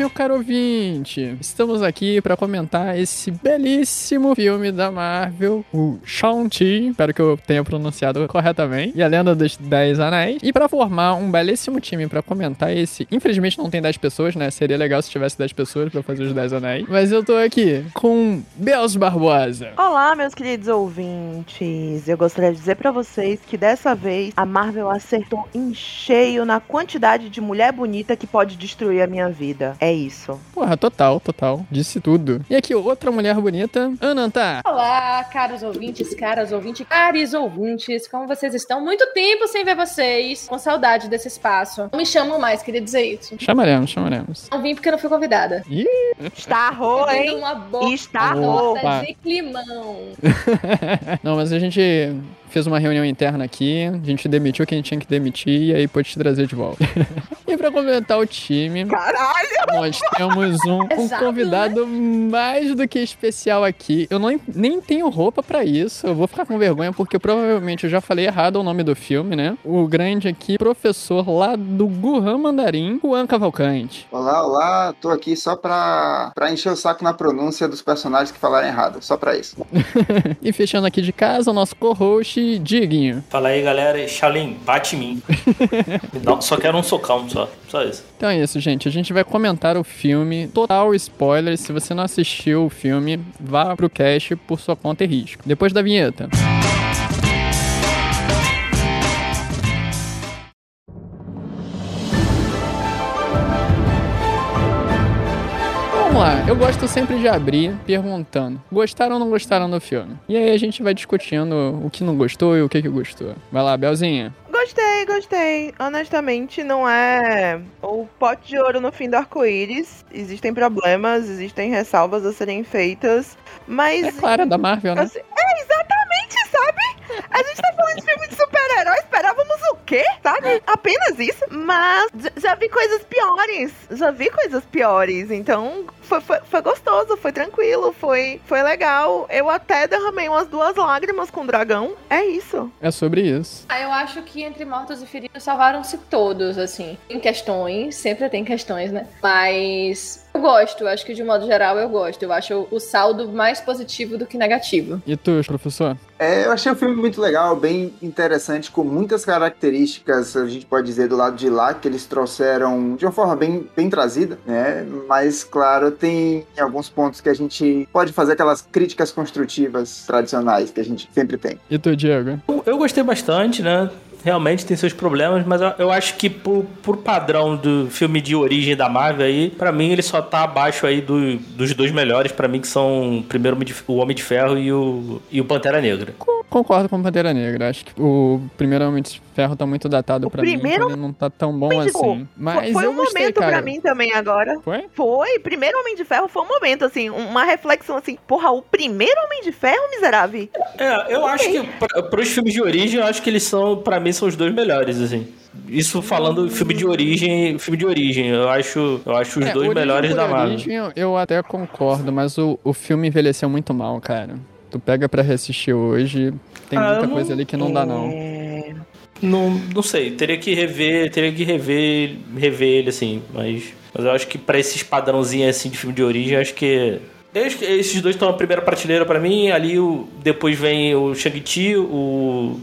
Meu caro ouvinte, estamos aqui para comentar esse belíssimo filme da Marvel, o Shang-Chi, espero que eu tenha pronunciado corretamente, e a Lenda dos Dez Anéis, e para formar um belíssimo time para comentar esse, infelizmente não tem 10 pessoas, né, seria legal se tivesse 10 pessoas para fazer os 10 anéis, mas eu tô aqui com Belos Barbosa. Olá, meus queridos ouvintes. Eu gostaria de dizer pra vocês que dessa vez a Marvel acertou em cheio na quantidade de mulher bonita que pode destruir a minha vida. É isso. Porra, total, total, disse tudo. E aqui outra mulher bonita, Ananta. Olá, caros ouvintes, caras ouvintes, caros ouvintes, como vocês estão? Muito tempo sem ver vocês, com saudade desse espaço. Não me chamam mais, queria dizer isso. Chamaremos, chamaremos. Não vim porque eu não fui convidada. Ih, Estarrou, Eu hein? uma boca Estarrou. Opa. de climão. Não, mas a gente fez uma reunião interna aqui, a gente demitiu quem tinha que demitir e aí pôde te trazer de volta. e pra comentar o time, Caralho! nós temos um, um Exato, convidado mais do que especial aqui. Eu não, nem tenho roupa pra isso, eu vou ficar com vergonha porque provavelmente eu já falei errado o nome do filme, né? O grande aqui, professor lá do Gurran Mandarim, Juan Cavalcante. Olá, olá, tô aqui só pra, pra encher o saco na pronúncia dos personagens que falaram errado, só pra isso. E fechando aqui de casa, o nosso co-host, Diguinho. Fala aí, galera. Shaolin, bate em mim. Só quero um socão, só. Só isso. Então é isso, gente. A gente vai comentar o filme. Total spoiler. Se você não assistiu o filme, vá pro cast por sua conta e risco. Depois da vinheta. Vamos lá, eu gosto sempre de abrir perguntando: gostaram ou não gostaram do filme? E aí a gente vai discutindo o que não gostou e o que, que gostou. Vai lá, Belzinha. Gostei, gostei. Honestamente, não é o pote de ouro no fim do arco-íris. Existem problemas, existem ressalvas a serem feitas, mas É claro, é da Marvel, né? Assim, é, exatamente, sabe? A gente tá falando de filme de super-herói, esperávamos o quê, sabe? Apenas isso. Mas já vi coisas piores. Já vi coisas piores. Então, foi, foi, foi gostoso, foi tranquilo, foi, foi legal. Eu até derramei umas duas lágrimas com o dragão. É isso. É sobre isso. Ah, eu acho que entre mortos e feridos salvaram-se todos, assim. Tem questões, sempre tem questões, né? Mas eu gosto, acho que de modo geral eu gosto. Eu acho o saldo mais positivo do que negativo. E tu, professor? É, eu achei o filme muito legal, bem interessante, com muitas características, a gente pode dizer, do lado de lá, que eles trouxeram de uma forma bem, bem trazida, né? Mas, claro, tem alguns pontos que a gente pode fazer aquelas críticas construtivas tradicionais que a gente sempre tem. E tu, Diego? Eu, eu gostei bastante, né? Realmente tem seus problemas, mas eu, acho que por, por padrão do filme de origem da Marvel aí, pra mim ele só tá abaixo aí do- dos dois melhores, pra mim, que são primeiro o Homem de Ferro e o, e o Pantera Negra. Co- Concordo com o Pantera Negra. Acho que o primeiro Homem de Ferro tá muito datado O pra mim. primeiro então Ele não tá tão bom Homem de- assim. Mas foi eu um gostei, momento cara. pra mim também agora. Foi? Foi, primeiro Homem de Ferro foi um momento, assim, uma reflexão assim, porra, o primeiro Homem de Ferro, miserável? É, eu acho que pra, pros filmes de origem, eu acho que eles são, pra mim, são os dois melhores, assim. Isso falando filme de origem, filme de origem, eu acho, eu acho os É, dois melhores da Marvel. origem, eu, até concordo, mas o, o filme envelheceu muito mal, cara. Tu pega pra reassistir hoje, tem Ah, muita coisa ali que não dá, não. Não, não sei, teria que rever, teria que rever, rever ele assim, mas, mas eu acho que pra esses padrãozinhos assim de filme de origem, acho que esses dois estão na primeira prateleira pra mim, ali o, depois vem o Shang-Chi, o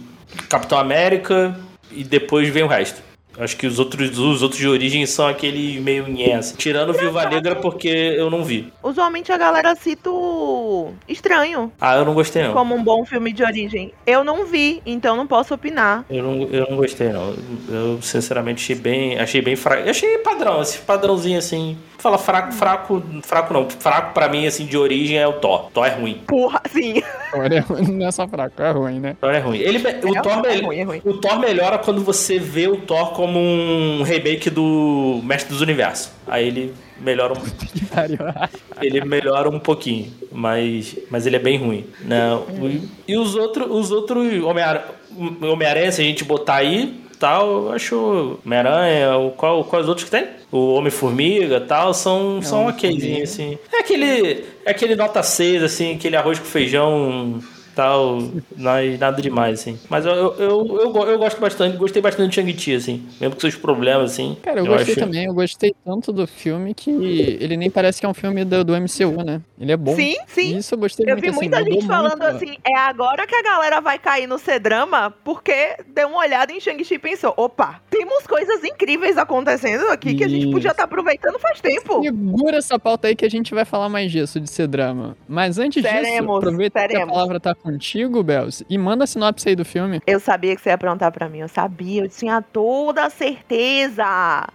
Capitão América e depois vem o resto. Acho que os outros, os outros de origem são aquele meio nhés. Tirando Viúva Negra porque eu não vi. Usualmente a galera cita o Estranho Ah, eu não gostei não. como um bom filme de origem. Eu não vi, então não posso opinar. Eu não, eu não gostei, não. Eu, sinceramente, achei bem, achei bem fraco. Eu achei padrão, esse padrãozinho assim. Fala fraco, fraco, fraco não. Fraco pra mim, assim, de origem é o Thor. Thor é ruim. Porra, sim. Olha, não é só fraco, é ruim, né? Thor é ruim. Ele, o, É Thor, ruim, é ruim, é ruim. o Thor melhora quando você vê o Thor como um remake do Mestre dos Universos. Aí ele melhora um, ele melhora um pouquinho, mas, mas ele é bem ruim, né? O- E os outros, os outros Homem-Aranha, Homem-Aranha, se a gente botar aí, tal, eu acho Homem-Aranha, o- qual, quais outros que tem? O Homem-Formiga, tal, são, são okzinho, assim. É aquele, é aquele nota 6, assim, aquele arroz com feijão, tal, mas nada demais, assim. Mas eu, eu, eu, eu, go- eu gosto bastante, gostei bastante de Shang-Chi, assim, mesmo com seus problemas, assim. Cara, eu, gostei acho- também, eu gostei tanto do filme que ele nem parece que é um filme do, do MCU, né? Ele é bom. Sim, sim. Isso eu gostei Eu muito, vi assim, muita gente falando muito. assim, é agora que a galera vai cair no C-drama, porque deu uma olhada em Shang-Chi e pensou, opa, temos coisas incríveis acontecendo aqui que a gente Isso. podia estar aproveitando faz tempo. Segura essa pauta aí que a gente vai falar mais disso, de ser drama. Mas antes disso, Teremos, aproveita que a palavra tá contigo, Bels, e manda a sinopse aí do filme. Eu sabia que você ia perguntar pra mim, eu sabia, eu tinha toda certeza.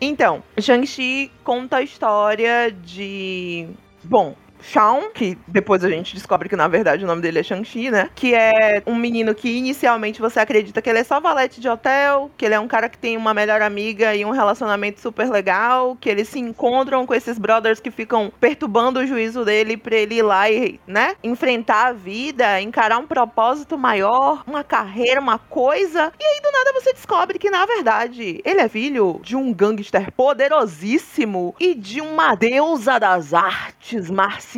Então, Shang-Chi conta a história de. Bom. Shawn, que depois a gente descobre que na verdade o nome dele é Shang-Chi, né? Que é um menino que inicialmente você acredita que ele é só valete de hotel, que ele é um cara que tem uma melhor amiga e um relacionamento super legal, que eles se encontram com esses brothers que ficam perturbando o juízo dele pra ele ir lá e, né, enfrentar a vida, encarar um propósito maior, uma carreira, uma coisa. E aí do nada você descobre que na verdade ele é filho de um gangster poderosíssimo e de uma deusa das artes marciais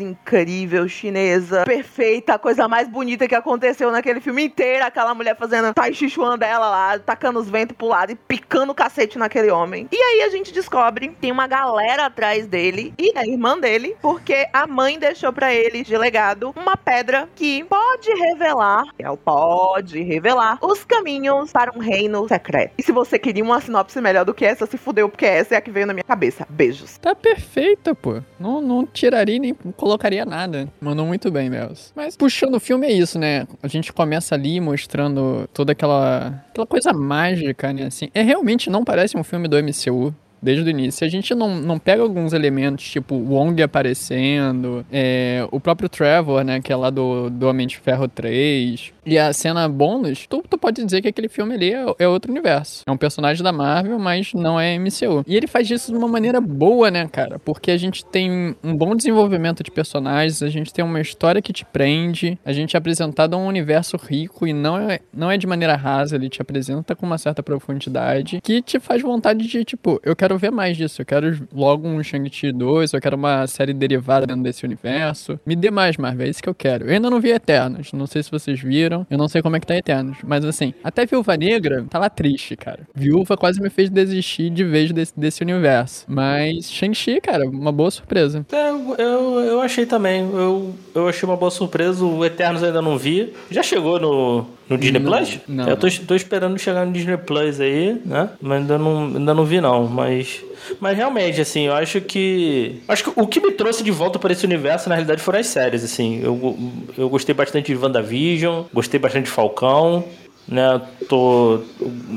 incrível chinesa, perfeita, a coisa mais bonita que aconteceu naquele filme inteiro, aquela mulher fazendo tai chi chuan dela lá, tacando os ventos pro lado e picando o cacete naquele homem. E aí a gente descobre que tem uma galera atrás dele e a irmã dele, porque a mãe deixou pra ele de legado uma pedra que pode revelar, é o pode revelar os caminhos para um reino secreto. E se você queria uma sinopse melhor do que essa, se fudeu, porque essa é a que veio na minha cabeça. Beijos. Tá perfeita, pô. Não, não tiraria nem colocaria nada. Mandou muito bem, Bels. Mas puxando o filme é isso, né? A gente começa ali mostrando toda aquela, aquela coisa mágica, né? Assim, é realmente não parece um filme do MCU. Desde o início. A gente não, não pega alguns elementos, tipo Wong aparecendo, é, o próprio Trevor, né, que é lá do, do Homem de Ferro 3, e a cena bônus, tu, tu pode dizer que aquele filme ali é, é outro universo. É um personagem da Marvel, mas não é MCU. E ele faz isso de uma maneira boa, né, cara? Porque a gente tem um bom desenvolvimento de personagens, a gente tem uma história que te prende, a gente é apresentado a um universo rico e não é, não é de maneira rasa, ele te apresenta com uma certa profundidade, que te faz vontade de, tipo, eu quero ver mais disso, eu quero logo um Shang-Chi 2, eu quero uma série derivada dentro desse universo. Me dê mais, Marvel, é isso que eu quero. Eu ainda não vi Eternos, não sei se vocês viram, eu não sei como é que tá Eternos, mas assim, até Viúva Negra tá lá triste, cara. Viúva quase me fez desistir de vez desse, desse universo. Mas Shang-Chi, cara, uma boa surpresa. É, eu, eu, eu achei também. Eu, eu achei uma boa surpresa. O Eternos ainda não vi. Já chegou no, no Disney Não, Plus? não. Eu tô, tô esperando chegar no Disney Plus aí, né? Mas ainda não, ainda não vi, não. Mas. Mas realmente, assim, eu acho que. Acho que o que me trouxe de volta para esse universo, na realidade, foram as séries, assim. Eu, eu gostei bastante de WandaVision, gostei bastante de Falcão. Né, tô,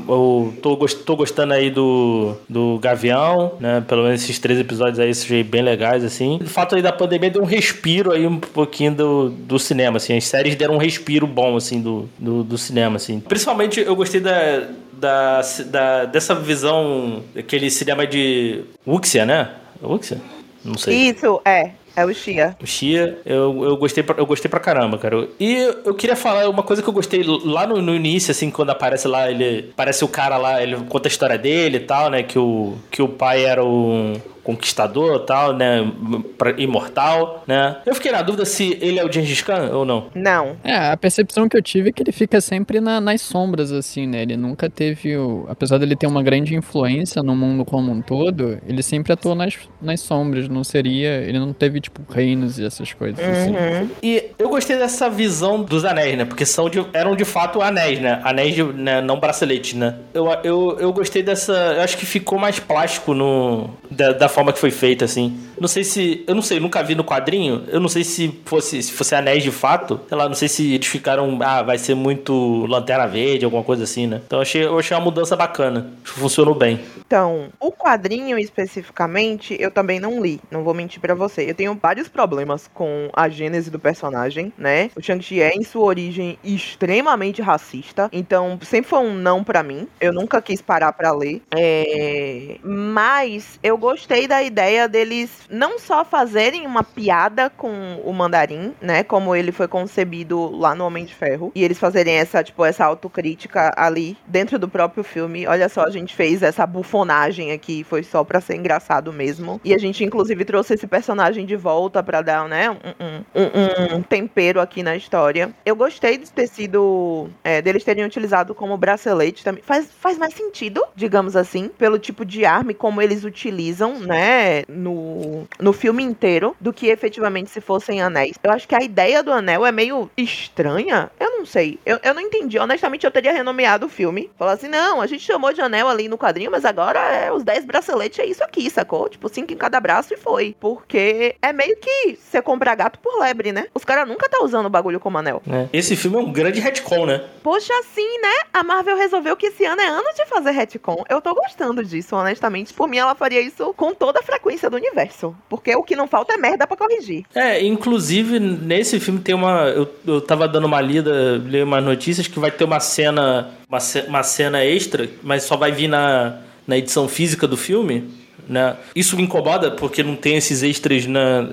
eu tô, tô gostando aí do, do Gavião, né? Pelo menos esses três episódios aí achei bem legais, assim. O fato aí da pandemia deu um respiro aí um pouquinho do, do cinema, assim. As séries deram um respiro bom, assim, do, do, do cinema, assim. Principalmente eu gostei da, da, da, dessa visão, aquele cinema de Wuxia, né? Wuxia? Não sei. Isso, é. É o Xia. O Chia, eu, eu, gostei pra, eu gostei pra caramba, cara. E eu queria falar uma coisa que eu gostei lá no, no início, assim, quando aparece lá, ele. Aparece o cara lá, ele conta a história dele e tal, né? Que o, que o pai era o, conquistador tal, né? Imortal, né? Eu fiquei na dúvida se ele é o Gengis Khan ou não. Não. É, a percepção que eu tive é que ele fica sempre na- nas sombras, assim, né? Ele nunca teve o. Apesar dele ter uma grande influência no mundo como um todo, ele sempre atuou nas, nas sombras. Não seria. Ele não teve, tipo, reinos e essas coisas. assim. Uhum. E eu gostei dessa visão dos anéis, né? Porque são de- eram de fato anéis, né? Anéis de, né? não braceletes, né? Eu, eu, eu gostei dessa. Eu acho que ficou mais plástico no, da, da forma que foi feita, assim. Não sei se. Eu não sei, eu nunca vi no quadrinho. Eu não sei se fosse, se fosse anéis de fato. Sei lá, não sei se eles ficaram. Ah, vai ser muito lanterna verde, alguma coisa assim, né? Então eu achei, eu achei uma mudança bacana. Funcionou bem. Então, o quadrinho especificamente, eu também não li, não vou mentir pra você. Eu tenho vários problemas com a gênese do personagem, né? O Shang-Chi é, em sua origem, extremamente racista, então sempre foi um não pra mim. Eu nunca quis parar pra ler. É... Mas eu gostei da ideia deles não só fazerem uma piada com o mandarim, né? Como ele foi concebido lá no Homem de Ferro, e eles fazerem essa, tipo, essa autocrítica ali dentro do próprio filme. Olha só, a gente fez essa bufonagem aqui, foi só pra ser engraçado mesmo. E a gente, inclusive, trouxe esse personagem de volta pra dar, né, um, um- um- um tempero aqui na história. Eu gostei de ter sido. é, deles terem utilizado como bracelete também. Faz, faz mais sentido, digamos assim, pelo tipo de arma e como eles utilizam, né, no, no filme inteiro, do que efetivamente se fossem anéis. Eu acho que a ideia do anel é meio estranha. Eu não sei. Eu, eu não entendi. Honestamente, eu teria renomeado o filme. Falar assim, não, a gente chamou de anel ali no quadrinho, mas agora é os 10 braceletes é isso aqui, sacou? Tipo, cinco em cada braço e foi. Porque é meio que você comprar gato por lebre, né? Os caras nunca tá usando o bagulho como anel. né? Esse filme é um grande retcon, né? Poxa, assim, né? A Marvel resolveu que esse ano é ano de fazer retcon. Eu tô gostando disso, honestamente. Por mim, ela faria isso com toda a frequência do universo. Porque o que não falta é merda pra corrigir. É, inclusive nesse filme tem uma. Eu, eu tava dando uma lida, li umas notícias que vai ter uma cena. Uma, uma cena extra, mas só vai vir na, na edição física do filme. Né? Isso me incomoda porque não tem esses extras na.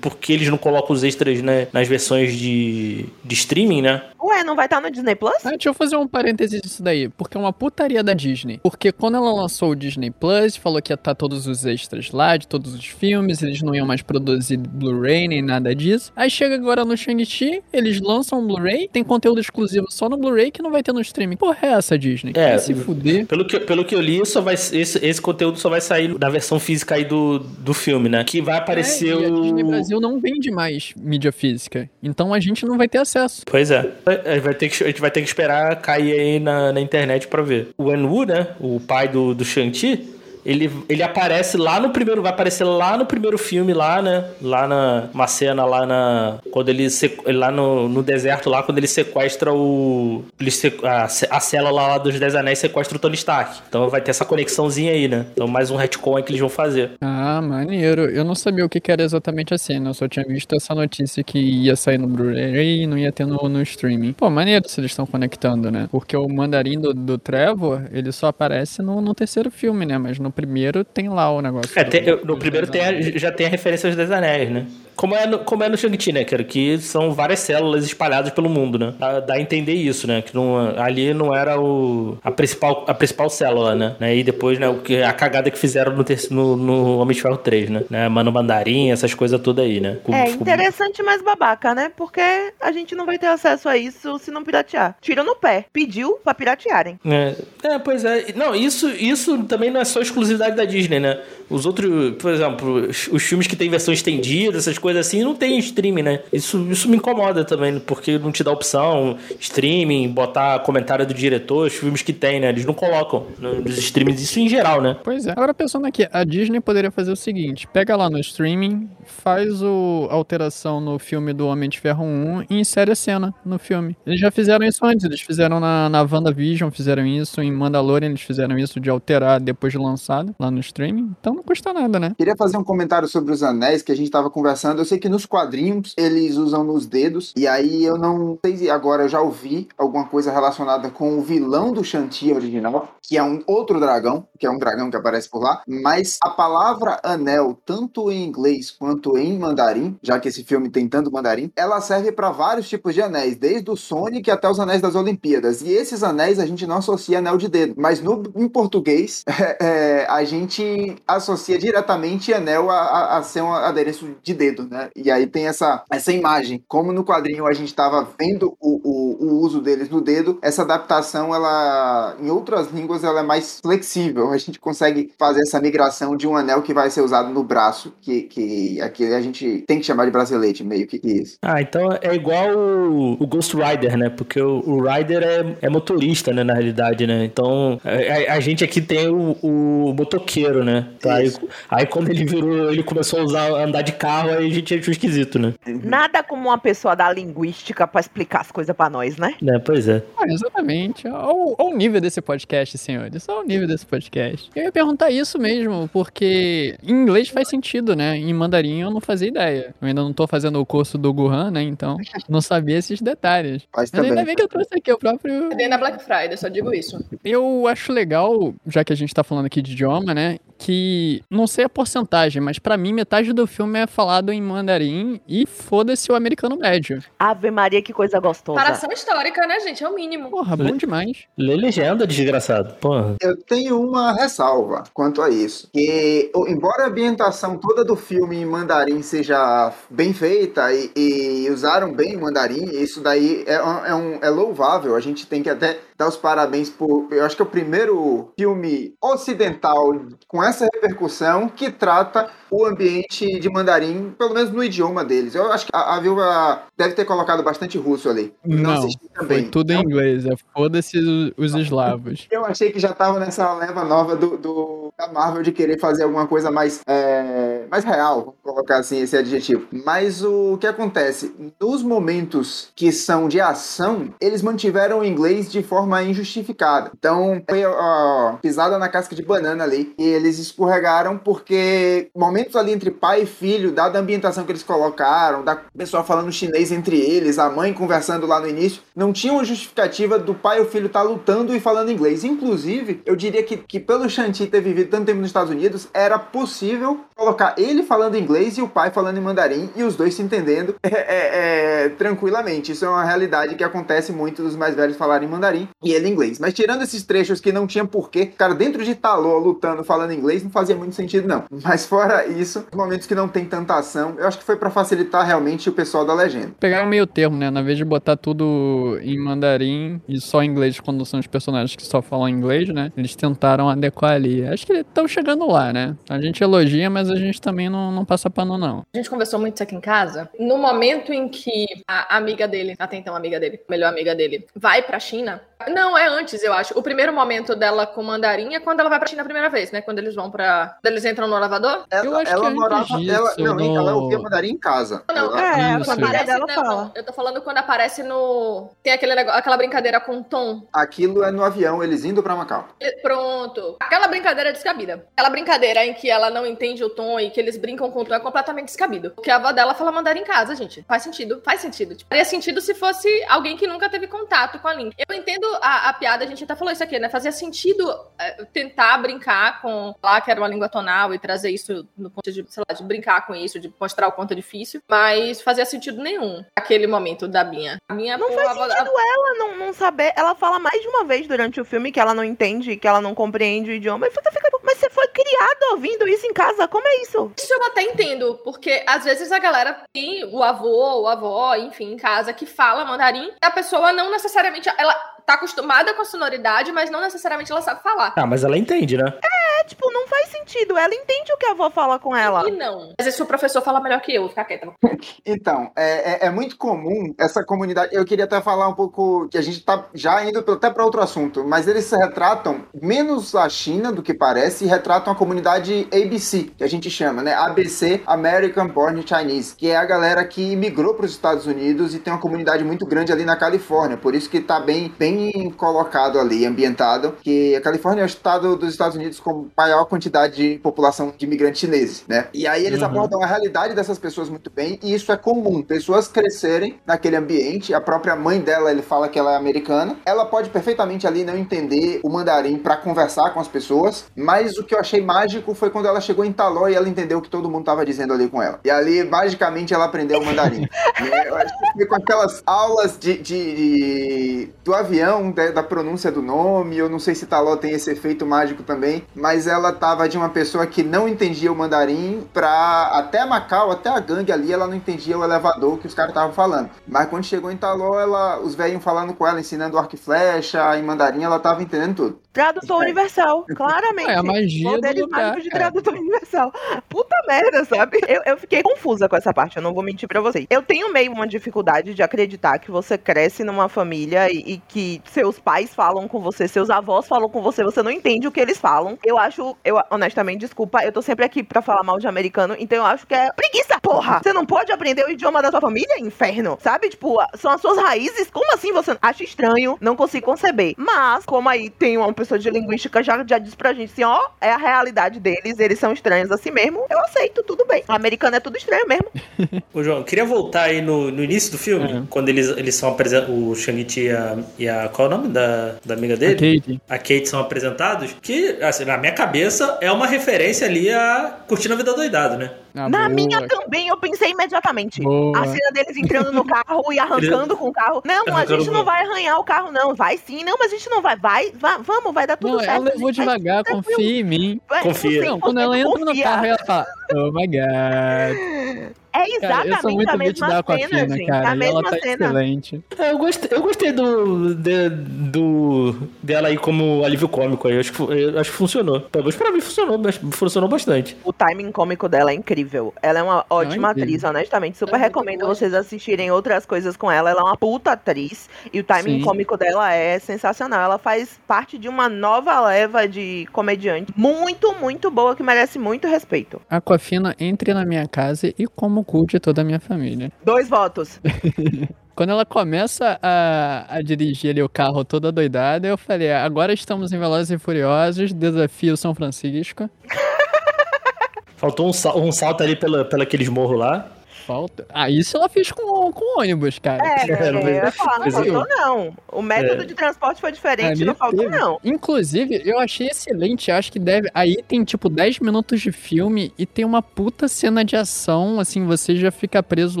Porque eles não colocam os extras né, nas versões de, de streaming, né? Ué, não vai estar no Disney Plus? Ah, deixa eu fazer um parênteses disso daí, porque é uma putaria da Disney. Porque quando ela lançou o Disney Plus, falou que ia estar todos os extras lá, de todos os filmes, eles não iam mais produzir Blu-ray nem nada disso. Aí chega agora no Shang-Chi, eles lançam um Blu-ray, tem conteúdo exclusivo só no Blu-ray que não vai ter no streaming. Porra, é essa, Disney? É, Vai se fuder. Pelo que, pelo que eu li, só vai, esse, esse conteúdo só vai sair da versão física aí do, do filme, né? Que vai aparecer É, e a Disney o. Brasil não vende mais mídia física. Então a gente não vai ter acesso. Pois é. A gente vai ter que, a gente vai ter que esperar cair aí na, na internet pra ver. O Wen-Wu, né? O pai do, do Shang-Chi, ele, ele aparece lá no primeiro... Vai aparecer lá no primeiro filme, lá, né? Lá na... Uma cena lá na... Quando ele... Lá no, no deserto, lá, quando ele sequestra o... Ele a, a lá dos Dez Anéis sequestra o Tony Stark. Então vai ter essa conexãozinha aí, né? Então mais um retcon que eles vão fazer. Ah, maneiro. Eu não sabia o que que era exatamente a cena. Eu só tinha visto essa notícia que ia sair no Blu-ray e não ia ter no, no streaming. Pô, maneiro se eles estão conectando, né? Porque o mandarim do, do Trevor, ele só aparece no, no terceiro filme, né? Mas no primeiro tem lá o negócio. É, do- tem- eu- no primeiro tem a- já tem a referência aos Dez Anéis, né? Como é no, como é no Shang-Chi, né, cara? Que são várias células espalhadas pelo mundo, né? Dá, dá a entender isso, né? Que não, ali não era o, a, principal, a principal célula, né? né? E depois, né, o que, a cagada que fizeram no, no, no Homem de Ferro 3, né? né? Mano Mandarim, essas coisas todas aí, né? Ficou- É interessante, mas babaca, né? Porque a gente não vai ter acesso a isso se não piratear. Tiro no pé. Pediu pra piratearem. É, é, pois é. Não, isso, isso também não é só exclusividade da Disney, né? Os outros, por exemplo, os, filmes que tem versão estendida, essas coisas assim, não tem streaming, né? Isso, isso me incomoda também, porque não te dá opção, streaming, botar comentário do diretor, os filmes que tem, né? Eles não colocam nos streamings, isso em geral, né? Pois é. Agora pensando aqui, a Disney poderia fazer o seguinte: pega lá no streaming, faz o a alteração no filme do Homem de Ferro 1 e insere a cena no filme. Eles já fizeram isso antes, eles fizeram na, na WandaVision, fizeram isso, em Mandalorian eles fizeram isso de alterar depois de lançado lá no streaming. Então não custa nada, né? Queria fazer um comentário sobre os anéis, que a gente estava conversando Eu sei que nos quadrinhos eles usam nos dedos, e aí eu não sei se agora eu já ouvi alguma coisa relacionada com o vilão do Shanti original, que é um outro dragão, que é um dragão que aparece por lá, mas a palavra anel, tanto em inglês quanto em mandarim, já que esse filme tem tanto mandarim, ela serve para vários tipos de anéis, desde o Sonic até os anéis das Olimpíadas. E esses anéis a gente não associa anel de dedo, mas no, em português é, é, a gente associa diretamente anel a, a, a ser um adereço de dedo, né? E aí tem essa, essa imagem. Como no quadrinho a gente estava vendo o, o, o uso deles no dedo, essa adaptação, ela, em outras línguas, ela é mais flexível. A gente consegue fazer essa migração de um anel que vai ser usado no braço, que, que aqui a gente tem que chamar de bracelete, meio que isso. Ah, então é igual o, o Ghost Rider, né? Porque o, o Rider é, é motorista, né? Na realidade, né? Então a, a gente aqui tem o, o motoqueiro, né? Então, aí, aí quando ele virou, ele começou a usar, andar de carro, aí a gente achou esquisito, né? Nada como uma pessoa da linguística pra explicar as coisas pra nós, né? É, pois é. Ah, exatamente. Olha o nível desse podcast, senhores. Olha o nível desse podcast. Eu ia perguntar isso mesmo, porque em inglês faz sentido, né? Em mandarim eu não fazia ideia. Eu ainda não tô fazendo o curso do Guhan, né? Então não sabia esses detalhes. Faz Mas ainda também. bem que eu trouxe aqui o próprio. Dei na Black Friday, só digo isso. Eu acho legal, já que a gente tá falando aqui de idioma, né? Que não sei a porcentagem, mas pra mim metade do filme é falado em mandarim e foda-se o americano médio. Ave Maria, que coisa gostosa. Comparação histórica, né, gente? É o mínimo. Porra, bom demais. Lê legenda, desgraçado. Porra. Eu tenho uma ressalva quanto a isso. Que, embora a ambientação toda do filme em mandarim seja bem feita e, e usaram bem o mandarim, isso daí é, é, um, é louvável. A gente tem que até dar os parabéns por. Eu acho que é o primeiro filme ocidental com essa repercussão que trata o ambiente de mandarim, pelo menos no idioma deles. Eu acho que a, a viúva deve ter colocado bastante russo ali. Não, também. Foi tudo em inglês, é foda-se os- os eslavos. Eu achei que já tava nessa leva nova do, do- da Marvel de querer fazer alguma coisa mais, é, mais real, vamos colocar assim esse adjetivo. Mas o que acontece? Nos momentos que são de ação, eles mantiveram o inglês de forma injustificada. Então, foi ó, pisada na casca de banana ali. E eles escorregaram porque momentos ali entre pai e filho, dada a ambientação que eles colocaram, da pessoa falando chinês entre eles, a mãe conversando lá no início, não tinha uma justificativa do pai e o filho estar lutando e falando inglês. Inclusive, eu diria que, que pelo Shanti ter vivido tanto tempo nos Estados Unidos, era possível colocar ele falando inglês e o pai falando em mandarim e os dois se entendendo é, é, é, tranquilamente. Isso é uma realidade que acontece muito dos mais velhos falarem mandarim e ele inglês. Mas tirando esses trechos que não tinha porquê, cara, dentro de Talô lutando falando inglês não fazia muito sentido, não. Mas fora isso, os momentos que não tem tanta ação, eu acho que foi pra facilitar realmente o pessoal da legenda. Pegaram meio termo, né? Na vez de botar tudo em mandarim e só inglês quando são os personagens que só falam inglês, né? Eles tentaram adequar ali. Acho que eles estão chegando lá, né? A gente elogia, mas a gente também não, não passa pano, não. A gente conversou muito isso aqui em casa. No momento em que a amiga dele, até então amiga dele, melhor amiga dele, vai pra China. Não, é antes, eu acho. O primeiro momento dela com mandarim é quando ela vai pra China a primeira vez, né? Quando eles vão pra. Quando eles entram no lavador. Eu acho que ela antes morava. disso, ela, não, no- ela ouvia mandarim em casa. Não, Ela- É, a Isso. família Aparece, dela não, fala. não. Eu tô falando quando aparece no. Tem aquele negócio, aquela brincadeira com o Tom. Aquilo é no avião, eles indo pra Macau. Pronto. Aquela brincadeira é descabida. Aquela brincadeira em que ela não entende o tom e que eles brincam com o tom é completamente descabido. Porque a avó dela fala mandarim em casa, gente. Faz sentido. Faz sentido. Tipo, faria sentido se fosse alguém que nunca teve contato com a língua. Eu entendo a, a piada, a gente até falou isso aqui, né? Fazia sentido é, tentar brincar com lá que era uma língua tonal e trazer isso no ponto de, sei lá, de brincar com isso, de mostrar o quanto é difícil. Mas fazia sentido nenhum aquele momento da Binha. A minha Não faz a avó- a- sentido ela não, não saber. Ela fala mais de uma vez durante o filme que ela não entende, que ela não compreende o idioma. E fica, mas você foi criado ouvindo isso em casa? Como é isso? Isso eu até entendo, porque às vezes a galera tem o avô, o avó, enfim, em casa que fala mandarim, a pessoa não necessariamente. Ela tá acostumada com a sonoridade, mas não necessariamente ela sabe falar. Ah, mas ela entende, né? É, tipo, não faz sentido. Ela entende o que a avó fala com ela. E não. Às vezes o professor fala melhor que eu, fica quieta. Então, é, é- é muito comum essa comunidade. Eu queria até falar um pouco que a gente tá já indo até para outro assunto, mas eles se retratam menos a China do que parece e retratam a comunidade ABC, que a gente chama, né? ABC, American Born Chinese, que é a galera que migrou para os Estados Unidos e tem uma comunidade muito grande ali na Califórnia. Por isso que tá bem, bem colocado ali, ambientado, que a Califórnia é o estado dos Estados Unidos com maior quantidade de população de imigrantes chineses, né? E aí eles Uhum. abordam a realidade dessas pessoas muito bem, e isso é comum. Pessoas crescerem naquele ambiente, a própria mãe dela, ele fala que ela é americana, ela pode perfeitamente ali não entender o mandarim pra conversar com as pessoas, mas o que eu achei mágico foi quando ela chegou em Taló e ela entendeu o que todo mundo tava dizendo ali com ela. E ali, magicamente, ela aprendeu o mandarim. Eu acho que com aquelas aulas de, de- de- do avião, da, da pronúncia do nome, eu não sei se Taló tem esse efeito mágico também, mas ela tava de uma pessoa que não entendia o mandarim pra até Macau, até a gangue ali, ela não entendia o elevador que os caras estavam falando. Mas quando chegou em Taló, ela, os velhos falando com ela, ensinando arco e flecha, em mandarim, ela tava entendendo tudo. Tradutor universal, claramente. É a magia do Poderes lugar, de cara. tradutor universal. Puta merda, sabe? Eu, eu fiquei confusa com essa parte, eu não vou mentir pra vocês. Eu tenho meio uma dificuldade de acreditar que você cresce numa família e, e que seus pais falam com você, seus avós falam com você, você não entende o que eles falam. Eu acho, eu honestamente, desculpa, eu tô sempre aqui pra falar mal de americano, então eu acho que é preguiça, porra! Você não pode aprender o idioma da sua família, inferno? Sabe? Tipo, são as suas raízes. Como assim você acha estranho? Não consigo conceber. Mas, como aí tem uma pessoa de linguística já, já diz pra gente assim, ó, é a realidade deles, eles são estranhos assim mesmo, eu aceito, tudo bem. O americano é tudo estranho mesmo. Ô, João, queria voltar aí no, no início do filme, Uhum. quando eles, eles são apresentados, o Shang-Chi e a, e a- Qual é o nome da, da amiga A dele? Kate. A Kate são apresentados, que, assim, na minha cabeça, é uma referência ali a Curtindo a Vida Doidado, né? Ah, Na boa. minha também, eu pensei imediatamente. Boa. A cena deles entrando no carro e arrancando com o carro. Não, a gente não vai arranhar o carro, não. Vai sim, não, mas a gente não vai. Vai, va- vamos, vai dar tudo Não, certo. ela levou devagar, confia em mim. Confia. Não, quando ela entra no carro, ela fala, oh my god. É Cara, eu sou exatamente muito a mesma cena, Aquafina, gente. cara. a ela mesma tá cena. excelente. É, Eu gostei, eu gostei do, de- do dela aí como alívio cômico aí. Eu acho que, eu acho que funcionou. Pelo menos pra mim funcionou, mas funcionou bastante. O timing cômico dela é incrível. Ela é uma ótima incrível. atriz, honestamente. Super É recomendo vocês assistirem outras coisas com ela. Ela é uma puta atriz. E o timing Sim. cômico dela é sensacional. Ela faz parte de uma nova leva de comediante muito, muito boa, que merece muito respeito. Aquafina, entre na minha casa e como cuide toda a minha família. Dois votos. Quando ela começa a, a dirigir ali o carro toda doidada, eu falei, agora estamos em Velozes e Furiosos, desafio São Francisco. Faltou um, sal- um salto ali pela, pela aqueles morros lá. Falta. Ah, isso ela fez com, com ônibus, cara. É, não eu fez- ia falar, não faltou não. O método É. de transporte foi diferente, Ali não faltou teve. não. Inclusive, eu achei excelente. Acho que deve. Aí tem tipo 10 minutos de filme e tem uma puta cena de ação. Assim, você já fica preso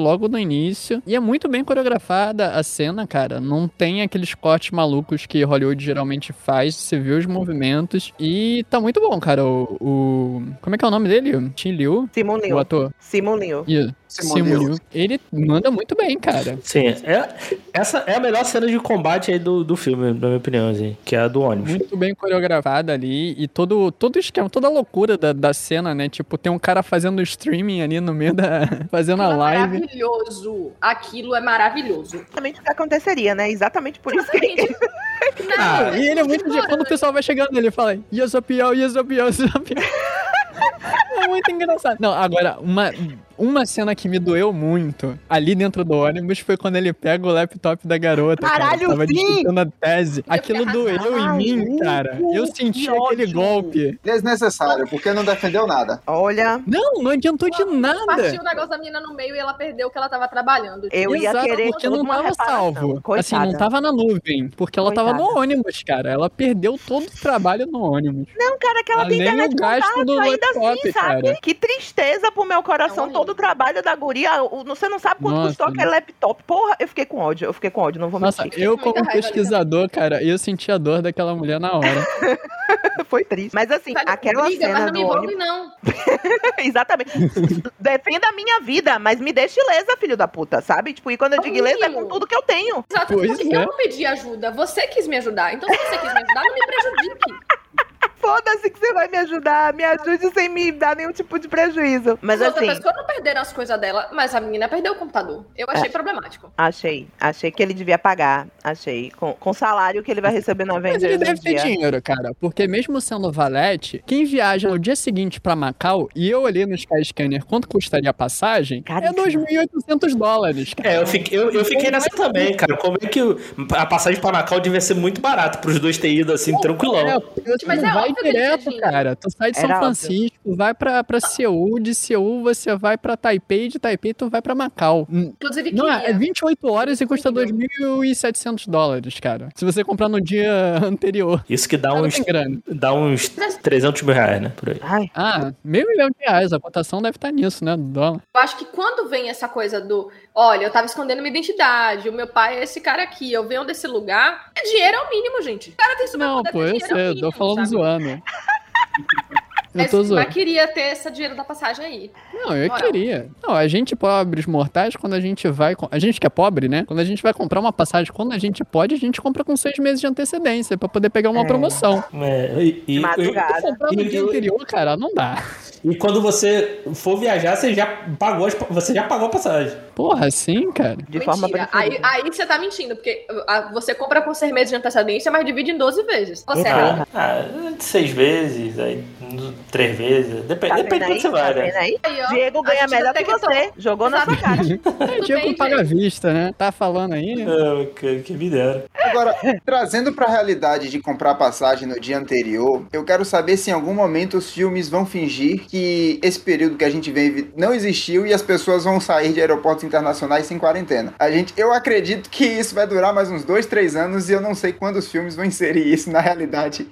logo no início. E é muito bem coreografada a cena, cara. Não tem aqueles cortes malucos que Hollywood geralmente faz. Você vê os movimentos. E tá muito bom, cara. O. o- Como é que é o nome dele? Tim Liu? Simon O Liu. ator. Simon Liu. Ih, Simon Simu Liu. Liu. Ele manda muito bem, cara. Sim, é, essa é a melhor cena de combate aí do, do filme, na minha opinião, assim, que é a do ônibus. Muito bem coreografada ali e todo, todo o esquema, toda a loucura da, da cena, né? Tipo, tem um cara fazendo streaming ali no meio da. fazendo a Aquilo é live. maravilhoso. Aquilo é maravilhoso. Exatamente o que aconteceria, né? Exatamente por isso que. Não, Ah, e ele é muito de. Quando o pessoal vai chegando, ele fala: Yasopiel, Yasopiel, Yasopiel. É muito engraçado. Não, agora, uma, uma cena que me doeu muito ali dentro do ônibus foi quando ele pega o laptop da garota. Caralho, cara, tava sim! discutindo a tese. Eu Aquilo doeu em mim, cara. Eu senti Que aquele ódio. golpe. Desnecessário, porque não defendeu nada. Olha, Não, não adiantou de nada. Partiu o negócio da menina no meio e ela perdeu o que ela tava trabalhando. eu ia Exato, querer porque não tava salvo. Coitada. Assim, não tava na nuvem. Porque ela tava no Coitada. ônibus, cara. Ela perdeu todo o trabalho no ônibus. Não, cara, que ela tem internet contato ainda laptop, assim, sabe? cara. Que tristeza pro meu coração, Não, todo o trabalho da guria. O- Você não sabe quanto Nossa, custou né? aquele laptop. Porra, eu fiquei com ódio, eu fiquei com ódio, não vou Nossa, mentir. eu como pesquisador, cara, eu senti a dor daquela mulher na hora. Foi triste. Mas assim, Sabe, aquela briga, mas cena não me envolve, ônibus. não. Exatamente. Defenda a minha vida, mas me deixe ilesa, filho da puta, sabe? Tipo, e quando eu digo ilesa é com tudo que eu tenho. Exato, Pois porque é. eu não pedi ajuda. Você quis me ajudar. Então, se você quis me ajudar, não me prejudique. Foda-se que você vai me ajudar. Me ajude sem me dar nenhum tipo de prejuízo. Mas As outras assim, pessoas não perderam as coisas dela, mas a menina perdeu o computador. Eu achei problemático. achei. Achei que ele devia pagar. Achei. Com, com o salário que ele vai receber na Mas venda ele no deve ter dia. dinheiro, cara. Porque mesmo sendo valete, quem viaja no dia seguinte pra Macau, e eu olhei no Skyscanner quanto custaria a passagem, é Caríssimo. 2.800 dólares, cara. É, eu fiquei, eu, eu fiquei nessa também, cara. Como é que a passagem pra Macau devia ser muito barata pros dois ter ido assim, tranquilão. É, Mas não é vai vai óbvio direto, cara. Tu sai de São Era óbvio. Francisco, vai pra, pra Seul, de Seul você vai pra Taipei, de Taipei tu vai pra Macau. Hum, Inclusive, Não, é queria. 28 horas e custa 2.700 dólares, cara. Se você comprar no dia anterior. Isso que dá uns, dá uns 300 mil reais, né? Por aí. Ai, Ah, meio milhão de reais. A cotação deve estar nisso, né? Do dólar. Eu acho que quando vem essa coisa do, olha, eu tava escondendo minha identidade, o meu pai é esse cara aqui, eu venho desse lugar, é dinheiro é o mínimo, gente. O cara tem super Não, pô, eu sei, eu tô falando zoando. Eu Mas, tô zoando. mas queria ter esse dinheiro da passagem aí. Não, eu Moral. queria. Não, a gente pobres mortais, quando a gente vai. A gente que é pobre, né? Quando a gente vai comprar uma passagem, quando a gente pode, a gente compra com seis meses de antecedência pra poder pegar uma É. promoção. É, e, e- madrugada. Comprar no dia anterior, cara, não dá. e quando você for viajar, você já pagou, as- você já pagou a passagem. Porra, assim, cara. de forma Mentira. Aí, preferida. aí você tá mentindo, porque ah, você compra com seis meses de antecedência, mas divide em 12 vezes. Você é Ah, ah, seis vezes, aí três vezes. Depende, Tá depende de onde você vai, Tá vendo né? aí? Diego a ganha melhor que detectou. você. Jogou na sua cara. É, paga gente. vista, né? Tá falando aí. Ah, que, que me dera. Agora, trazendo pra realidade de comprar passagem no dia anterior, eu quero saber se em algum momento os filmes vão fingir que esse período que a gente vive não existiu e as pessoas vão sair de aeroportos internacionais sem quarentena. A gente, eu acredito que isso vai durar mais uns dois, três anos e eu não sei quando os filmes vão inserir isso na realidade.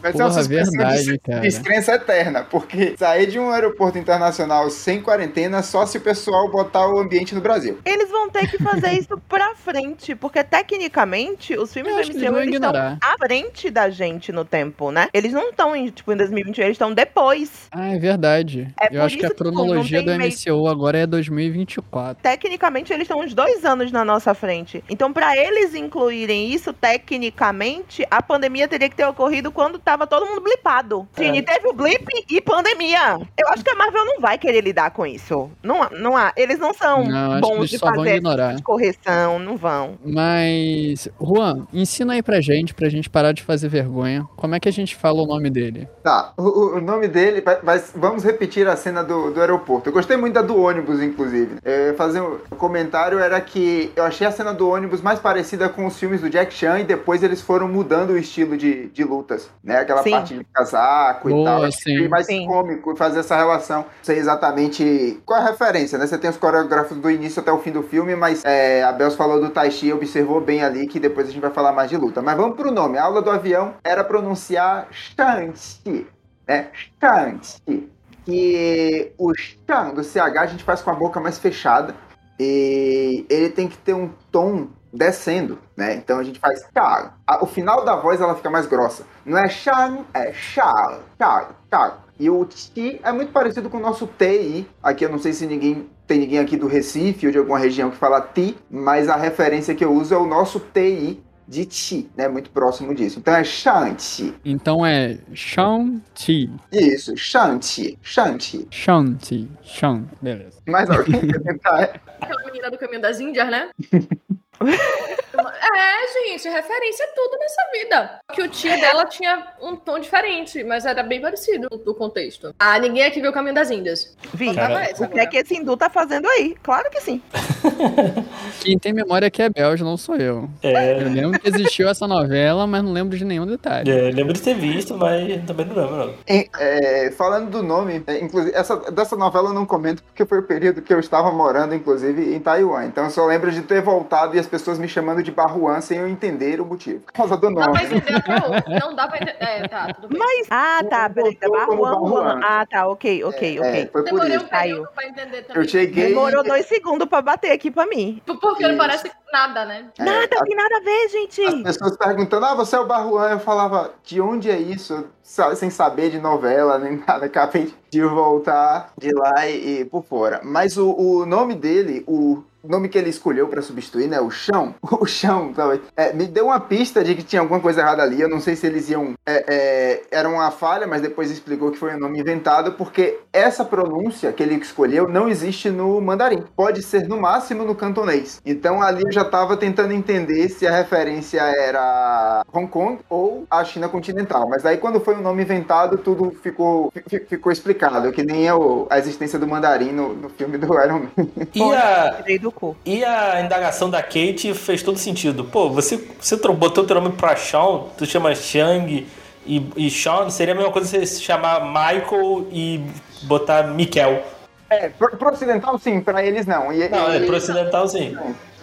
vai ser uma Porra, suspensão verdade, de cara. descrença eterna, porque sair de um aeroporto internacional sem quarentena só se o pessoal botar o ambiente no Brasil. Eles vão ter que fazer isso pra frente, porque tecnicamente os filmes do MCU eles estão à frente da gente no tempo, né? Eles não estão em, tipo, em 2021, eles estão depois. Ah, é verdade. É eu por acho que a cronologia do meio- MCU agora é 2024. Tecnicamente eles estão uns dois anos na nossa frente. Então, pra eles incluírem isso, tecnicamente, a pandemia teria que ter ocorrido quando tava todo mundo blipado. É. Sim, teve o blip e pandemia. Eu acho que a Marvel não vai querer lidar com isso. Não, há- não há. Eles não são Não, bons eles de fazer essa correção, não vão. Mas, Juan, ensina aí pra gente, pra gente parar de fazer vergonha. Como é que a gente fala o nome dele? Tá, o, o- nome dele, vai- vai- vamos repetir a cena do, do aeroporto. Eu gostei muito da do ônibus, inclusive. É, fazer um comentário era que eu achei a cena do ônibus mais parecida com os filmes do Jack Chan e depois eles foram mudando o estilo de, de lutas, né? Aquela Sim. parte de casaco e Boa, tal. Acho que sim. mais Sim. cômico fazer essa relação. Não sei exatamente qual a referência, né? Você tem os coreógrafos do início até o fim do filme, mas é, a Bels falou do Tai Chi, observou bem ali que depois a gente vai falar mais de luta. Mas vamos pro nome. A aula do avião era pronunciar Shang-Chi, né? Shang-Chi. Que o Shang do CH a gente faz com a boca mais fechada e ele tem que ter um tom descendo, né? Então a gente faz Shang. A- O final da voz ela fica mais grossa. Não é Shang, é Shang, Shang, Shang. E o Ti é muito parecido com o nosso TI. Aqui eu não sei se ninguém tem ninguém aqui do Recife ou de alguma região que fala Ti, mas a referência que eu uso é o nosso TI de Ti, né? Muito próximo disso. Então é Shang-Chi. Então é Shang-Chi. Isso, Shang-Chi, Shang-Chi. Shang-Chi. Shang. Beleza. Mais alguém quer tentar? Aquela menina do caminho das Índias, né? é, gente, referência é tudo nessa vida. Que o tio dela tinha um tom diferente, mas era bem parecido no contexto. Ah, ninguém aqui viu o caminho das Índias. Vi, o que é que esse hindu tá fazendo aí? Claro que sim. Quem tem memória aqui é Belge, não sou eu. É, Eu lembro que existiu essa novela, mas não lembro de nenhum detalhe. é, lembro de ter visto, mas também não lembro, não. É, é, falando do nome, é, inclusive, essa, dessa novela eu não comento porque foi o período que eu estava morando, inclusive, em Taiwan. Então eu só lembro de ter voltado e as pessoas me chamando de Barruan sem eu entender o motivo. Por causa do Não dá pra nome. entender até. Não dá pra entender. É, tá, tudo bem. Mas. Ah, tá, peraí. Tá Juan. Ah, tá, ok, ok, É, ok. foi por Demorei isso. um período Caiu. pra entender também. Eu cheguei. Demorou dois segundos pra bater aqui pra mim. Porque não Isso. parece nada, né? É, Nada, a- tem nada a ver, gente. As pessoas perguntando, ah, você é o Barruan? Eu falava, de onde é isso? Sem saber de novela nem nada. Acabei de voltar de lá e, e por fora. Mas o, o nome dele, o nome que ele escolheu pra substituir, né? O Chão. O Chão, talvez. é, me deu uma pista de que tinha alguma coisa errada ali. Eu não sei se eles iam. é, é, era uma falha, mas depois explicou que foi um nome inventado, porque essa pronúncia que ele escolheu não existe no mandarim. Pode ser no máximo no cantonês. Então ali eu já tava tentando entender se a referência era Hong Kong ou a China continental. Mas aí quando foi um nome inventado, tudo ficou, fi- ficou explicado. Que nem é o- a existência do mandarim no, no filme do Iron Man. E a, do e a indagação da Kate fez todo sentido. Pô, você, você botou teu nome pra Shawn, tu chama Shang, e, e Sean seria a mesma coisa você se chamar Michael e botar Mikel. É, pro, pro ocidental sim, pra eles não. E, Não, é e- pro ocidental sim.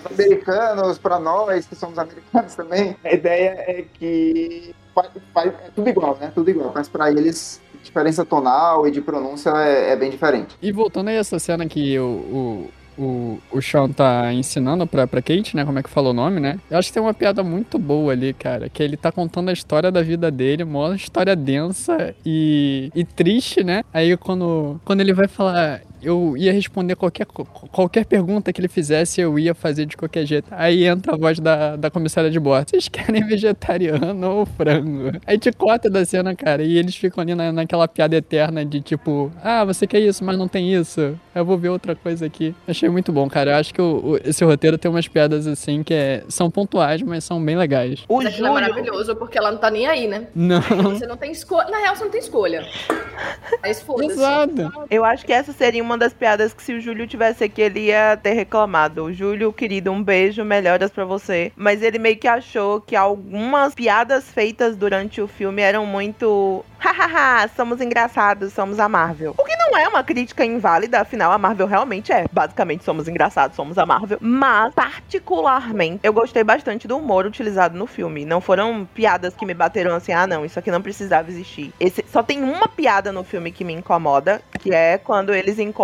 Os americanos, pra nós que somos americanos também, a ideia é que faz, faz- é tudo igual, né? Tudo igual. Mas pra eles, diferença tonal e de pronúncia é, é bem diferente. E voltando aí a essa cena que o, o, o, o Sean tá ensinando pra, pra Kate, né? Como é que falou o nome, né? Eu acho que tem uma piada muito boa ali, cara. Que ele tá contando a história da vida dele, uma história densa e, e triste, né? Aí quando, quando ele vai falar. Eu ia responder qualquer, qualquer pergunta que ele fizesse, eu ia fazer de qualquer jeito. Aí entra a voz da, da comissária de bordo. Vocês querem vegetariano ou frango? Aí te corta da cena, cara, e eles ficam ali na, naquela piada eterna de tipo, ah, você quer isso, mas não tem isso. Eu vou ver outra coisa aqui. Achei muito bom, cara. Eu acho que o- o- esse roteiro tem umas piadas assim que é- são pontuais, mas são bem legais. O aquilo é Júlio. maravilhoso, porque ela não tá nem aí, né? Não. Você não tem escolha. Na real, você não tem escolha. Mas foda-se. Exato. Eu acho que essa seria uma das piadas que se o Júlio tivesse aqui, ele ia ter reclamado. Júlio, querido, um beijo, melhoras pra você. Mas ele meio que achou que algumas piadas feitas durante o filme eram muito. Hahaha, somos engraçados, somos a Marvel. O que não é uma crítica inválida, afinal, a Marvel realmente é. Basicamente, somos engraçados, somos a Marvel. Mas, particularmente, eu gostei bastante do humor utilizado no filme. Não foram piadas que me bateram assim, ah, não, isso aqui não precisava existir. Esse, só tem uma piada no filme que me incomoda, que é quando eles encontram,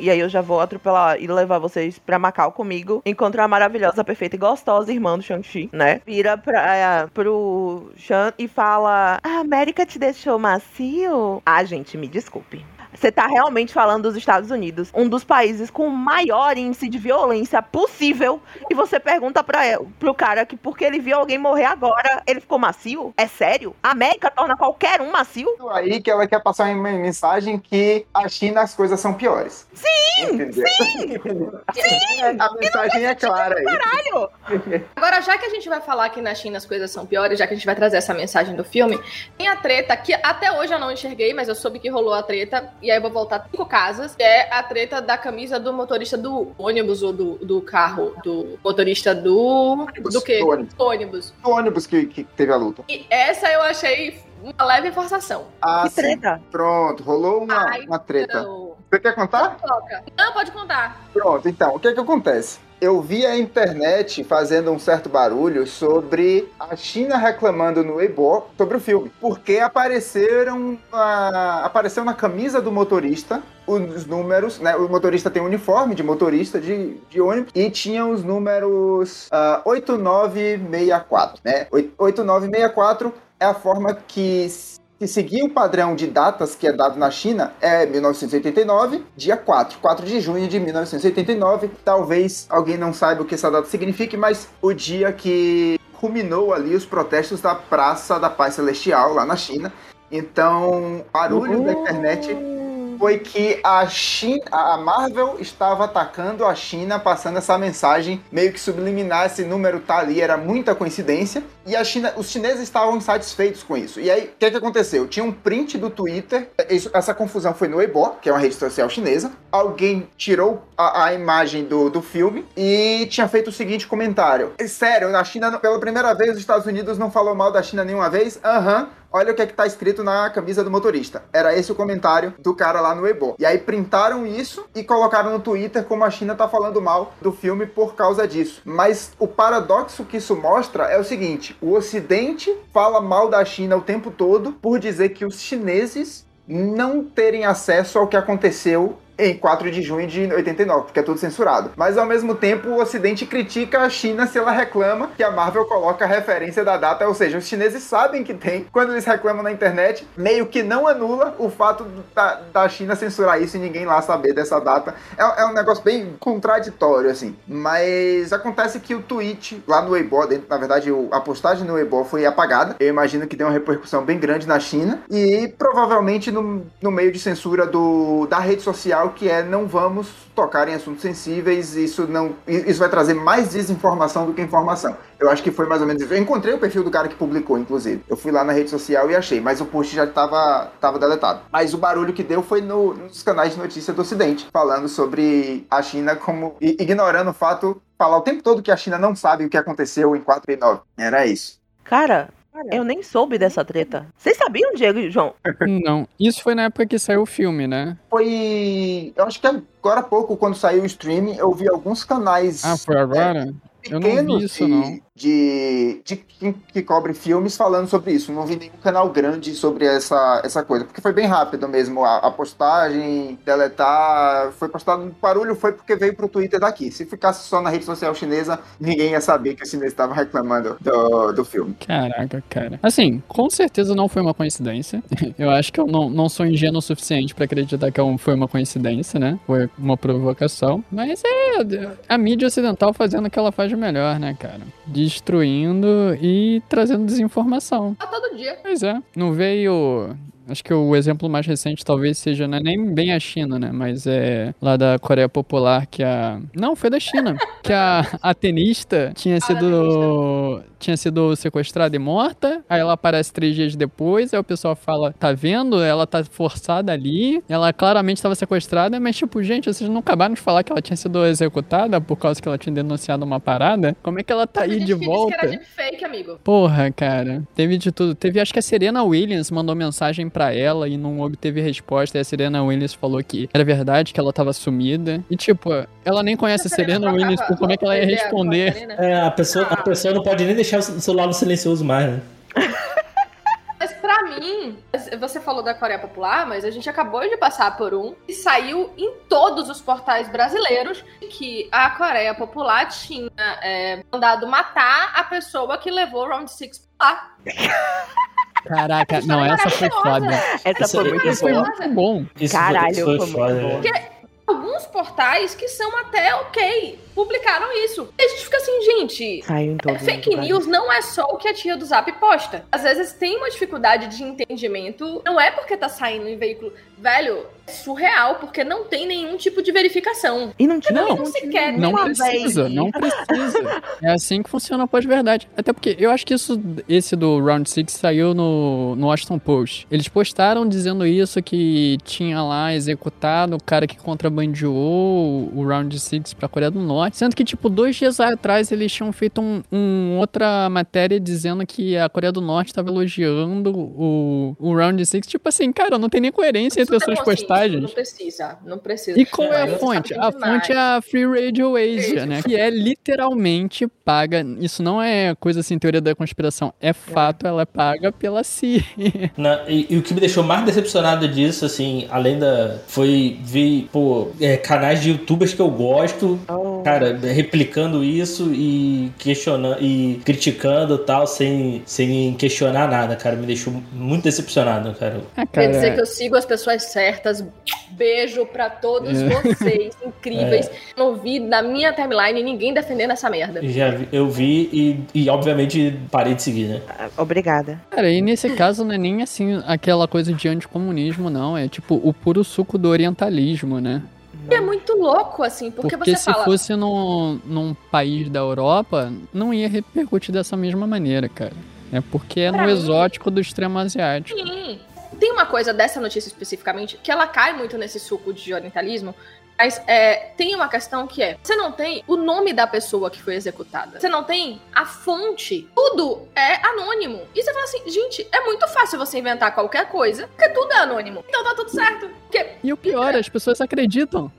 e aí eu já vou atropelar e levar vocês pra Macau comigo, encontram a maravilhosa, perfeita e gostosa irmã do Shang-Chi, né? Vira pra, pro Shan e fala: A América te deixou macio? Ah, gente, me desculpe. Você tá realmente falando dos Estados Unidos, um dos países com o maior índice de violência possível, e você pergunta pra, el- pro cara que porque ele viu alguém morrer agora, ele ficou macio? É sério? A América torna qualquer um macio? Aí que ela quer passar uma mensagem que a China as coisas são piores. Sim! Sim! A mensagem é clara aí. Caralho! Agora, já que a gente vai falar que na China as coisas são piores, já que a gente vai trazer essa mensagem do filme, tem a treta que até hoje eu não enxerguei, mas eu soube que rolou a treta, e aí eu vou voltar cinco casas, que é a treta da camisa do motorista do ônibus ou do, do carro, do motorista do... do quê? Do ônibus. Do ônibus. O ônibus que, que teve a luta. E essa eu achei uma leve forçação. Ah, Que sim. treta! Pronto, rolou uma, Ai, uma treta. Não. Você quer contar? Não, pode contar. Pronto, então, o que é que acontece? Eu vi a internet fazendo um certo barulho sobre a China reclamando no Weibo sobre o filme. Porque apareceram na, apareceu na camisa do motorista os números, né? O motorista tem um uniforme de motorista de, de ônibus e tinha os números ah, 8964, né? Oit- 8964 é a forma que se seguir o padrão de datas que é dado na China, é 1989, dia 4, 4 de junho de 1989. Talvez alguém não saiba o que essa data signifique, mas o dia que culminou ali os protestos da Praça da Paz Celestial, lá na China. Então, barulho da internet foi que a China, a Marvel estava atacando a China, passando essa mensagem meio que subliminar, esse número tá ali, era muita coincidência. E a China, os chineses estavam insatisfeitos com isso. E aí, o que, que aconteceu? Tinha um print do Twitter, isso- essa confusão foi no Weibo, que é uma rede social chinesa. Alguém tirou a, a imagem do, do filme e tinha feito o seguinte comentário. Sério, na China, pela primeira vez, os Estados Unidos não falou mal da China nenhuma vez? Aham. Olha o que é que tá escrito na camisa do motorista. Era esse o comentário do cara lá no Weibo. E aí printaram isso e colocaram no Twitter como a China tá falando mal do filme por causa disso. Mas o paradoxo que isso mostra é o seguinte: o Ocidente fala mal da China o tempo todo por dizer que os chineses não terem acesso ao que aconteceu em 4 de junho de 89, porque é tudo censurado. Mas ao mesmo tempo, o Ocidente critica a China se ela reclama que a Marvel coloca a referência da data, ou seja, os chineses sabem que tem, quando eles reclamam na internet, meio que não anula o fato da, da China censurar isso e ninguém lá saber dessa data. É, é um negócio bem contraditório, assim. Mas acontece que o tweet lá no Weibo, dentro, na verdade, o- a postagem no Weibo foi apagada. Eu imagino que deu uma repercussão bem grande na China. E provavelmente no, no meio de censura do, da rede social, que é não vamos tocar em assuntos sensíveis, isso não. Isso vai trazer mais desinformação do que informação. Eu acho que foi mais ou menos isso. Eu encontrei o perfil do cara que publicou, inclusive. Eu fui lá na rede social e achei, mas o post já estava tava deletado. Mas o barulho que deu foi no- nos canais de notícia do Ocidente, falando sobre a China como. ignorando o fato, falar o tempo todo que a China não sabe o que aconteceu em 4 e 9. Era isso. Cara, Eu nem soube dessa treta. Vocês sabiam, Diego e João? Não, isso foi na época que saiu o filme, né? Foi. Eu acho que agora há pouco, quando saiu o streaming, eu vi alguns canais Ah, foi agora? Eu não vi pequenos isso, não. De, de que, que cobre filmes falando sobre isso. Não vi nenhum canal grande sobre essa, essa coisa, porque foi bem rápido mesmo. A, a postagem, deletar, foi postado. O barulho foi porque veio pro Twitter daqui. Se ficasse só na rede social chinesa, ninguém ia saber que o chinês estava reclamando do, do filme. Caraca, cara. Assim, com certeza não foi uma coincidência. Eu acho que eu não, não sou ingênuo o suficiente pra acreditar que é foi uma coincidência, né? Foi uma provocação. Mas é a mídia ocidental fazendo o que ela faz de melhor, né, cara? Destruindo e trazendo desinformação. Tá todo dia. Pois é. Não veio. Acho que o exemplo mais recente talvez seja, não é nem bem a China, né? Mas é lá da Coreia Popular que a. Não, foi da China. que a, a tenista tinha sido. Tinha sido sequestrada e morta. Aí ela aparece três dias depois. Aí o pessoal fala: tá vendo? Ela tá forçada ali. Ela claramente estava sequestrada. Mas, tipo, gente, vocês não acabaram de falar que ela tinha sido executada por causa que ela tinha denunciado uma parada? Como é que ela tá aí de volta? que era deepfake, amigo. Porra, cara. Teve de tudo. Teve, acho que a Serena Williams mandou mensagem pra ela e não obteve resposta. E a Serena Williams falou que era verdade, que ela tava sumida. E, tipo, ela nem conhece a Serena Williams, por como é que ela ia responder? É, a pessoa, a pessoa não pode nem deixar o celular no silencioso mais, né? Mas pra mim, você falou da Coreia Popular, mas a gente acabou de passar por um e saiu em todos os portais brasileiros que a Coreia Popular tinha é, mandado matar a pessoa que levou o Round 6 lá. Caraca, não, essa foi foda. Essa Isso foi muito foi boa. muito bom. Isso Caralho, foi, foi foi muito foda, boa. Alguns portais que são até ok, publicaram isso. E a gente fica assim, gente, É, fake os lugares. news não é só o que a tia do Zap posta. Às vezes tem uma dificuldade de entendimento. Não é porque tá saindo em veículo. Velho, surreal, porque não tem nenhum tipo de verificação. E não tinha Não, não, sequer Não precisa, vez. não precisa. É assim que funciona a pós-verdade. Até porque eu acho que isso, esse do Round 6 saiu no, no Washington Post. Eles postaram dizendo isso, que tinha lá executado o cara que contrabandeou o, Round 6 pra Coreia do Norte. Sendo que, tipo, dois dias atrás eles tinham feito um, um outra matéria dizendo que a Coreia do Norte estava elogiando o, o Round 6. Tipo assim, cara, não tem nem coerência entre as Isso suas é consciente, Não postagens. precisa, não precisa. E qual é a fonte? A fonte é a Free Radio Asia, né? Que é literalmente paga. Isso não é coisa assim, teoria da conspiração. É fato, ela é paga pela CIA. Na- e, e o que me deixou mais decepcionado disso, assim, além da. Foi ver, pô, é, canais de youtubers que eu gosto, Oh. cara, replicando isso e questionando e criticando e tal, sem, sem questionar nada, cara. Me deixou muito decepcionado, cara. Ah, Quer dizer que cara. eu sigo as pessoas certas. Beijo pra todos É. vocês, incríveis. Não vi na minha timeline ninguém defendendo essa merda. Já vi- eu vi e, e, obviamente, parei de seguir, né? Obrigada. Cara, e nesse caso não é nem assim aquela coisa de anticomunismo, não. É tipo o puro suco do orientalismo, né? E é muito louco, assim, porque, Porque, você se fala. fosse num, num país da Europa, não ia repercutir dessa mesma maneira, cara. É porque é Pra no mim- exótico do extremo asiático. Sim. Tem uma coisa dessa notícia especificamente que ela cai muito nesse suco de orientalismo. Mas é, tem uma questão que é: você não tem o nome da pessoa que foi executada. Você não tem a fonte. Tudo é anônimo. E você fala assim, gente, é muito fácil você inventar qualquer coisa, porque tudo é anônimo. Então tá tudo certo. Porque E o pior, as pessoas acreditam.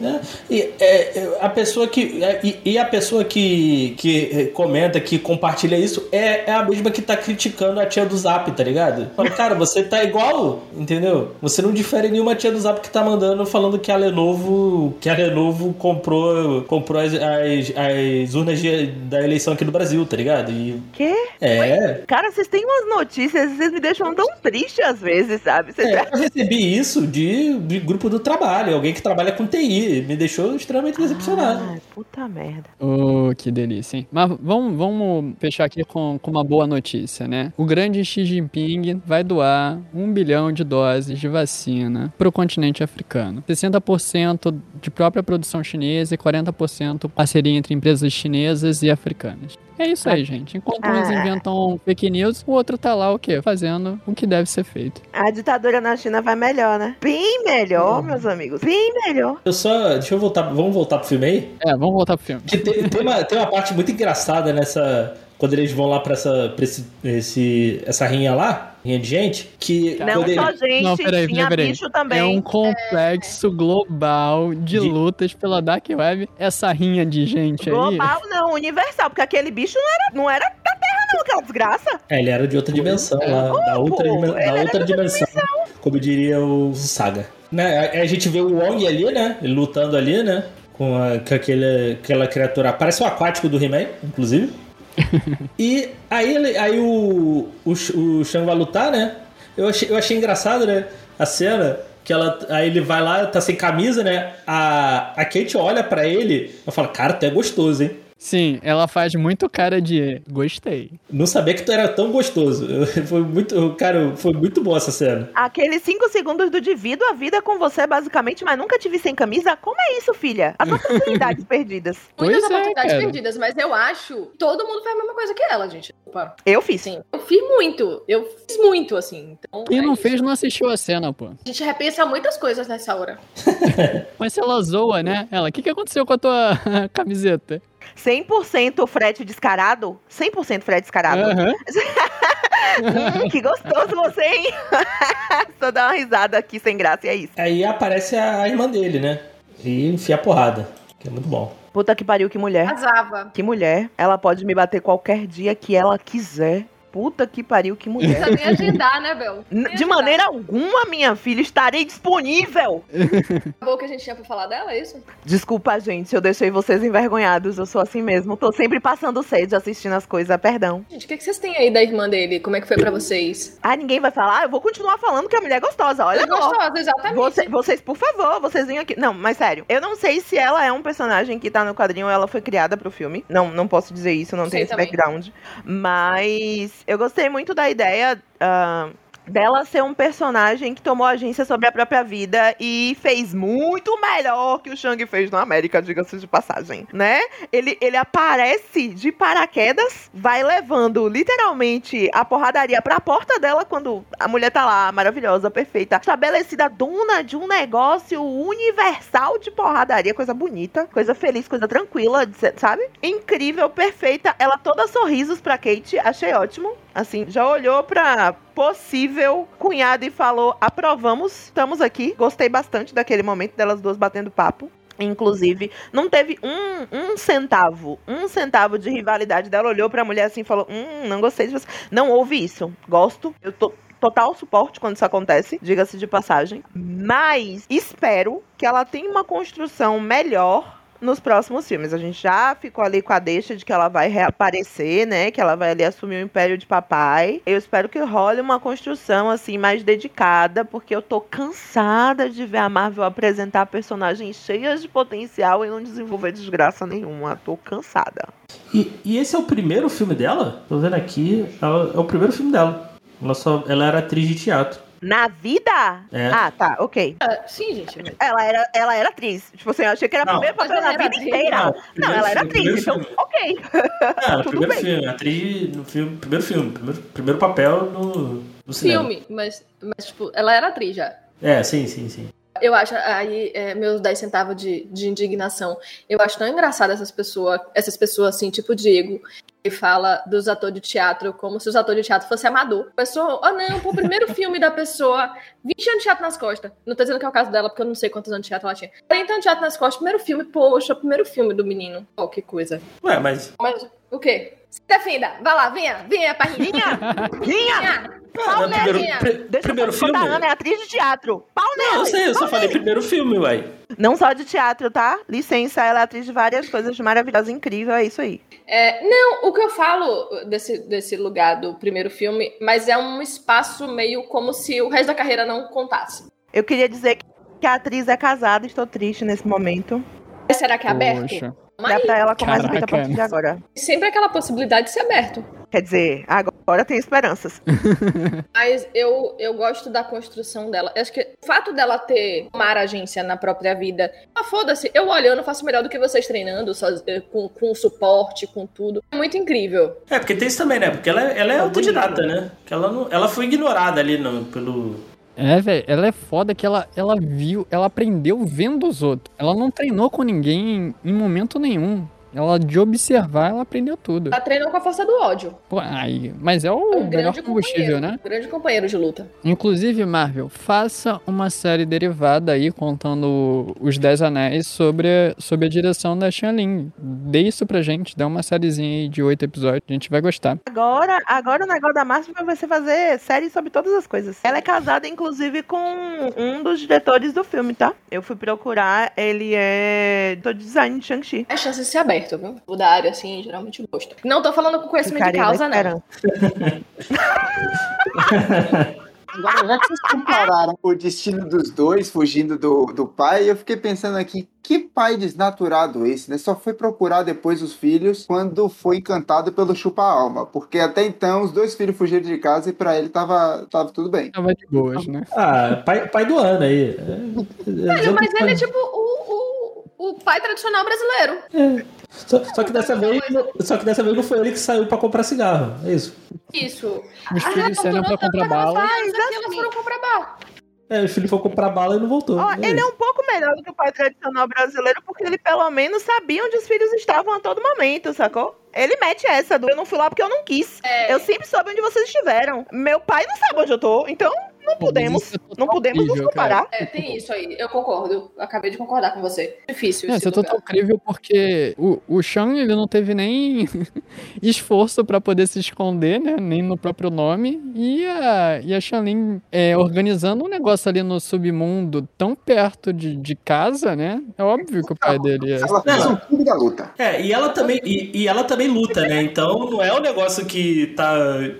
né? E é, é, a pessoa que é, e, e a pessoa que, que é, comenta, que compartilha isso é, é a mesma que tá criticando a tia do Zap, tá ligado? Fala, cara, você tá igual, entendeu? Você não difere nenhuma tia do Zap que tá mandando falando que a Lenovo que a Lenovo comprou comprou as, as, as urnas de- da eleição aqui do Brasil, tá ligado? E Quê? é, Cara, vocês têm umas notícias, vocês me deixam tão triste às vezes, sabe? Vocês é, eu recebi isso de, de grupo do trabalho, alguém que trabalha com TI, me deixou extremamente decepcionado. Ai, puta merda. Oh, que delícia, hein? Mas vamos, vamos fechar aqui com, com uma boa notícia, né? O grande Xi Jinping vai doar um bilhão de doses de vacina para o continente africano. 60% de própria produção chinesa e 40% parceria entre empresas chinesas e africanas. É isso aí, gente. Enquanto uns Ah. inventam fake news, o outro tá lá o quê? Fazendo o que deve ser feito. A ditadura na China vai melhor, né? Bem melhor, meus amigos. Bem melhor. Eu só. Deixa eu voltar. Vamos voltar pro filme aí? É, vamos voltar pro filme. Que tem, tem uma, tem uma parte muito engraçada nessa. Quando eles vão lá pra essa, pra esse, esse- essa rinha lá, rinha de gente, que Não ele- só gente, Não, peraí, tinha peraí. bicho também. É um complexo global de De- lutas pela Dark Web. Essa rinha de gente aí. Global não, universal, porque aquele bicho não era, não era da Terra não, aquela desgraça. É, ele era de outra dimensão lá, da outra, pô, da era outra de outra dimensão, como diria o Saga. Né, a, a gente vê o Wong ali, né, ele lutando ali, né, com, a- com aquele, aquela criatura, parece o aquático do He-Man, inclusive. E aí, ele, aí o, o, o Shang vai lutar, né, eu achei, eu achei engraçado, né, a cena... Que ela, aí ele vai lá, tá sem camisa, né? A, a Kate olha pra ele e fala: Cara, tu é gostoso, hein? Sim, ela faz muito cara de gostei. Não sabia que tu era tão gostoso. Foi muito, cara, foi muito boa essa cena. Aqueles cinco segundos do divido a vida com você, basicamente, mas nunca te vi sem camisa. Como é isso, filha? As oportunidades perdidas. Muitas Pois é, oportunidades cara. perdidas, mas eu acho todo mundo faz a mesma coisa que ela, gente. Opa. Eu fiz. Sim, eu fiz muito. Eu fiz muito, assim. Então, Quem é não isso. fez não assistiu a cena, pô. A gente repensa muitas coisas nessa hora. Mas se ela zoa, né? Ela, o que, que aconteceu com a tua camiseta? 100% frete descarado? 100% frete descarado. Aham. Hum, que gostoso você, hein? Só dá uma risada aqui sem graça e é isso. Aí aparece a irmã dele, né? E enfia a porrada. Que é muito bom. Puta que pariu, que mulher. Arrasava. Que mulher. Ela pode me bater qualquer dia que ela quiser. Puta que pariu, que Não mulher. precisa nem agendar, né, Bel? Nem De agendar. maneira alguma, minha filha, estarei disponível. Acabou o que a gente tinha pra falar dela, é isso? Desculpa, gente, eu deixei vocês envergonhados. Eu sou assim mesmo. Tô sempre passando sede assistindo as coisas, perdão. Gente, o que, que vocês têm aí da irmã dele? Como é que foi pra vocês? Ah, ninguém vai falar? Eu vou continuar falando que a mulher é gostosa. Olha É só. gostosa, exatamente. Você- vocês, por favor, vocês venham aqui. Não, mas sério, eu não sei se ela é um personagem que tá no quadrinho ou ela foi criada pro filme. Não, não posso dizer isso, não Sim, tenho esse também. background. Mas eu gostei muito da ideia. ah, dela ser um personagem que tomou agência sobre a própria vida e fez muito melhor que o Shang fez no América, diga-se de passagem, né? Ele, ele aparece de paraquedas, vai levando literalmente a porradaria pra porta dela quando a mulher tá lá, maravilhosa, perfeita, estabelecida, dona de um negócio universal de porradaria, coisa bonita, coisa feliz, coisa tranquila, sabe? Incrível, perfeita, ela toda sorrisos pra Kate, achei ótimo. Assim, já olhou pra possível cunhada e falou: aprovamos, estamos aqui. Gostei bastante daquele momento delas duas batendo papo. Inclusive, não teve um, um centavo, um centavo de rivalidade dela. Olhou pra mulher assim e falou: Hum, não gostei de você. Não houve isso. Gosto. Eu tô. Total suporte quando isso acontece, diga-se de passagem. Mas espero que ela tenha uma construção melhor nos próximos filmes. A gente já ficou ali com a deixa de que ela vai reaparecer, né? Que ela vai ali assumir o império de papai. Eu espero que role uma construção assim mais dedicada, porque eu tô cansada de ver a Marvel apresentar personagens cheias de potencial e não desenvolver desgraça nenhuma. Tô cansada. E, e esse é o primeiro filme dela? Tô vendo aqui. É o primeiro filme dela. Ela, só, ela era atriz de teatro. Na vida? É. Ah, tá, ok. Ah, sim, gente. mas- Ela era, ela era atriz. Tipo assim, eu achei que era o Não. primeiro papel Mas na vida atriz. inteira. Não, Não, ela era filme, atriz, primeiro então, ok. Ah, no Tudo primeiro bem. filme. Atriz no filme, primeiro filme. Primeiro, primeiro papel no, no cinema. Filme, mas, mas, tipo, ela era atriz já. É, sim, sim, sim. Eu acho, aí, é, meus 10 centavos de, de indignação. Eu acho tão engraçado essas pessoas, essas pessoas assim, tipo o Diego, que fala dos atores de teatro como se os atores de teatro fossem amador. A pessoa, oh não, pô, o primeiro filme da pessoa, 20 anos de teatro nas costas. Não tô dizendo que é o caso dela, porque eu não sei quantos anos de teatro ela tinha. 40 anos de teatro nas costas, primeiro filme, poxa, primeiro filme do menino. Oh, que coisa. Ué, mas. Mas, o quê? Se defenda, vai lá, venha, venha, parrinha. Vinha! Pri- Deixa primeiro eu filme? a Ana é atriz de teatro. Pau Não, eu sei, eu só falei primeiro filme, uai. Não só de teatro, tá? Licença, ela é atriz de várias coisas maravilhosas, incrível, é isso aí. É, não, o que eu falo desse, desse lugar do primeiro filme, mas é um espaço meio como se o resto da carreira não contasse. Eu queria dizer que a atriz é casada, estou triste nesse momento. Será que é aberto? Poxa. Dá pra ela começa a a Caraca. partir de agora. Sempre aquela possibilidade de ser aberto. Quer dizer, agora tem esperanças. Mas eu, eu gosto da construção dela. Eu acho que o fato dela ter tomar agência na própria vida. Ah, foda-se, eu olho, eu não faço melhor do que vocês treinando, só, eh, com, com suporte, com tudo. É muito incrível. É, porque tem isso também, né? Porque ela, ela é É autodidata, né? Que ela, não, ela foi ignorada ali no, pelo. É, velho, ela é foda que ela, ela viu, ela aprendeu vendo os outros. Ela não treinou com ninguém em, em momento nenhum. Ela, de observar, ela aprendeu tudo. Ela treinou com a força do ódio. Pô, aí, mas é o um melhor combustível, né? Grande companheiro de luta. Inclusive, Marvel, faça uma série derivada aí contando os Dez Anéis sobre, sobre a direção da Xianlin. Dê isso pra gente, dá uma sériezinha aí de oito episódios, a gente vai gostar. Agora, agora o negócio da Marvel vai ser fazer série sobre todas as coisas. Ela é casada, inclusive, com um dos diretores do filme, tá? Eu fui procurar, ele é do design de Shang-Chi. É chance de ser aberto, viu? O da área, assim, geralmente gosto. Não tô falando com conhecimento de Ficaria causa, na né? Agora, já que vocês compararam o destino dos dois fugindo do, do pai, eu fiquei pensando aqui, que pai desnaturado esse, né? Só foi procurar depois os filhos quando foi encantado pelo chupa-alma. Porque até então os dois filhos fugiram de casa e pra ele tava, tava tudo bem. Tava de boas, né? Ah, pai, pai do ano aí. Velho, mas ele é tipo o, o, o pai tradicional brasileiro. Só, só que dessa vez, só que dessa vez não foi ele que saiu pra comprar cigarro. É isso. Isso. Os filhos saíram pra comprar bala. Elas foram comprar bala. É, o filho foi comprar bala e não voltou. Ó, É ele é isso. um pouco melhor do que o pai tradicional brasileiro, porque ele pelo menos sabia onde os filhos estavam a todo momento, sacou? Ele mete essa do eu não fui lá porque eu não quis. É. Eu sempre soube onde vocês estiveram. Meu pai não sabe onde eu tô, então não podemos, é não podemos nos comparar. É, tem isso aí. Eu concordo. Eu acabei de concordar com você. Difícil esse isso é total lugar. incrível porque o, o Sean, ele não teve nem esforço pra poder se esconder, né? Nem no próprio nome. E a, e a Shanlin é, organizando um negócio ali no submundo tão perto de, de casa, né? É óbvio que o pai dele é. Ela fez um clube da luta. É, e ela também, e, e ela também luta, né? Então não é um negócio que tá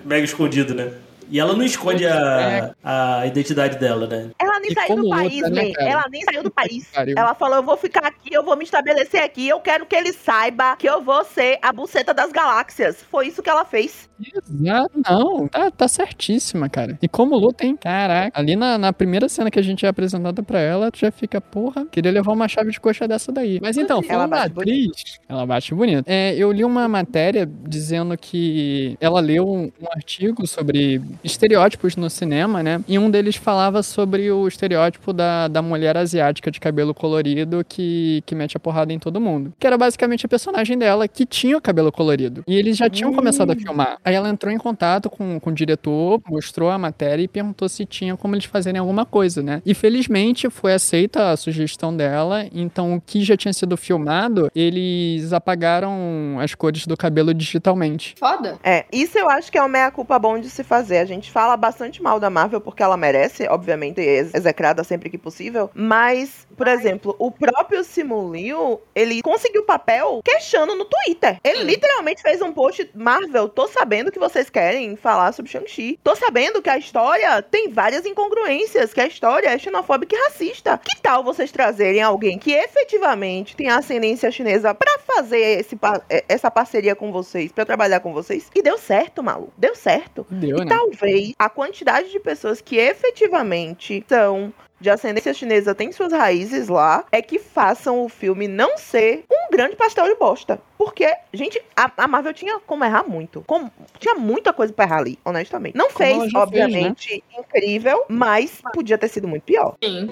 mega escondido, né? E ela não esconde a, a identidade dela, né? Ela nem E saiu do país, luta, né? Ela nem saiu do país. Ela falou: eu vou ficar aqui, eu vou me estabelecer aqui, eu quero que ele saiba que eu vou ser a buceta das galáxias. Foi isso que ela fez. Exato, não, tá, tá certíssima, cara. E como luta, hein? Caraca, ali na, na primeira cena que a gente é apresentada pra ela, tu já fica, porra, queria levar uma chave de coxa dessa daí. Mas então, Ela falando da atriz, ela bate bonito. É, eu li uma matéria dizendo que ela leu um, um artigo sobre estereótipos no cinema, né? E um deles falava sobre o estereótipo da, da mulher asiática de cabelo colorido que, que mete a porrada em todo mundo. Que era basicamente a personagem dela que tinha o cabelo colorido. E eles já tinham começado a filmar. Aí ela entrou em contato com, com o diretor, mostrou a matéria e perguntou se tinha como eles fazerem alguma coisa, né? E felizmente foi aceita a sugestão dela, então o que já tinha sido filmado, eles apagaram as cores do cabelo digitalmente. Foda. É, isso eu acho que é uma meia-culpa bom de se fazer. A gente fala bastante mal da Marvel porque ela merece, obviamente, ex- execrada sempre que possível. Mas, por exemplo, o próprio Simu Liu, ele conseguiu papel queixando no Twitter. Ele Sim. literalmente fez um post, Marvel, tô sabendo que vocês querem falar sobre Shang-Chi. Tô sabendo que a história tem várias incongruências, que a história é xenofóbica e racista. Que tal vocês trazerem alguém que efetivamente tem ascendência chinesa pra fazer esse, eh, essa parceria com vocês, pra trabalhar com vocês? E deu certo, maluco. Deu certo. Deu, E né? talvez a quantidade de pessoas que efetivamente são de ascendência chinesa, tem suas raízes lá, é que façam o filme não ser um grande pastel de bosta. Porque, gente, a, a Marvel tinha como errar muito. Como- tinha muita coisa pra errar ali, honestamente. Não fez, já fez, obviamente, incrível, mas podia ter sido muito pior. Sim.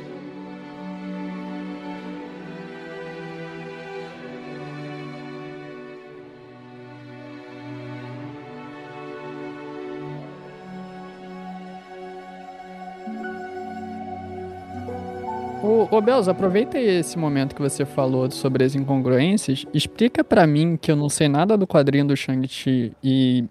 Ô, ô Belza, aproveita esse momento que você falou sobre as incongruências. Explica pra mim, que eu não sei nada do quadrinho do Shang-Chi e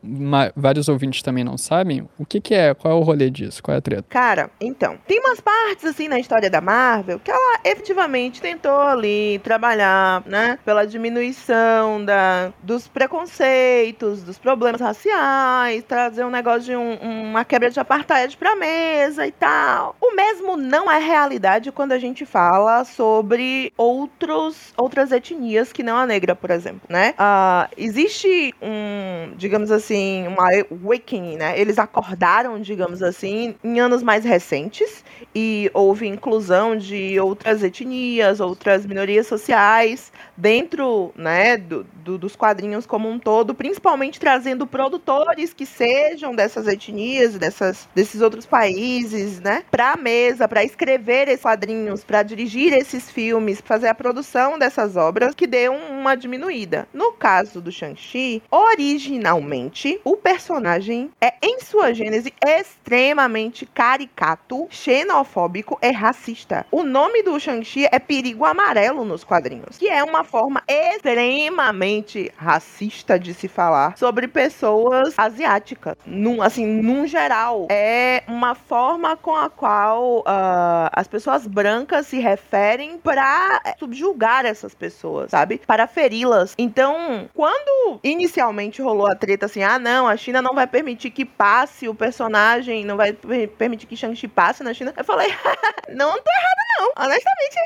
vários ouvintes também não sabem, o que que é, qual é o rolê disso, qual é a treta? Cara, então, tem umas partes assim na história da Marvel que ela efetivamente tentou ali trabalhar, né, pela diminuição da, dos preconceitos, dos problemas raciais, trazer um negócio de um- uma quebra de apartheid pra mesa e tal. O mesmo não é realidade quando a gente fala sobre outros, outras etnias que não a negra, por exemplo, né? Ah, existe um, digamos assim, uma awakening, né? Eles acordaram, digamos assim, em anos mais recentes e houve inclusão de outras etnias, outras minorias sociais dentro, né, do, do- dos quadrinhos como um todo, principalmente trazendo produtores que sejam dessas etnias, dessas, desses outros países, né, pra mesa, pra escrever esses quadrinhos pra dirigir esses filmes, fazer a produção dessas obras, que deu uma diminuída. No caso do Shang-Chi, originalmente, o personagem é, em sua gênese, extremamente caricato, xenofóbico e racista. O nome do Shang-Chi é Perigo Amarelo nos quadrinhos, que é uma forma extremamente racista de se falar sobre pessoas asiáticas. Num, assim, num geral, é uma forma com a qual ah, as pessoas brancas se referem para subjugar essas pessoas, sabe? Para feri-las. Então, quando inicialmente rolou a treta assim, ah, não, a China não vai permitir que passe o personagem, não vai per- permitir que Shang-Chi passe na China, eu falei, não tô errada não. Honestamente,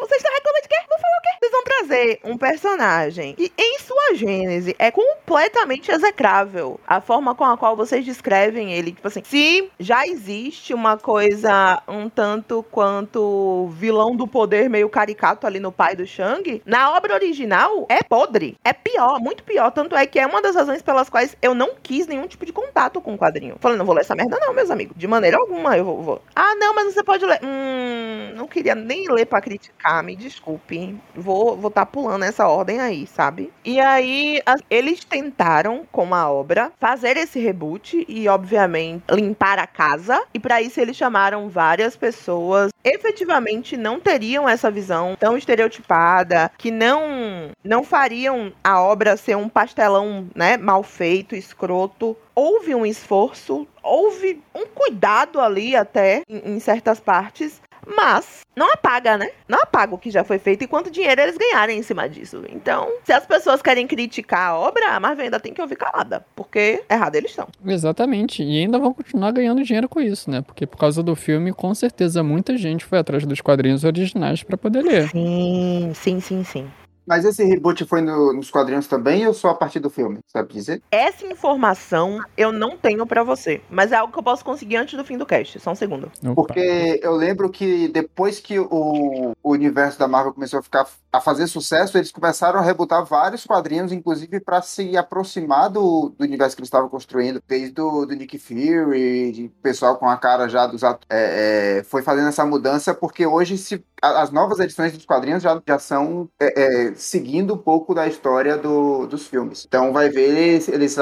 vocês estão reclamando de quê? Vou falar o quê? Vocês vão trazer um personagem que, em sua gênese, é completamente execrável. A forma com a qual vocês descrevem ele, tipo assim, se já existe uma coisa um tanto quanto vilão do poder meio caricato ali no pai do Shang, na obra original é podre. É pior, muito pior. Tanto é que é uma das razões pelas quais eu não quis nenhum tipo de contato com o quadrinho. Falei, não vou ler essa merda, não, meus amigos. De maneira alguma eu vou. vou. Ah, não, mas você pode ler. Hum, não queria nem ler pra criticar, me desculpe. Vou vou tá pulando essa ordem aí, sabe? E aí, eles tentaram, com a obra, fazer esse reboot e, obviamente, limpar a casa. E pra isso eles chamaram várias pessoas efetivamente não teriam essa visão tão estereotipada, que não não fariam a obra ser um pastelão, né, mal feito, escroto. Houve um esforço, houve um cuidado ali até em, em certas partes, mas não apaga, né? Não apaga o que já foi feito e quanto dinheiro eles ganharem em cima disso. Então, se as pessoas querem criticar a obra, a Marvel ainda tem que ouvir calada, porque errado eles estão. Exatamente. E ainda vão continuar ganhando dinheiro com isso, né? Porque por causa do filme, com certeza muita gente foi atrás dos quadrinhos originais pra poder ler. Sim, sim, sim, sim. Mas esse reboot foi no- nos quadrinhos também ou só a partir do filme? Sabe dizer? Essa informação eu não tenho pra você, mas é algo que eu posso conseguir antes do fim do cast. Só um segundo. Opa. Porque eu lembro que depois que o, o universo da Marvel começou a ficar a fazer sucesso, eles começaram a rebutar vários quadrinhos, inclusive para se aproximar do, do universo que eles estavam construindo, desde o do Nick Fury, de pessoal com a cara já dos atu- é, é, foi fazendo essa mudança, porque hoje se, as novas edições dos quadrinhos já, já são é, é, seguindo um pouco da história do- dos filmes. Então vai ver eles, eles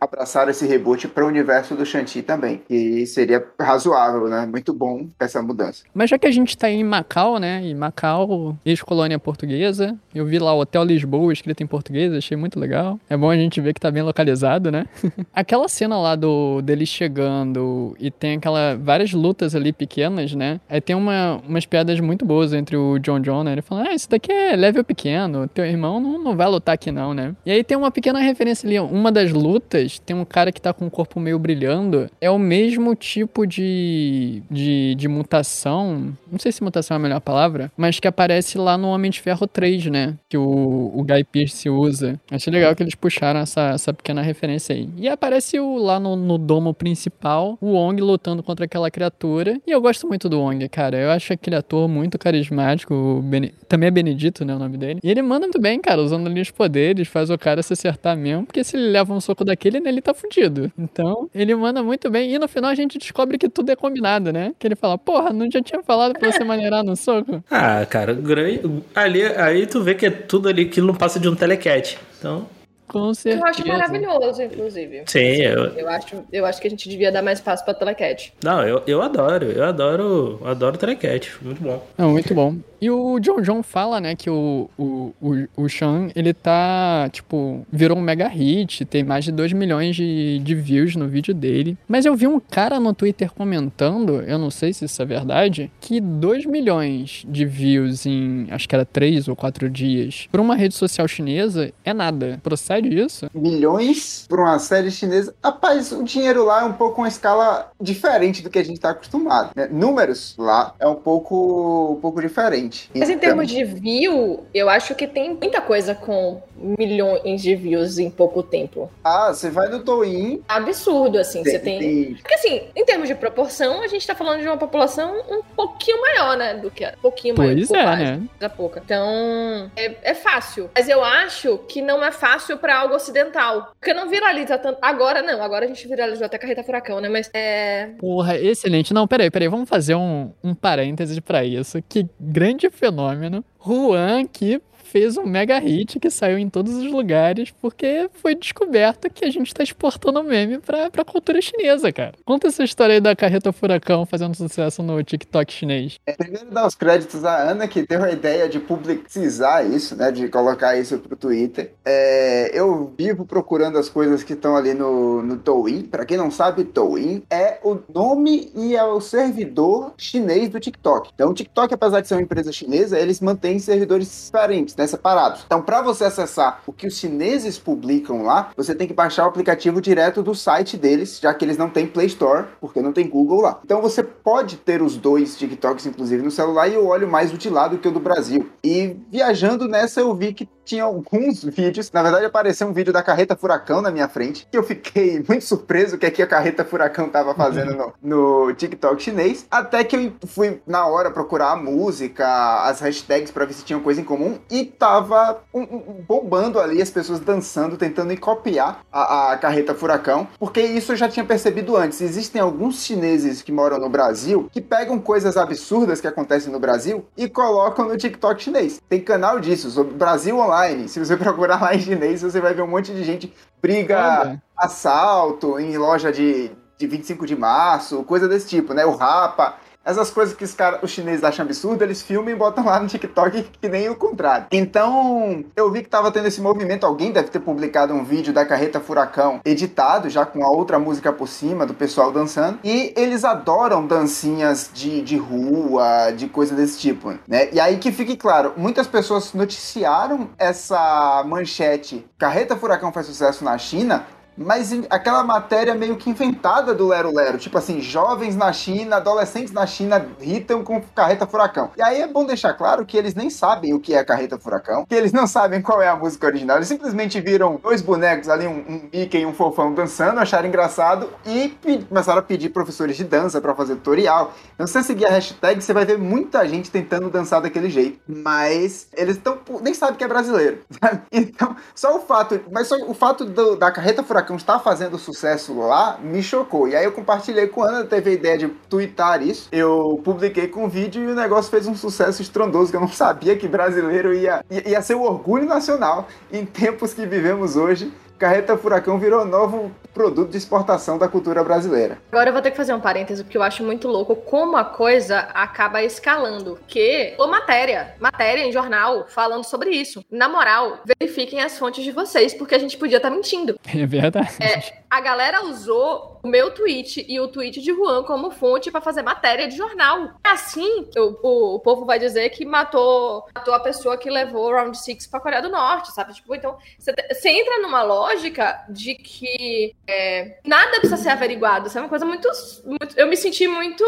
abraçaram esse reboot para o universo do Shanti também, que seria razoável, né? Muito bom essa mudança. Mas já que a gente tá em Macau, né? E Macau, ex-colônia portuguesa, eu vi lá o Hotel Lisboa escrito em português, achei muito legal. É bom a gente ver que tá bem localizado, né? aquela cena lá do dele chegando e tem aquela várias lutas ali pequenas, né? Aí tem uma, umas piadas muito boas entre o John John, né? Ele falando, ah, isso daqui é level pequeno, teu irmão não, não vai lutar aqui não, né? E aí tem uma pequena referência ali, uma das lutas, tem um cara que tá com o corpo meio brilhando, é o mesmo tipo de, de, de mutação, não sei se mutação é a melhor palavra, mas que aparece lá no Homem de Ferro 3, né? Que o, o Guy Pearce usa. Achei legal que eles puxaram essa, essa pequena referência aí. E aparece o, lá no, no domo principal, o Wong lutando contra aquela criatura. E eu gosto muito do Wong, cara. Eu acho aquele ator muito carismático. o Bene- Também é Benedito, né? O nome dele. E ele manda muito bem, cara, usando ali os poderes, faz o cara se acertar mesmo. Porque se ele leva um soco daquele, né, ele tá fudido. Então, ele manda muito bem. E no final a gente descobre que tudo é combinado, né? Que ele fala, porra, não já tinha falado pra você maneirar no soco? Ah, cara, grande- ali, aí tu vê que é tudo ali que não passa de um telecat. Então, Com certeza. Eu acho maravilhoso, inclusive. sim, eu, Eu acho, eu acho que a gente devia dar mais espaço pra Telecat. não, eu, eu adoro, eu adoro, eu adoro telecat, muito bom. Não, muito bom. E o John John fala, né, que o, o, o, o Sean, ele tá, tipo, virou um mega hit, tem mais de 2 milhões de, de views no vídeo dele. Mas eu vi um cara no Twitter comentando, eu não sei se isso é verdade, que 2 milhões de views em, acho que era 3 ou 4 dias, pra uma rede social chinesa, é nada. Procede isso? Milhões para uma série chinesa. Rapaz, o dinheiro lá é um pouco uma escala diferente do que a gente está acostumado. né? Números lá é um pouco, um pouco diferente. Mas em Então, termos de view, eu acho que tem muita coisa com milhões de views em pouco tempo. Ah, você vai no Douyin. Absurdo, assim. Você tem. Porque assim, em termos de proporção, a gente tá falando de uma população um pouquinho maior, né? Do que a. Um pouquinho Pois maior. é, bobagem, né? coisa pouca. Então, é, é fácil. Mas eu acho que não é fácil pra algo ocidental. Porque não viraliza tanto. Agora não, agora a gente viralizou até Carreta Furacão, né? Mas é. Porra, excelente. Não, peraí, peraí, vamos fazer um, um parêntese pra isso. Que grande fenômeno. Juan que fez um mega hit que saiu em todos os lugares porque foi descoberto que a gente tá exportando meme pra, pra cultura chinesa, cara. Conta essa história aí da carreta furacão fazendo sucesso no TikTok chinês. É, primeiro dar os créditos à Ana, que teve a ideia de publicizar isso, né? De colocar isso pro Twitter. É, eu vivo procurando as coisas que estão ali no, no Douyin. Pra quem não sabe, Douyin é o nome e é o servidor chinês do TikTok. Então, o TikTok, apesar de ser uma empresa chinesa, eles mantêm servidores diferentes, né? Separados. Então, para você acessar o que os chineses publicam lá, você tem que baixar o aplicativo direto do site deles, já que eles não têm Play Store, porque não tem Google lá. Então, você pode ter os dois TikToks, inclusive, no celular, e eu olho mais o de lá do que o do Brasil. E viajando nessa, eu vi que tinha alguns vídeos. Na verdade, apareceu um vídeo da carreta furacão na minha frente, que eu fiquei muito surpreso que aqui a carreta furacão tava fazendo no, no TikTok chinês. Até que eu fui na hora procurar a música, as hashtags para ver se tinha coisa em comum e tava um, um, bombando ali as pessoas dançando, tentando copiar a, a carreta furacão, porque isso eu já tinha percebido antes. Existem alguns chineses que moram no Brasil que pegam coisas absurdas que acontecem no Brasil e colocam no TikTok chinês. Tem canal disso, sobre Brasil Online se você procurar lá em chinês, você vai ver um monte de gente briga, assalto em loja de, de 25 de março, coisa desse tipo, né? O Rapa. Essas coisas que os, cara, os chineses acham absurdo, eles filmam e botam lá no TikTok que nem o contrário. Então, eu vi que tava tendo esse movimento. Alguém deve ter publicado um vídeo da Carreta Furacão editado, já com a outra música por cima, do pessoal dançando. E eles adoram dancinhas de, de rua, de coisa desse tipo, né? E aí que fique claro, muitas pessoas noticiaram essa manchete. Carreta Furacão faz sucesso na China mas aquela matéria meio que inventada do Lero Lero, tipo assim, jovens na China, adolescentes na China irritam com carreta furacão. E aí é bom deixar claro que eles nem sabem o que é carreta furacão, que eles não sabem qual é a música original, eles simplesmente viram dois bonecos ali, um, um Mickey e um fofão dançando, acharam engraçado e começaram a pedir professores de dança pra fazer tutorial. Então se você seguir a hashtag, você vai ver muita gente tentando dançar daquele jeito, mas eles estão nem sabem que é brasileiro. sabe? Então, só o fato, mas só o fato do- da carreta furacão estar fazendo sucesso lá me chocou. E aí eu compartilhei com a Ana, teve a ideia de twittar isso. Eu publiquei com vídeo e o negócio fez um sucesso estrondoso que eu não sabia que brasileiro ia, ia, ia ser o orgulho nacional em tempos que vivemos hoje. Carreta Furacão virou novo produto de exportação da cultura brasileira. Agora eu vou ter que fazer um parêntese, porque eu acho muito louco como a coisa acaba escalando. Que, ou matéria, matéria em jornal falando sobre isso. Na moral, verifiquem as fontes de vocês, porque a gente podia estar mentindo. É verdade. A galera usou o meu tweet e o tweet de Juan como fonte pra fazer matéria de jornal. É assim, o, o, o povo vai dizer que matou, matou a pessoa que levou o Round 6 pra Coreia do Norte, sabe? Tipo, então, você entra numa lógica de que é, nada precisa ser averiguado. Isso é uma coisa muito, muito- Eu me senti muito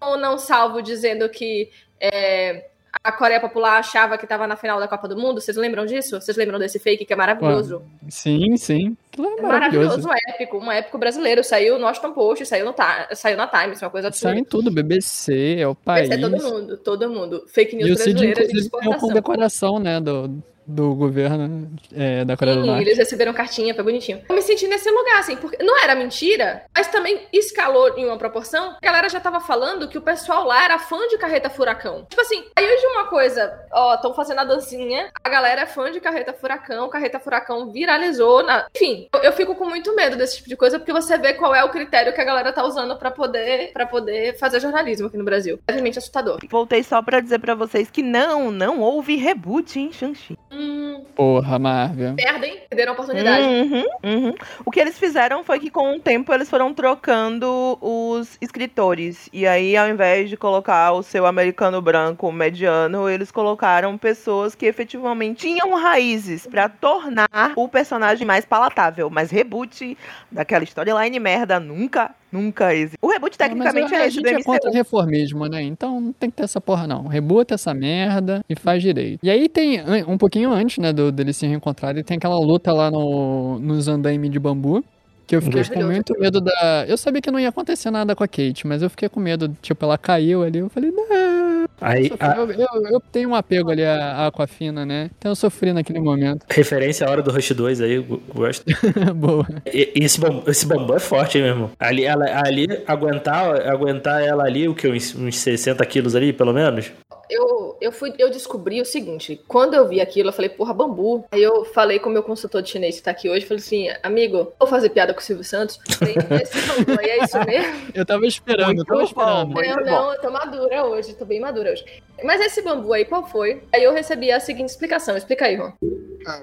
ou não salvo dizendo que é, a Coreia Popular achava que tava na final da Copa do Mundo. Vocês lembram disso? Vocês lembram desse fake que é maravilhoso? Sim, sim. É É maravilhoso. um épico, um épico brasileiro. Saiu no Washington Post, saiu, no saiu na Times, uma coisa absurda. em tudo, BBC, é o país. Esse é todo mundo, todo mundo. Fake news E o Cid, de inclusive, tem uma condecoração, né, do, do governo é, da Coreia do Sim, Norte. eles receberam cartinha, foi bonitinho. Eu me senti nesse lugar, assim, porque não era mentira, mas também escalou em uma proporção. A galera já tava falando que o pessoal lá era fã de Carreta Furacão. Tipo assim, aí hoje uma coisa, ó, estão fazendo a dancinha, a galera é fã de Carreta Furacão, Carreta Furacão viralizou. Na... Enfim, eu, eu fico com muito medo desse tipo de coisa, porque você vê qual é o critério que a galera tá usando pra poder, pra poder fazer jornalismo aqui no Brasil. Levemente assustador. Voltei só pra dizer pra vocês que não, não houve reboot em Shang-Chi. Hum, Porra, Marvel. perdem, perderam a oportunidade. Uhum, uhum. O que eles fizeram foi que com o tempo eles foram trocando os escritores. E aí, ao invés de colocar o seu americano branco mediano, eles colocaram pessoas que efetivamente tinham raízes pra tornar o personagem mais palatável. Mas reboot daquela storyline merda nunca, nunca existe. O reboot tecnicamente Mas é a gente é contra reformismo, né? Então não tem que ter essa porra, não. Rebuta essa merda e faz direito. E aí tem, um pouquinho antes, né, do, deles se reencontrarem, tem aquela luta lá no, nos andaime de bambu. Que eu fiquei com muito medo da. Eu sabia que não ia acontecer nada com a Kate, mas eu fiquei com medo. Tipo, ela caiu ali. Eu falei, não. Aí, Sofri. a Eu, eu- eu tenho um apego ali à Aquafina, né? Então eu sofri naquele momento. referência à hora do Rush 2 aí, eu gosto. Boa. E, e esse, bambu, esse bambu é forte, hein, meu irmão. Ali, ela, ali aguentar, aguentar ela ali, o que? Uns, uns 60 quilos ali, pelo menos? Eu, eu, fui, eu descobri o seguinte: quando eu vi aquilo, eu falei, porra, bambu. Aí eu falei com o meu consultor de chinês que tá aqui hoje, falei assim, amigo, vou fazer piada com o Silvio Santos. Falei, é isso mesmo? Eu tava esperando, eu tava Muito bom, esperando. Muito não, bom. não, eu tô madura hoje, tô bem madura hoje. Mas esse bambu aí, qual foi? Aí eu recebi a seguinte explicação. Explica aí, Ron.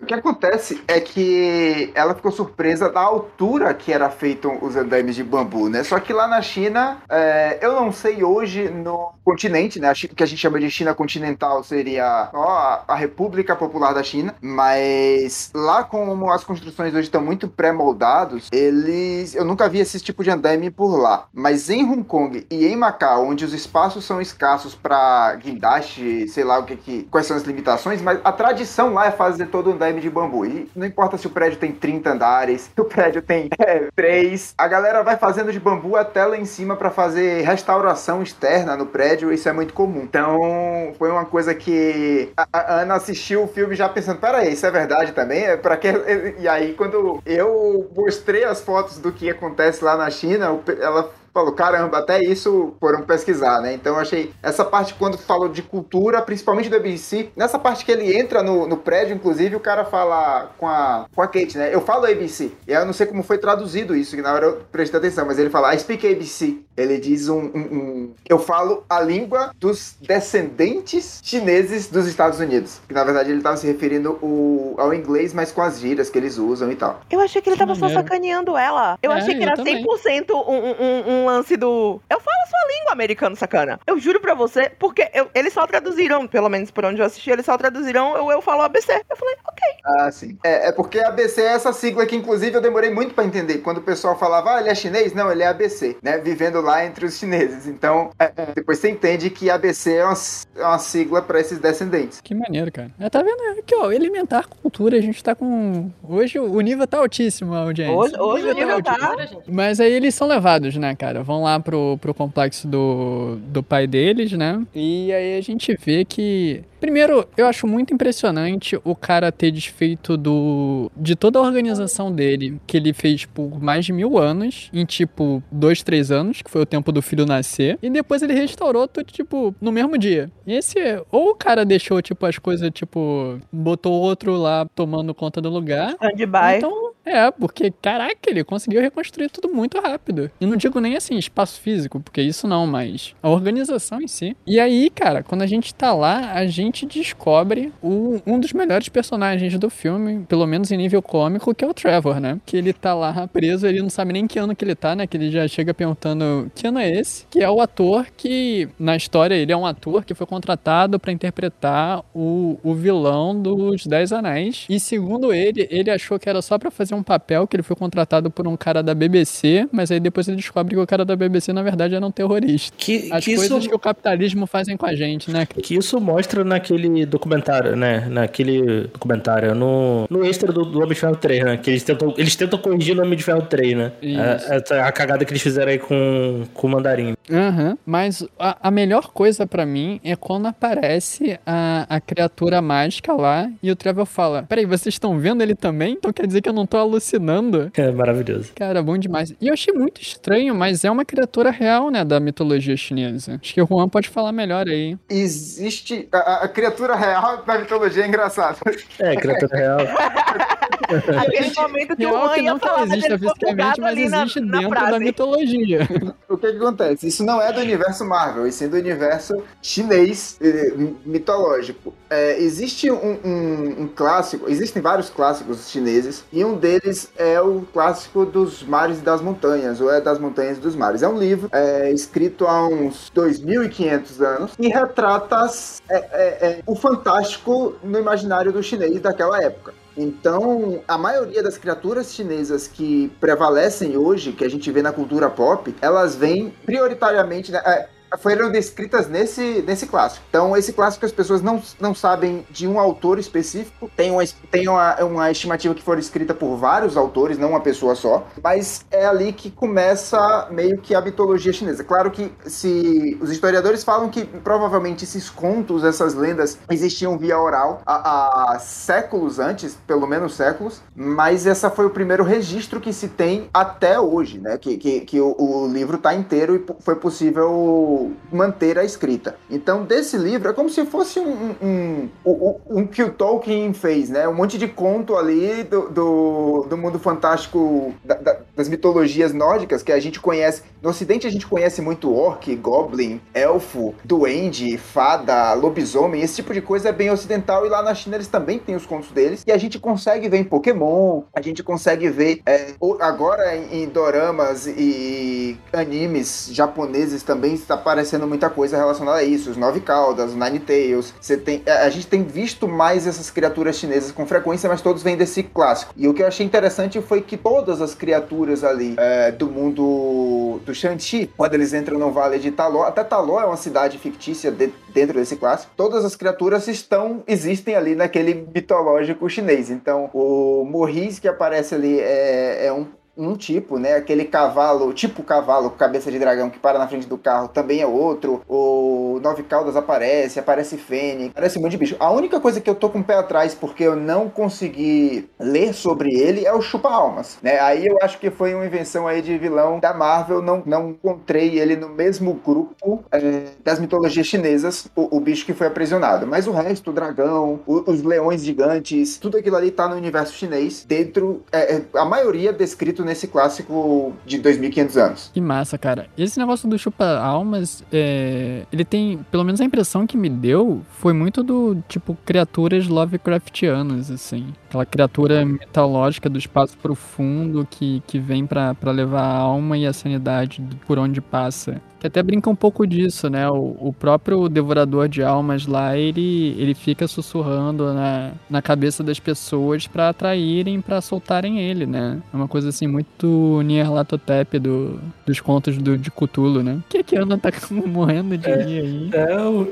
O que acontece é que ela ficou surpresa da altura que era feito os andames de bambu, né? Só que lá na China, é, eu não sei hoje no continente, né? O que a gente chama de China continental seria ó, a, República Popular da China, mas lá como as construções hoje estão muito pré-moldados, eles, eu nunca vi esse tipo de andame por lá. Mas em Hong Kong e em Macau, onde os espaços são escassos para sei lá o que que, quais são as limitações, mas a tradição lá é fazer todo andaime de bambu. E não importa se o prédio tem 30 andares, se o prédio tem é, 3, a galera vai fazendo de bambu até lá em cima para fazer restauração externa no prédio, isso é muito comum. Então, foi uma coisa que a, a Ana assistiu o filme já pensando, peraí, isso é verdade também? É para que e aí quando eu mostrei as fotos do que acontece lá na China, ela falou, caramba, até isso foram pesquisar, né? Então eu achei essa parte quando falou de cultura, principalmente do ABC, nessa parte que ele entra no, no prédio, inclusive, o cara fala com a, com a Kate, né? Eu falo ABC. E eu não sei como foi traduzido isso, que na hora eu prestei atenção, mas ele fala, I speak ABC. Ele diz um, um- um- Eu falo a língua dos descendentes chineses dos Estados Unidos. Que na verdade ele estava se referindo o- ao inglês, mas com as gírias que eles usam e tal. Eu achei que ele Que tava só sacaneando ela. Eu É, achei que eu era também. 100% um, um, um- um lance do. Eu falo a sua língua, americano sacana. Eu juro pra você, porque eu- eles só traduziram, pelo menos por onde eu assisti, eles só traduziram eu, eu falo ABC. Eu falei, ok. Ah, sim. É, é porque ABC é essa sigla que, inclusive, eu demorei muito pra entender. Quando o pessoal falava, ah, ele é chinês? Não, ele é ABC, né? Vivendo lá entre os chineses. Então, é, é, depois você entende que ABC é uma, é uma sigla pra esses descendentes. Que maneiro, cara. É, tá vendo? Aqui, ó, elementar cultura, a gente tá com. Hoje o nível tá altíssimo, a audiência. Hoje, hoje o nível tá. Agora, gente. Mas aí eles são levados, né, cara? Vão lá pro, pro complexo do, do pai deles, né? E aí a gente vê que. Primeiro, eu acho muito impressionante o cara ter desfeito do. de toda a organização dele, que ele fez por mais de mil anos, em tipo dois, três anos, que foi o tempo do filho nascer. E depois ele restaurou tudo, tipo, no mesmo dia. E esse. Ou o cara deixou, tipo, as coisas, tipo, botou outro lá tomando conta do lugar. Stand-by. Então, é, porque, caraca, ele conseguiu reconstruir tudo muito rápido. E não digo nem assim, espaço físico, porque isso não, mas a organização em si. E aí, cara, quando a gente tá lá, a gente descobre o- um dos melhores personagens do filme, pelo menos em nível cômico, que é o Trevor, né? Que ele tá lá preso, ele não sabe nem que ano que ele tá, né? Que ele já chega perguntando que ano é esse? Que é o ator que, na história, ele é um ator que foi contratado pra interpretar o, o vilão dos Dez Anéis. E segundo ele, ele achou que era só pra fazer um papel, que ele foi contratado por um cara da BBC, mas aí depois ele descobre que o cara da BBC, na verdade, era um terrorista. Que, As que coisas isso, que o capitalismo fazem com a gente, né? que isso mostra naquele documentário, né? Naquele documentário, no, no extra do, do Homem de Ferro 3, né? Que eles tentam, eles tentam corrigir no Homem de Ferro 3, né? É, essa é a cagada que eles fizeram aí com, com o Mandarim. Aham, mas a, a melhor coisa pra mim é quando aparece a, a criatura mágica lá e o Trevor fala: Peraí, vocês estão vendo ele também? Então quer dizer que eu não tô alucinando? É maravilhoso. Cara, bom demais. E eu achei muito estranho, mas é uma criatura real, né, da mitologia chinesa. Acho que o Juan pode falar melhor aí. Existe. A, a- criatura real da mitologia é engraçada. É, criatura real. Aquele momento que o Real Juan que não que falar, ela exista fisicamente, mas na, existe na dentro da frase. mitologia. O que, que acontece? Isso não é do universo Marvel, e sim do universo chinês eh, mitológico. É, existe um, um- um clássico, existem vários clássicos chineses, e um deles é o clássico dos mares e das montanhas, ou é das montanhas e dos mares. É um livro é, escrito há uns 2.500 anos e retrata é, é, é, o fantástico no imaginário do chinês daquela época. Então, a maioria das criaturas chinesas que prevalecem hoje, que a gente vê na cultura pop, elas vêm prioritariamente. né, é, foram descritas nesse, nesse clássico. Então, esse clássico as pessoas não, não sabem de um autor específico. Tem, uma, tem uma, uma estimativa que foi escrita por vários autores, não uma pessoa só. Mas é ali que começa meio que a mitologia chinesa. Claro que se os historiadores falam que provavelmente esses contos, essas lendas existiam via oral há, há séculos antes, pelo menos séculos, mas essa foi o primeiro registro que se tem até hoje, né? Que, que, que o, o livro está inteiro e foi possível manter a escrita. Então, desse livro, é como se fosse um, um, um, um que o Tolkien fez, né? Um monte de conto ali do, do, do mundo fantástico da, da, das mitologias nórdicas que a gente conhece. No Ocidente, a gente conhece muito orc, goblin, elfo, duende, fada, lobisomem. Esse tipo de coisa é bem ocidental e lá na China eles também têm os contos deles. E a gente consegue ver em Pokémon, a gente consegue ver é, agora em, doramas e animes japoneses também está aparecendo muita coisa relacionada a isso. Os Nove Caudas, os Nine Tails. Você tem, a gente tem visto mais essas criaturas chinesas com frequência, mas todos vêm desse clássico. E o que eu achei interessante foi que todas as criaturas ali é, do mundo do Shanxi, quando eles entram no Vale de Taló, até Taló é uma cidade fictícia de, dentro desse clássico, todas as criaturas estão, existem ali naquele mitológico chinês. Então, o Morris que aparece ali é, é um um tipo, né? Aquele cavalo, tipo cavalo cabeça de dragão que para na frente do carro também é outro. O Nove Caldas aparece, aparece Fênix, aparece um monte de bicho. A única coisa que eu tô com o pé atrás porque eu não consegui ler sobre ele é o Chupa-Almas, né? Aí eu acho que foi uma invenção aí de vilão da Marvel, não, não encontrei ele no mesmo grupo é, das mitologias chinesas, o, o, bicho que foi aprisionado. Mas o resto, o dragão, o, os leões gigantes, tudo aquilo ali tá no universo chinês, dentro, é a maioria descrito nesse clássico de 2500 anos. Que massa, cara. Esse negócio do chupa-almas, é... ele tem, pelo menos a impressão que me deu, foi muito do, tipo, criaturas Lovecraftianas, assim. Aquela criatura mitológica do espaço profundo que, que vem para levar a alma e a sanidade por onde passa. Que até brinca um pouco disso, né? O, o próprio devorador de almas lá, ele, ele fica sussurrando na, na cabeça das pessoas para atraírem, para soltarem ele, né? É uma coisa assim muito Nyarlathotep do, dos contos do, de Cthulhu, né? O que que Ana tá morrendo de é, rir aí?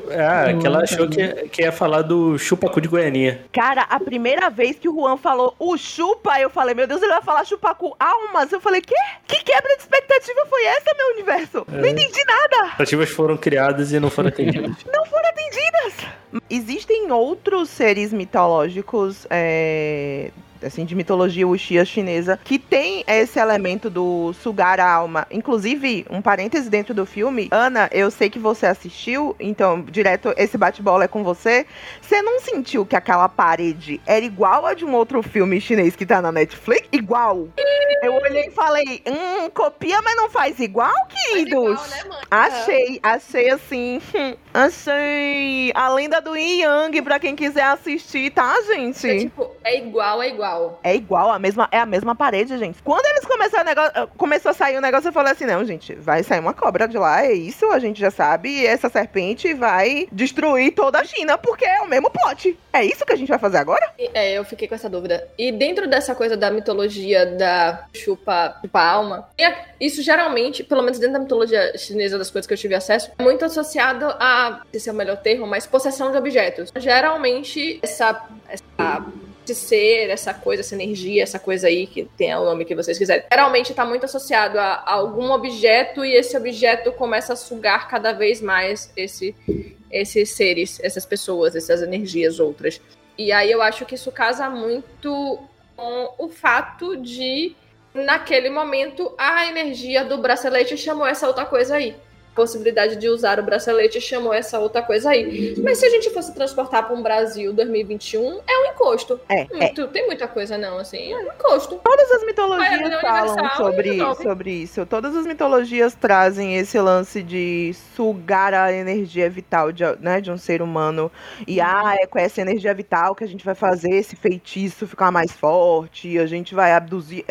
É, é, que ela achou que, que ia falar do chupacu de Goianinha. Cara, a primeira vez que o Juan falou o chupa, eu falei, meu Deus, ele vai falar chupacu almas. Eu falei, quê? Que quebra de expectativa foi essa, meu universo? É. Não entendi entendi nada. Expectativas foram criadas e não foram atendidas. não foram atendidas. Existem outros seres mitológicos é, assim, de mitologia wuxia chinesa, que tem esse elemento do sugar a alma. Inclusive, um parêntese dentro do filme, Ana, eu sei que você assistiu, então, direto, esse bate-bola é com você. Você não sentiu que aquela parede era igual a de um outro filme chinês que tá na Netflix? Igual. Eu olhei e falei, hum, copia, mas não faz igual, queridos? Faz igual, né, achei, achei assim, achei a lenda do Yin Yang pra quem quiser assistir, tá, gente? É tipo, é igual, é igual igual. É igual, a mesma, é a mesma parede, gente. Quando eles começaram a negócio, começou a sair o negócio, eu falei assim: não, gente, vai sair uma cobra de lá, é isso, a gente já sabe. E essa serpente vai destruir toda a China, porque é o mesmo plot. É isso que a gente vai fazer agora? É, eu fiquei com essa dúvida. E dentro dessa coisa da mitologia da chupa, chupa alma, isso geralmente, pelo menos dentro da mitologia chinesa, das coisas que eu tive acesso, é muito associado a, se é o melhor termo, mas possessão de objetos. Geralmente, essa, essa esse ser, essa coisa, essa energia, essa coisa aí, que tem o nome que vocês quiserem, geralmente está muito associado a, a, algum objeto e esse objeto começa a sugar cada vez mais esse, esses seres, essas pessoas, essas energias outras. E aí eu acho que isso casa muito com o fato de, naquele momento, a energia do bracelete chamou essa outra coisa aí possibilidade de usar o bracelete chamou essa outra coisa aí. Mas se a gente fosse transportar para um Brasil 2021, é um encosto. É, hum, é. tem muita coisa não, assim, é um encosto. Todas as mitologias falam sobre, sobre isso. Todas as mitologias trazem esse lance de sugar a energia vital de, né, de um ser humano. E ah, é com essa energia vital que a gente vai fazer esse feitiço ficar mais forte, a gente vai abduzir.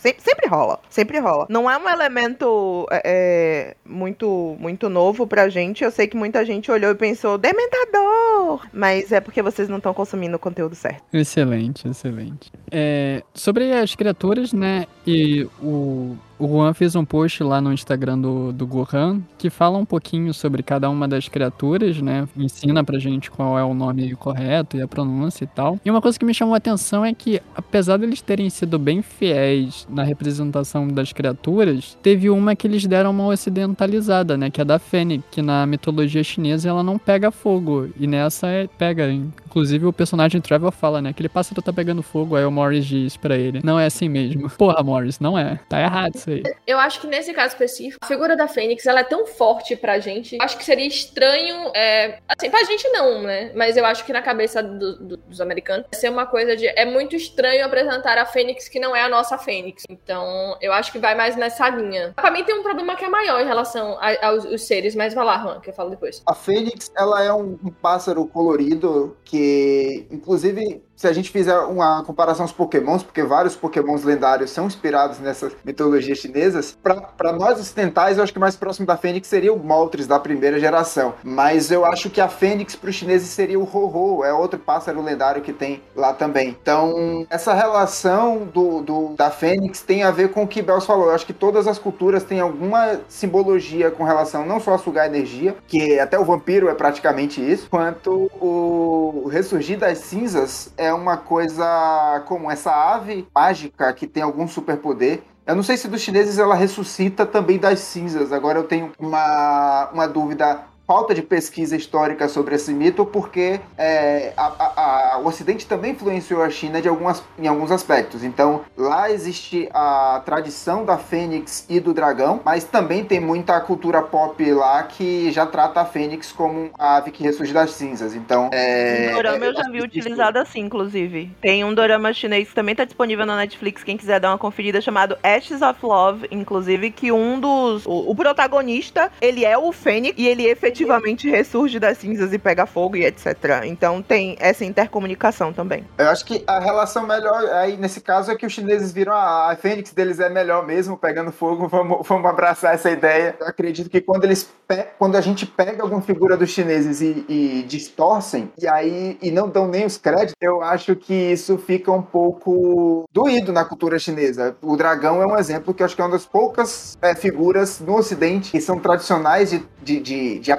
Sempre, sempre rola. Sempre rola. Não é um elemento é, é, muito, muito novo pra gente. Eu sei que muita gente olhou e pensou, Dementador! Mas é porque vocês não estão consumindo o conteúdo certo. Excelente, excelente. É, sobre as criaturas, né? E o, o Juan fez um post lá no Instagram do, do Gohan que fala um pouquinho sobre cada uma das criaturas, né? Ensina pra gente qual é o nome correto e a pronúncia e tal. E uma coisa que me chamou a atenção é que, apesar deles terem sido bem fiéis na representação das criaturas, teve uma que eles deram uma ocidentalizada, né? Que é da Fênix, que na mitologia chinesa ela não pega fogo. E nessa é, pega. Inclusive o personagem Trevor fala, né? Que ele pássaro tá pegando fogo, aí o Morris diz pra ele. Não é assim mesmo. Porra, Morris, não é. Tá errado isso aí. Eu acho que nesse caso específico, a figura da Fênix, ela é tão forte pra gente. Acho que seria estranho, é, assim, pra gente não, né? Mas eu acho que na cabeça do- do- dos americanos, vai ser uma coisa de, é muito estranho apresentar a Fênix que não é a nossa Fênix. Então, eu acho que vai mais nessa linha. Pra mim tem um problema que é maior em relação a- aos os seres, mas vai lá, Juan, que eu falo depois. A Fênix, ela é um, um pássaro colorido que, inclusive, se a gente fizer uma comparação aos pokémons, porque vários pokémons lendários são inspirados nessas mitologias chinesas, para nós ocidentais, eu acho que mais próximo da Fênix seria o Moltres da primeira geração. Mas eu acho que a Fênix para os chineses seria o Ho-Ho, é outro pássaro lendário que tem lá também. Então, essa relação do, do- da Fênix tem a ver com o que Bells falou. Eu acho que todas as culturas têm alguma simbologia com relação não só a sugar energia, que até o vampiro é praticamente isso, quanto o ressurgir das cinzas é uma coisa como essa ave mágica que tem algum superpoder. Eu não sei se dos chineses ela ressuscita também das cinzas. Agora eu tenho uma, uma dúvida. Falta de pesquisa histórica sobre esse mito, porque é, a- a- a- o Ocidente também influenciou a China de algumas, em alguns aspectos. Então, lá existe a tradição da Fênix e do dragão, mas também tem muita cultura pop lá que já trata a Fênix como a ave que ressurge das cinzas. Então, é. Um dorama eu é- já vi utilizado assim, inclusive. Tem um dorama chinês que também tá disponível na Netflix, quem quiser dar uma conferida, chamado Ashes of Love, inclusive, que um dos... O, o protagonista, ele é o Fênix e ele efetivamente ressurge das cinzas e pega fogo e etc. Então tem essa intercomunicação também. Eu acho que a relação melhor aí nesse caso é que os chineses viram "Ah, a Fênix deles é melhor mesmo, pegando fogo, vamos, vamos abraçar essa ideia. Eu acredito que quando eles quando a gente pega alguma figura dos chineses e, e distorcem, e aí e não dão nem os créditos, eu acho que isso fica um pouco doído na cultura chinesa. O dragão é um exemplo que eu acho que é uma das poucas é, figuras no ocidente que são tradicionais de, de, de, de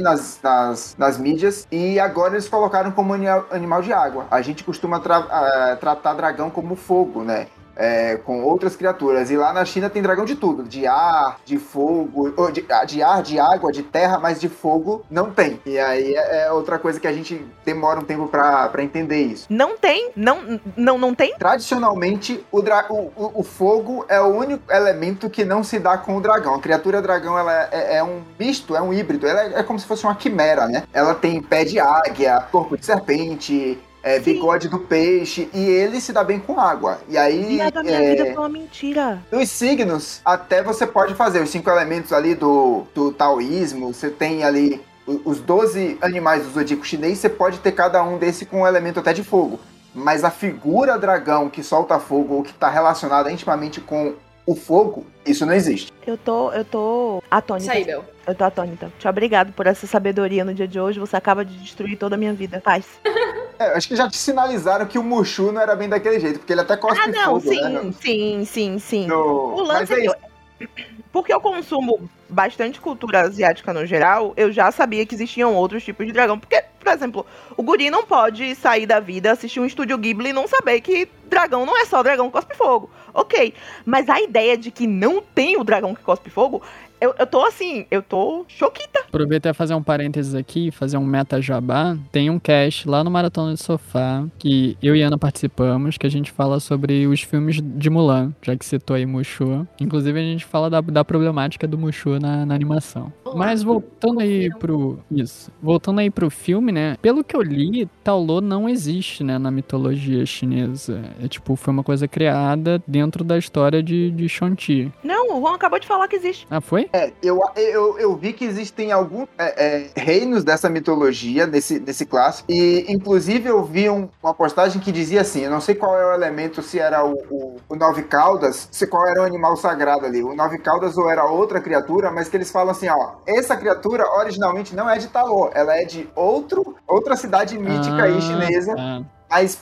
nas, nas, nas mídias, e agora eles colocaram como ani- animal de água. A gente costuma tra- ah, tratar dragão como fogo, né? É, com outras criaturas. E lá na China tem dragão de tudo: de ar, de fogo, de, ah, de ar, de água, de terra, mas de fogo não tem. E aí é, é outra coisa que a gente demora um tempo pra pra entender isso. Não tem, não, não, não tem? Tradicionalmente, o, o- o fogo é o único elemento que não se dá com o dragão. A criatura dragão ela é, é um misto, é um híbrido. Ela é, é como se fosse uma quimera, né? Ela tem pé de águia, corpo de serpente, é, bigode do peixe, e ele se dá bem com água. E aí, Viado, a minha é, vida foi uma mentira. dos signos, até você pode fazer os cinco elementos ali do, do taoísmo. Você tem ali os 12 animais do zodíaco chinês, você pode ter cada um desse com um elemento até de fogo. Mas a figura dragão que solta fogo ou que está relacionada intimamente com o fogo, isso não existe. Eu tô, eu tô atônita. Isso aí, Bel. Eu tô atônita. Te obrigado por essa sabedoria no dia de hoje. Você acaba de destruir toda a minha vida. Paz. É, acho que já te sinalizaram que o Mushu não era bem daquele jeito, porque ele até cospe Ah, não, fogo, sim, né? sim, sim, sim. No- O lance é é isso. Porque eu consumo bastante cultura asiática no geral, eu já sabia que existiam outros tipos de dragão. Porque, por exemplo, o guri não pode sair da vida, assistir um estúdio Ghibli e não saber que dragão não é só dragão que cospe fogo. Ok, mas a ideia de que não tem o dragão que cospe fogo, eu, eu tô assim, eu tô choquita. Aproveitar e fazer um parênteses aqui, fazer um meta jabá. Tem um cast lá no Maratona de Sofá que eu e Ana participamos, que a gente fala sobre os filmes de Mulan, já que citou aí Mushu. Inclusive a gente fala da, da problemática do Mushu na, na animação. Mas voltando aí pro. Isso. Voltando aí pro filme, né? Pelo que eu li, Taolô não existe, né, na mitologia chinesa. É tipo, foi uma coisa criada dentro da história de, de Shang-Chi. Não, o Juan acabou de falar que existe. Ah, foi? É, eu, eu, eu vi que existem alguns é, é, reinos dessa mitologia, nesse, nesse clássico, e inclusive eu vi um- uma postagem que dizia assim, eu não sei qual é o elemento, se era o, o, o nove caudas, se qual era o animal sagrado ali, o nove caudas ou era outra criatura, mas que eles falam assim, ó, essa criatura originalmente não é de Talô, ela é de outro, outra cidade mítica aí Ah, chinesa, tá.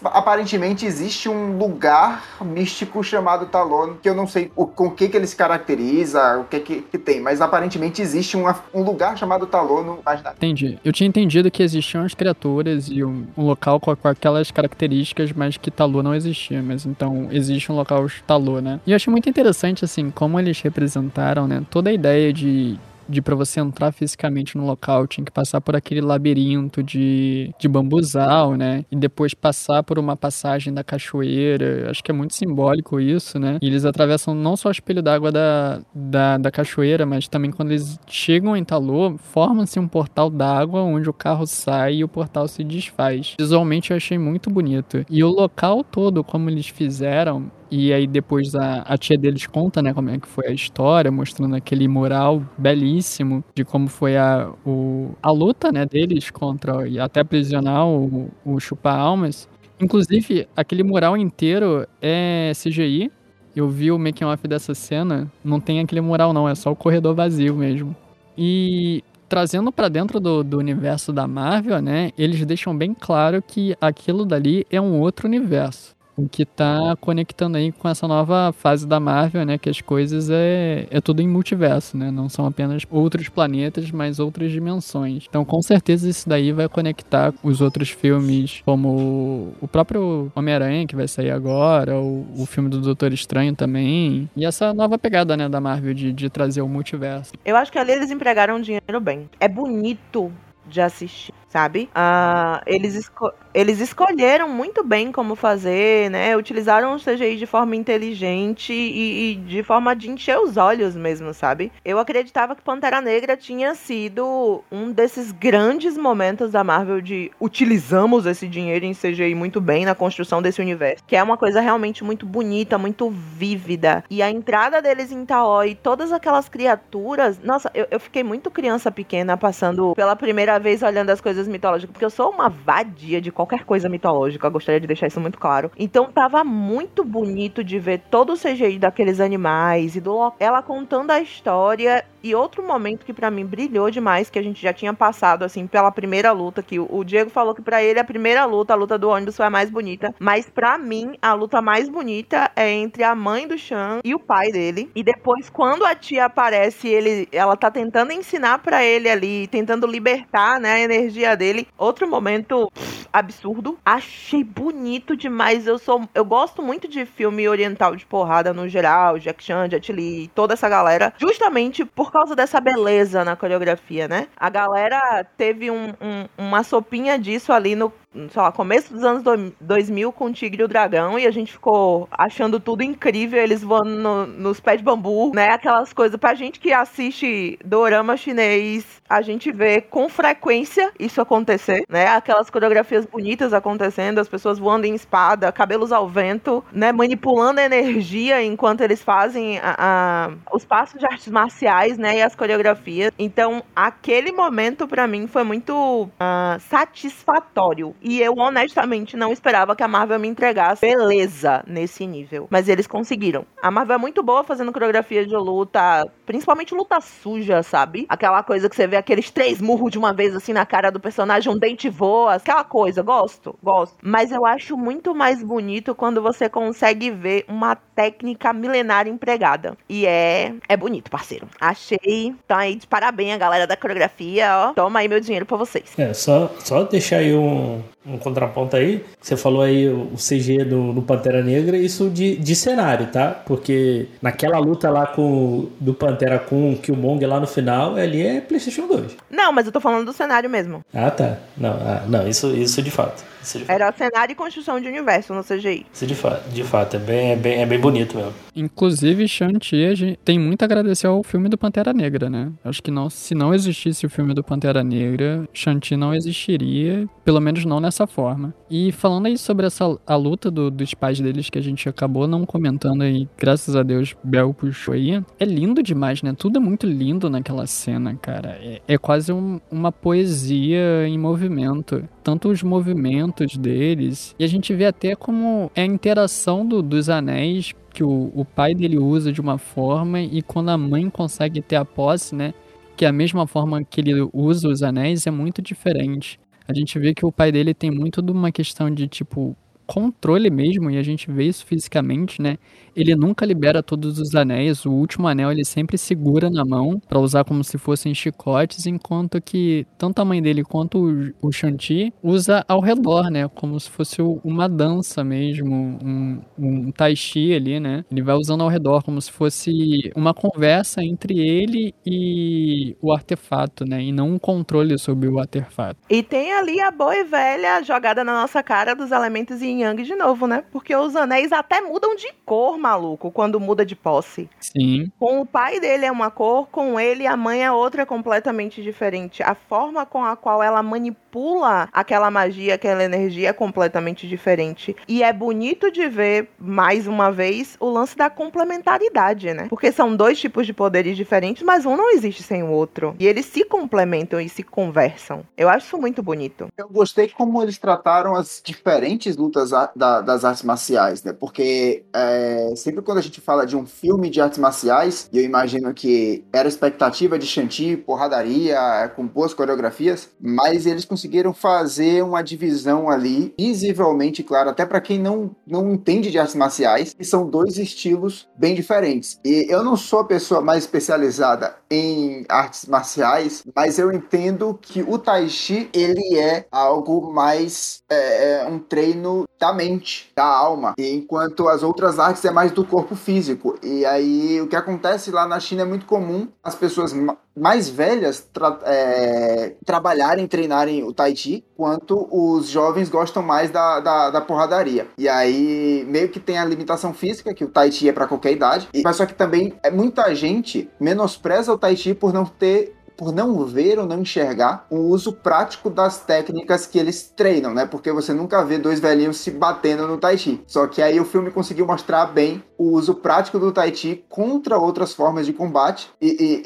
Aparentemente existe um lugar místico chamado Talon, que eu não sei o, com o que, que ele se caracteriza, o que, que, que tem, mas aparentemente existe uma- um lugar chamado Talon no imaginário. Entendi. Eu tinha entendido que existiam as criaturas e um, um local com, com aquelas características, mas que Talu não existia. Mas então existe um local Talu, né? E eu achei muito interessante, assim, como eles representaram, né? Toda a ideia de. De pra você entrar fisicamente no local, tinha que passar por aquele labirinto de, de bambuzal, né? E depois passar por uma passagem da cachoeira. Acho que é muito simbólico isso, né? E eles atravessam não só o espelho d'água da, da, da cachoeira, mas também quando eles chegam em Talô, forma-se um portal d'água onde o carro sai e o portal se desfaz. Visualmente eu achei muito bonito. E o local todo, como eles fizeram, e aí depois a, a tia deles conta, né, como é que foi a história, mostrando aquele mural belíssimo de como foi a, o, a luta, né, deles contra e até aprisionar o, o chupa-almas. Inclusive, aquele mural inteiro é CGI. Eu vi o making off dessa cena, não tem aquele mural não, é só o corredor vazio mesmo. E trazendo pra dentro do, do universo da Marvel, né, eles deixam bem claro que aquilo dali é um outro universo. O que tá conectando aí com essa nova fase da Marvel, né? Que as coisas é, é tudo em multiverso, né? Não são apenas outros planetas, mas outras dimensões. Então, com certeza, isso daí vai conectar os outros filmes, como o próprio Homem-Aranha, que vai sair agora, o, o filme do Doutor Estranho também. E essa nova pegada, né, da Marvel de, de trazer o multiverso. Eu acho que ali eles empregaram dinheiro bem. É bonito de assistir, sabe? Ah, eles, esco- eles escolheram muito bem como fazer, né? Utilizaram o CGI de forma inteligente e, e de forma de encher os olhos mesmo, sabe? Eu acreditava que Pantera Negra tinha sido um desses grandes momentos da Marvel de utilizamos esse dinheiro em CGI muito bem na construção desse universo, que é uma coisa realmente muito bonita, muito vívida. E a entrada deles em Taó e todas aquelas criaturas, nossa, eu, eu fiquei muito criança pequena passando pela primeira vez olhando as coisas mitológicas, porque eu sou uma vadia de qualquer coisa mitológica, eu gostaria de deixar isso muito claro. Então tava muito bonito de ver todo o CGI daqueles animais e do ela contando a história e outro momento que pra mim brilhou demais, que a gente já tinha passado assim pela primeira luta, que o, Diego falou que pra ele a primeira luta, a luta do ônibus foi a mais bonita, mas pra mim a luta mais bonita é entre a mãe do Chan e o pai dele. E depois quando a tia aparece, ele ela tá tentando ensinar pra ele ali, tentando libertar, né, a energia dele. Outro momento absurdo. Achei bonito demais. Eu sou eu gosto muito de filme oriental de porrada no geral, Jack Chan, Jet Li, toda essa galera, justamente por causa dessa beleza na coreografia, né? A galera teve um- um- uma sopinha disso ali no sei lá, começo dos anos do- 2000 com o Tigre e o Dragão e a gente ficou achando tudo incrível, eles voando no- nos pés de bambu, né? Aquelas coisas pra gente que assiste dorama chinês, a gente vê com frequência isso acontecer, né? Aquelas coreografias bonitas acontecendo, as pessoas voando em espada, cabelos ao vento, né? Manipulando a energia enquanto eles fazem a- a- os passos de artes marciais, né? E as coreografias. Então, aquele momento pra mim foi muito ah, satisfatório. E eu honestamente não esperava que a Marvel me entregasse beleza nesse nível. Mas eles conseguiram. A Marvel é muito boa fazendo coreografia de luta, principalmente luta suja, sabe? Aquela coisa que você vê aqueles três murros de uma vez assim na cara do personagem, um dente voa, aquela coisa. Gosto, gosto. Mas eu acho muito mais bonito quando você consegue ver uma técnica milenar empregada. E é é bonito, parceiro. Achei. Então aí de parabéns a galera da coreografia, ó. Toma aí meu dinheiro pra vocês. É, só, só deixar aí um, um contraponto aí. Você falou aí o CG do, do Pantera Negra, isso de, de cenário, tá? Porque naquela luta lá com do Pantera com o Killmonger lá no final, ali é PlayStation 2. Não, mas eu tô falando do cenário mesmo. Ah, tá. Não, ah, não isso, isso de fato. Isso de fato. Era cenário e construção de universo no CGI. Isso de fato, de fato é, bem, é, bem, é bem bonito mesmo. Inclusive, Shang-Chi a gente tem muito a agradecer ao filme do Pantera Negra, né? Acho que não, se não existisse o filme do Pantera Negra, Shang-Chi não existiria, pelo menos não nessa nessa forma. E falando aí sobre essa a luta do- dos pais deles que a gente acabou não comentando aí, graças a Deus, Bel puxou aí. É lindo demais, né? Tudo é muito lindo naquela cena, cara. É, é quase um- uma poesia em movimento. Tanto os movimentos deles. E a gente vê até como é a interação do- dos anéis que o, o pai dele usa de uma forma e quando a mãe consegue ter a posse, né? Que é a mesma forma que ele usa os anéis é muito diferente. A gente vê que o pai dele tem muito de uma questão de tipo controle mesmo e a gente vê isso fisicamente, né? Ele nunca libera todos os anéis, o último anel ele sempre segura na mão pra usar como se fossem chicotes, enquanto que tanto a mãe dele quanto o, o Shanti usa ao redor, né? Como se fosse uma dança mesmo, um, um tai chi ali, né? Ele vai usando ao redor como se fosse uma conversa entre ele e o artefato, né? E não um controle sobre o artefato. E tem ali a boa e velha jogada na nossa cara dos elementos yin yang de novo, né? Porque os anéis até mudam de cor, maluco, quando muda de posse. Sim, Com o pai dele é uma cor, com ele a mãe é outra completamente diferente. A forma com a qual ela manipula aquela magia, aquela energia é completamente diferente. E é bonito de ver, mais uma vez, o lance da complementaridade, né? Porque são dois tipos de poderes diferentes, mas um não existe sem o outro. E eles se complementam e se conversam. Eu acho isso muito bonito. Eu gostei como eles trataram as diferentes lutas a- da- das artes marciais, né? Porque é, sempre quando a gente fala de um filme de artes marciais, eu imagino que era expectativa de Shanti, porradaria, é, com boas coreografias, mas eles conseguiram fazer uma divisão ali, visivelmente claro, até para quem não, não entende de artes marciais, que são dois estilos bem diferentes. E eu não sou a pessoa mais especializada em artes marciais, mas eu entendo que o Tai Chi, ele é algo mais é, é um treino da mente, da alma, enquanto as outras artes é mais do corpo físico. E aí o que acontece lá na China é muito comum as pessoas ma- mais velhas tra- é, trabalharem, treinarem o Tai Chi, quanto os jovens gostam mais da, da, da porradaria. E aí meio que tem a limitação física, que o Tai Chi é para qualquer idade, mas só que também é muita gente menospreza o Tai Chi por não ter por não ver ou não enxergar o uso prático das técnicas que eles treinam, né? Porque você nunca vê dois velhinhos se batendo no Tai Chi. Só que aí o filme conseguiu mostrar bem o uso prático do Tai Chi contra outras formas de combate e, e-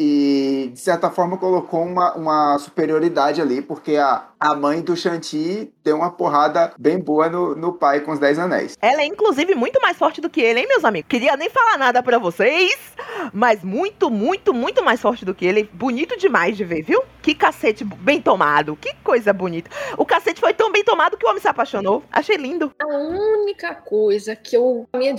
e, de certa forma colocou uma, uma superioridade ali, porque a, a mãe do Shanti deu uma porrada bem boa no, no pai com os Dez Anéis. Ela é, inclusive, muito mais forte do que ele, hein, meus amigos? Queria nem falar nada pra vocês, mas muito, muito, muito mais forte do que ele. Bonito demais de ver, viu? Que cacete bem tomado. Que coisa bonita. O cacete foi tão bem tomado que o homem se apaixonou. Achei lindo. A única coisa que eu, pra mim é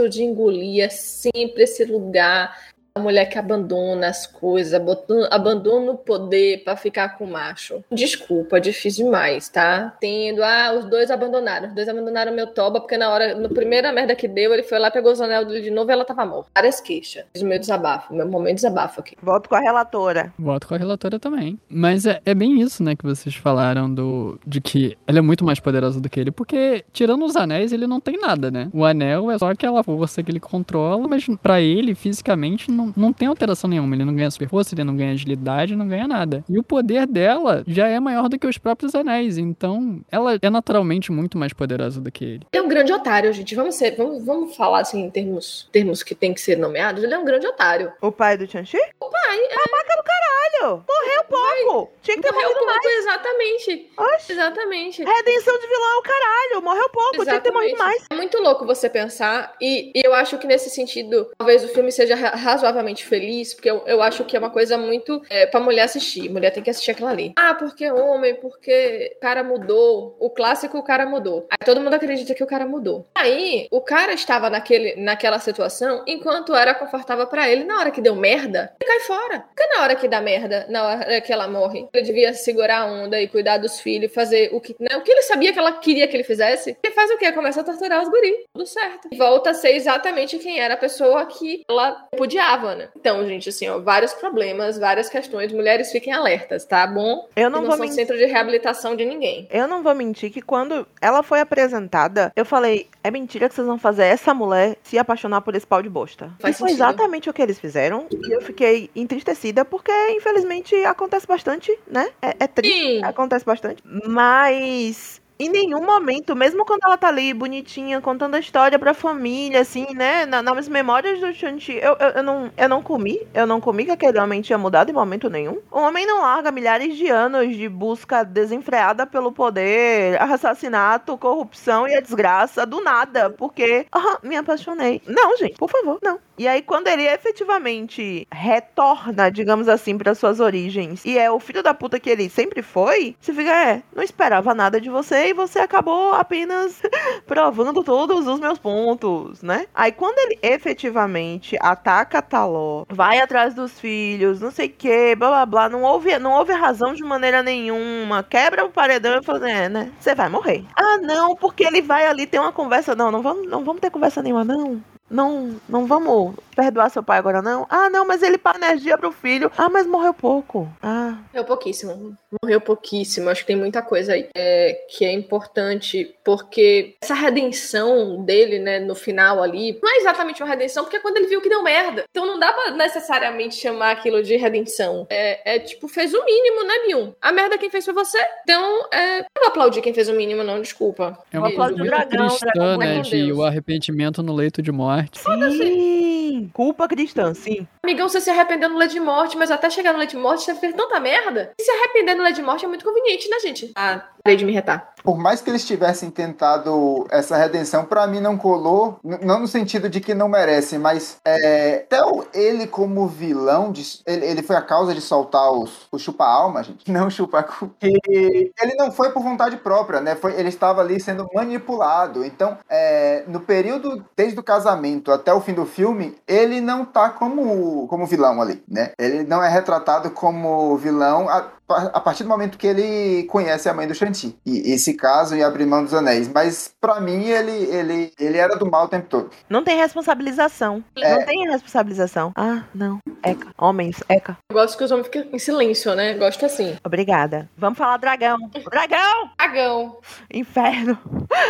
difícil de engolir é sempre esse lugar a mulher que abandona as coisas, abandona, abandona o poder pra ficar com o macho. Desculpa, é difícil demais, tá? Tendo, ah, os dois abandonaram. Os dois abandonaram meu toba, porque na hora, no primeira merda que deu, ele foi lá, pegou os anel dele de novo e ela tava morta. Várias queixas. Fiz o meu desabafo, meu momento de desabafo aqui. Volto com a relatora. Voto com a relatora também. Mas é, é bem isso, né, que vocês falaram do de que ela é muito mais poderosa do que ele, porque tirando os anéis, ele não tem nada, né? O anel é só aquela força que ele controla, mas pra ele, fisicamente, não, não tem alteração nenhuma. Ele não ganha super força, ele não ganha agilidade, não ganha nada. E o poder dela já é maior do que os próprios anéis, então ela é naturalmente muito mais poderosa do que ele. Ele é um grande otário, gente. Vamos ser, vamos, vamos falar assim em termos, termos que tem que ser nomeados. Ele é um grande otário. O pai do Chanchi? O pai é Babaca do caralho. Morreu pouco. Tinha que ter morreu morrido mais. exatamente. Oxi. Exatamente. Redenção de vilão é o caralho. Morreu pouco. Tinha que ter morrido mais. É muito louco você pensar, e, e eu acho que nesse sentido, talvez o filme seja ra- razoavelmente feliz, porque eu, eu acho que é uma coisa muito é, pra mulher assistir. Mulher tem que assistir aquilo ali. Ah, porque homem, porque cara mudou. O clássico, o cara mudou. Aí todo mundo acredita que o cara mudou. Aí, o cara estava naquele, naquela situação enquanto era confortável pra ele. Na hora que deu merda, ele cai fora. Porque na hora que dá merda, na hora que ela morre, ele devia segurar a onda e cuidar dos filhos, fazer o que, né, o que ele sabia que ela queria que ele fizesse. Ele faz o quê? Começa a torturar os guris. Tudo certo. Volta a ser exatamente quem era a pessoa que ela repudiava, né? Então, gente, assim, ó, vários problemas, várias questões. Mulheres fiquem alertas, tá bom? Eu não não vou são mentir. centro de reabilitação de ninguém. Eu não vou mentir que quando ela foi apresentada, eu falei, é mentira que vocês vão fazer essa mulher se apaixonar por esse pau de bosta. Faz e foi sentido. exatamente o que eles fizeram. E eu fiquei entristecida porque, infelizmente acontece bastante, né? É, é triste, Sim. acontece bastante. Mas em nenhum momento, mesmo quando ela tá ali bonitinha, contando a história pra família, assim, né? na- nas memórias do Shanti, eu, eu, eu não, eu não comi, eu não comi que aquele homem tinha mudado em momento nenhum. O homem não larga milhares de anos de busca desenfreada pelo poder, assassinato, corrupção e a desgraça do nada, porque ah, me apaixonei. Não, gente, por favor, não. E aí, quando ele efetivamente retorna, digamos assim, para suas origens, e é o filho da puta que ele sempre foi, você fica, é, não esperava nada de você e você acabou apenas provando todos os meus pontos, né? Aí, quando ele efetivamente ataca Taló, vai atrás dos filhos, não sei o que, blá blá blá, não houve, não houve razão de maneira nenhuma, quebra o paredão e fala, é, né? Você vai morrer. Ah, não, porque ele vai ali ter uma conversa. Não, não vamos, não vamos ter conversa nenhuma, não. Não, não vamos perdoar seu pai agora, não. Ah, não, mas ele pá energia pro filho. Ah, mas morreu pouco. Ah, Morreu pouquíssimo. Morreu pouquíssimo. Acho que tem muita coisa aí é, que é importante, porque essa redenção dele, né, no final ali, não é exatamente uma redenção, porque é quando ele viu que deu merda. Então não dá pra necessariamente chamar aquilo de redenção. É, é tipo, fez o mínimo, né, Mion? A merda quem fez foi você. Então, é, não vou aplaudir quem fez o mínimo, não, desculpa. É uma Vou coisa aplaudir o muito dragão, cristã, dragão, né? De o arrependimento no leito de morte. Sim. Culpa cristã, sim. Amigão, você se arrependeu no leito de morte, mas até chegar no leito de morte você fez tanta merda. E se arrepender no leito de morte é muito conveniente, né, gente? Ah, parei de me retar. Por mais que eles tivessem tentado essa redenção, pra mim não colou. Não no sentido de que não merece, mas é, até ele como vilão, de- ele, ele foi a causa de soltar os, o chupa-alma, gente. Não chupa-cu. Ele não foi por vontade própria, né? Foi, ele estava ali sendo manipulado. Então, é, no período desde o casamento até o fim do filme, ele não tá como, como vilão ali, né? Ele não é retratado como vilão a, a partir do momento que ele conhece a mãe do Shanti. E esse caso e abrir mão dos anéis. Mas pra mim ele, ele, ele era do mal o tempo todo. Não tem responsabilização. Não tem responsabilização. Ah, não. Eca. Homens, Eca. Eu gosto que os homens ficam em silêncio, né? Gosto assim. Obrigada. Vamos falar dragão. Dragão! Dragão. Inferno.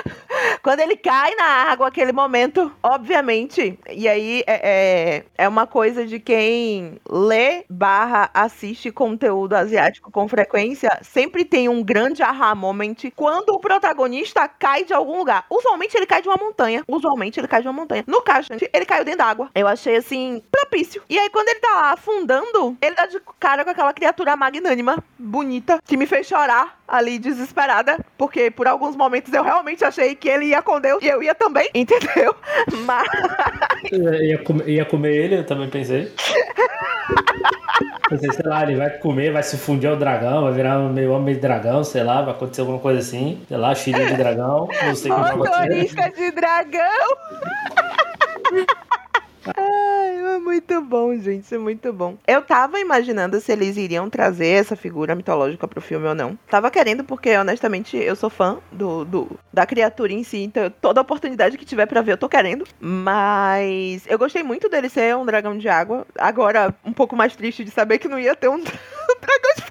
Quando ele cai na água, aquele momento, obviamente, e aí é, é, é uma coisa de quem lê barra assiste conteúdo asiático com frequência, sempre tem um grande aha moment quando o protagonista cai de algum lugar. Usualmente ele cai de uma montanha. Usualmente ele cai de uma montanha. No caso, ele caiu dentro d'água. Eu achei assim, propício. E aí, quando ele tá lá afundando, ele dá de cara com aquela criatura magnânima, bonita, que me fez chorar ali desesperada, porque por alguns momentos eu realmente achei que ele ia com Deus e eu ia também, entendeu? Mas ia, comer, ia comer ele, eu também pensei. Pensei, sei lá, ele vai comer, vai se fundir ao dragão, vai virar meio homem de dragão, sei lá, vai acontecer alguma coisa assim. Sei lá, filho de dragão, não sei o que vai acontecer. motorista de dragão. Ai, é muito bom, gente, é muito bom. Eu tava imaginando se eles iriam trazer essa figura mitológica pro filme ou não. Tava querendo, porque honestamente eu sou fã do, do- da criatura em si, então toda oportunidade que tiver pra ver eu tô querendo. Mas eu gostei muito dele ser um dragão de água. Agora, um pouco mais triste de saber que não ia ter um, dragão de.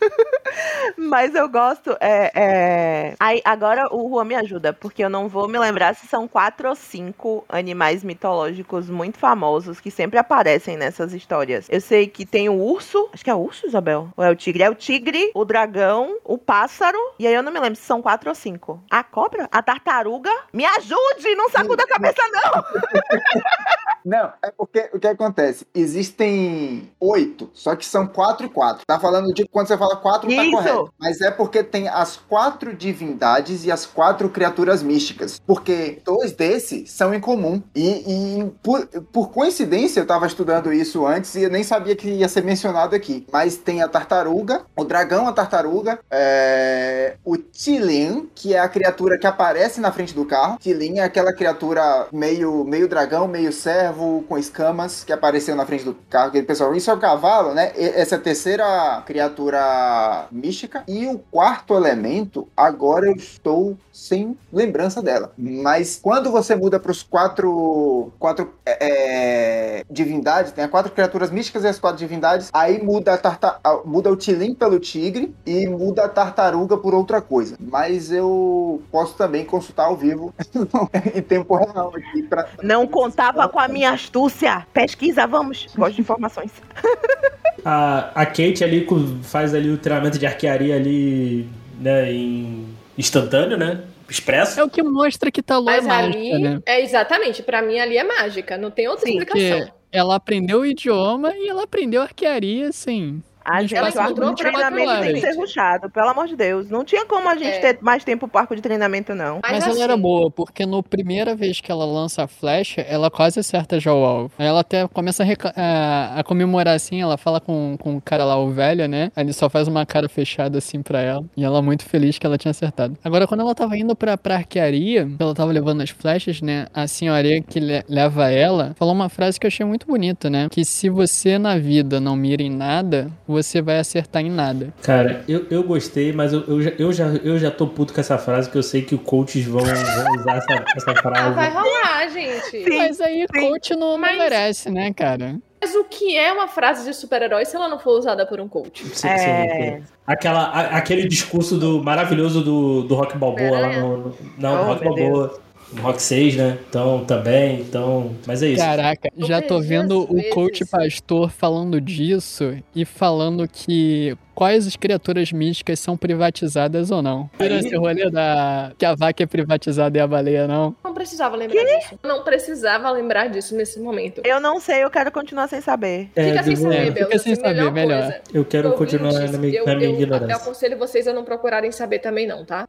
Mas eu gosto. É, é... Aí, agora o Juan me ajuda, porque eu não vou me lembrar se são quatro ou cinco animais mitológicos muito famosos que sempre aparecem nessas histórias. Eu sei que tem o urso. Acho que é o urso, Isabel? Ou é o tigre? É o tigre, o dragão, o pássaro. E aí eu não me lembro se são quatro ou cinco. A cobra? A tartaruga? Me ajude! Não sacuda a cabeça, não! Não, é porque o que acontece? Existem oito, só que são quatro e quatro. Tá falando de quando você fala quatro, tá Isso. correto. Mas é porque tem as quatro divindades e as quatro criaturas místicas. Porque dois desses são em comum. E, e por, por coincidência, eu tava estudando isso antes e eu nem sabia que ia ser mencionado aqui. Mas tem a tartaruga, o dragão, a tartaruga, é, o Tilin, que é a criatura que aparece na frente do carro. Tilin é aquela criatura meio, meio dragão, meio servo, com escamas, que apareceu na frente do carro. Aquele pessoal, isso é o cavalo, né? E- Essa é terceira criatura mística. E o quarto elemento, agora eu estou sem lembrança dela. Mas quando você muda para os quatro, quatro é, divindades, tem as quatro criaturas místicas e as quatro divindades, aí muda, a tarta, muda o Tilim pelo tigre e muda a tartaruga por outra coisa. Mas eu posso também consultar ao vivo em tempo real aqui pra, Não contava com a minha astúcia. Pesquisa, vamos. Gosto de informações. A, a Kate ali faz ali o treinamento de arquearia ali, né, em instantâneo, né? Expresso. É o que mostra que tá Mas mágica, ali, né? é exatamente, pra mim ali é mágica, não tem outra Sim, explicação. Ela aprendeu o idioma e ela aprendeu arquearia, assim. A Gente, ela o arco encontrou de treinamento tem que ser ruxado, pelo amor de Deus. Não tinha como a gente É. ter mais tempo pro arco de treinamento, não. Mas, Mas ela era assim- boa, porque no primeira vez que ela lança a flecha, ela quase acerta já o alvo. Aí ela até começa a, a- a comemorar assim, ela fala com, com o cara lá, o velho, né? Aí ele só faz uma cara fechada assim pra ela. E ela muito feliz que ela tinha acertado. Agora, quando ela tava indo pra, pra arquearia, que ela tava levando as flechas, né? A senhoria que le- leva ela falou uma frase que eu achei muito bonita, né? Que se você na vida não mira em nada, você vai acertar em nada. Cara, eu, eu gostei, mas eu, eu, já, eu, já, eu já tô puto com essa frase, que eu sei que os coaches vão, vão usar essa, essa Ah, vai frase. rolar, gente. Sim, Mas aí sim. coach não, não Mas- merece, né, cara? Mas o que é uma frase de super-herói se ela não for usada por um coach? Sim, sim, É. sim. Aquela, a- aquele discurso do maravilhoso do, do Rock Balboa lá no. no- não, Oh, do Rock Balboa. No Rock 6, né? Então, também. Então. Mas é isso. Caraca, já tô vejo vendo o coach pastor falando disso e falando que quais as criaturas místicas são privatizadas ou não. Vira Aí- esse rolê da que a vaca é privatizada e a baleia não. Não precisava lembrar disso. Não precisava lembrar disso nesse momento. Eu não sei, eu quero continuar sem saber. É, Fica sem saber, é, Bel. fica sem saber, melhor. coisa. Eu quero continuar na minha, eu, na minha eu- ignorância. Eu aconselho vocês a não procurarem saber também, não, tá?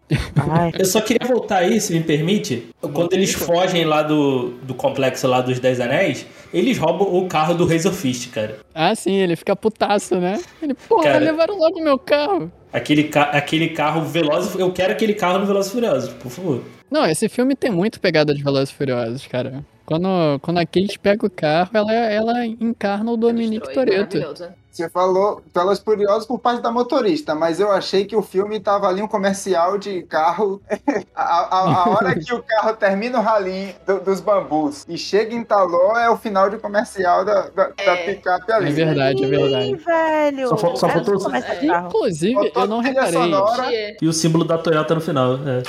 Ai. Eu só queria voltar aí, se me permite. Quando eles fogem lá do, do complexo lá dos Dez Anéis, eles roubam o carro do Razor Fist, cara. Ah, sim, ele fica putaço, né? Ele, porra, Cara. levaram logo meu carro. Aquele, ca aquele carro veloz. Eu quero aquele carro no Velozes e Furiosos, por favor. Não, esse filme tem muito pegada de Velozes e Furiosos, cara. Quando, quando a Kate pega o carro, ela, ela encarna o Dominique Destrói, Toretto. Você falou Velas Furiosas por parte da motorista, mas eu achei que o filme tava ali um comercial de carro. a, a- a hora que o carro termina o ralinho do- dos bambus e chega em Taló é o final de comercial da, da, da É. picape É ali. verdade, é Ih, verdade. velho. Só só É, faltou- começa É. Inclusive, Faltou eu não reparei. E o símbolo da Toyota no final. É.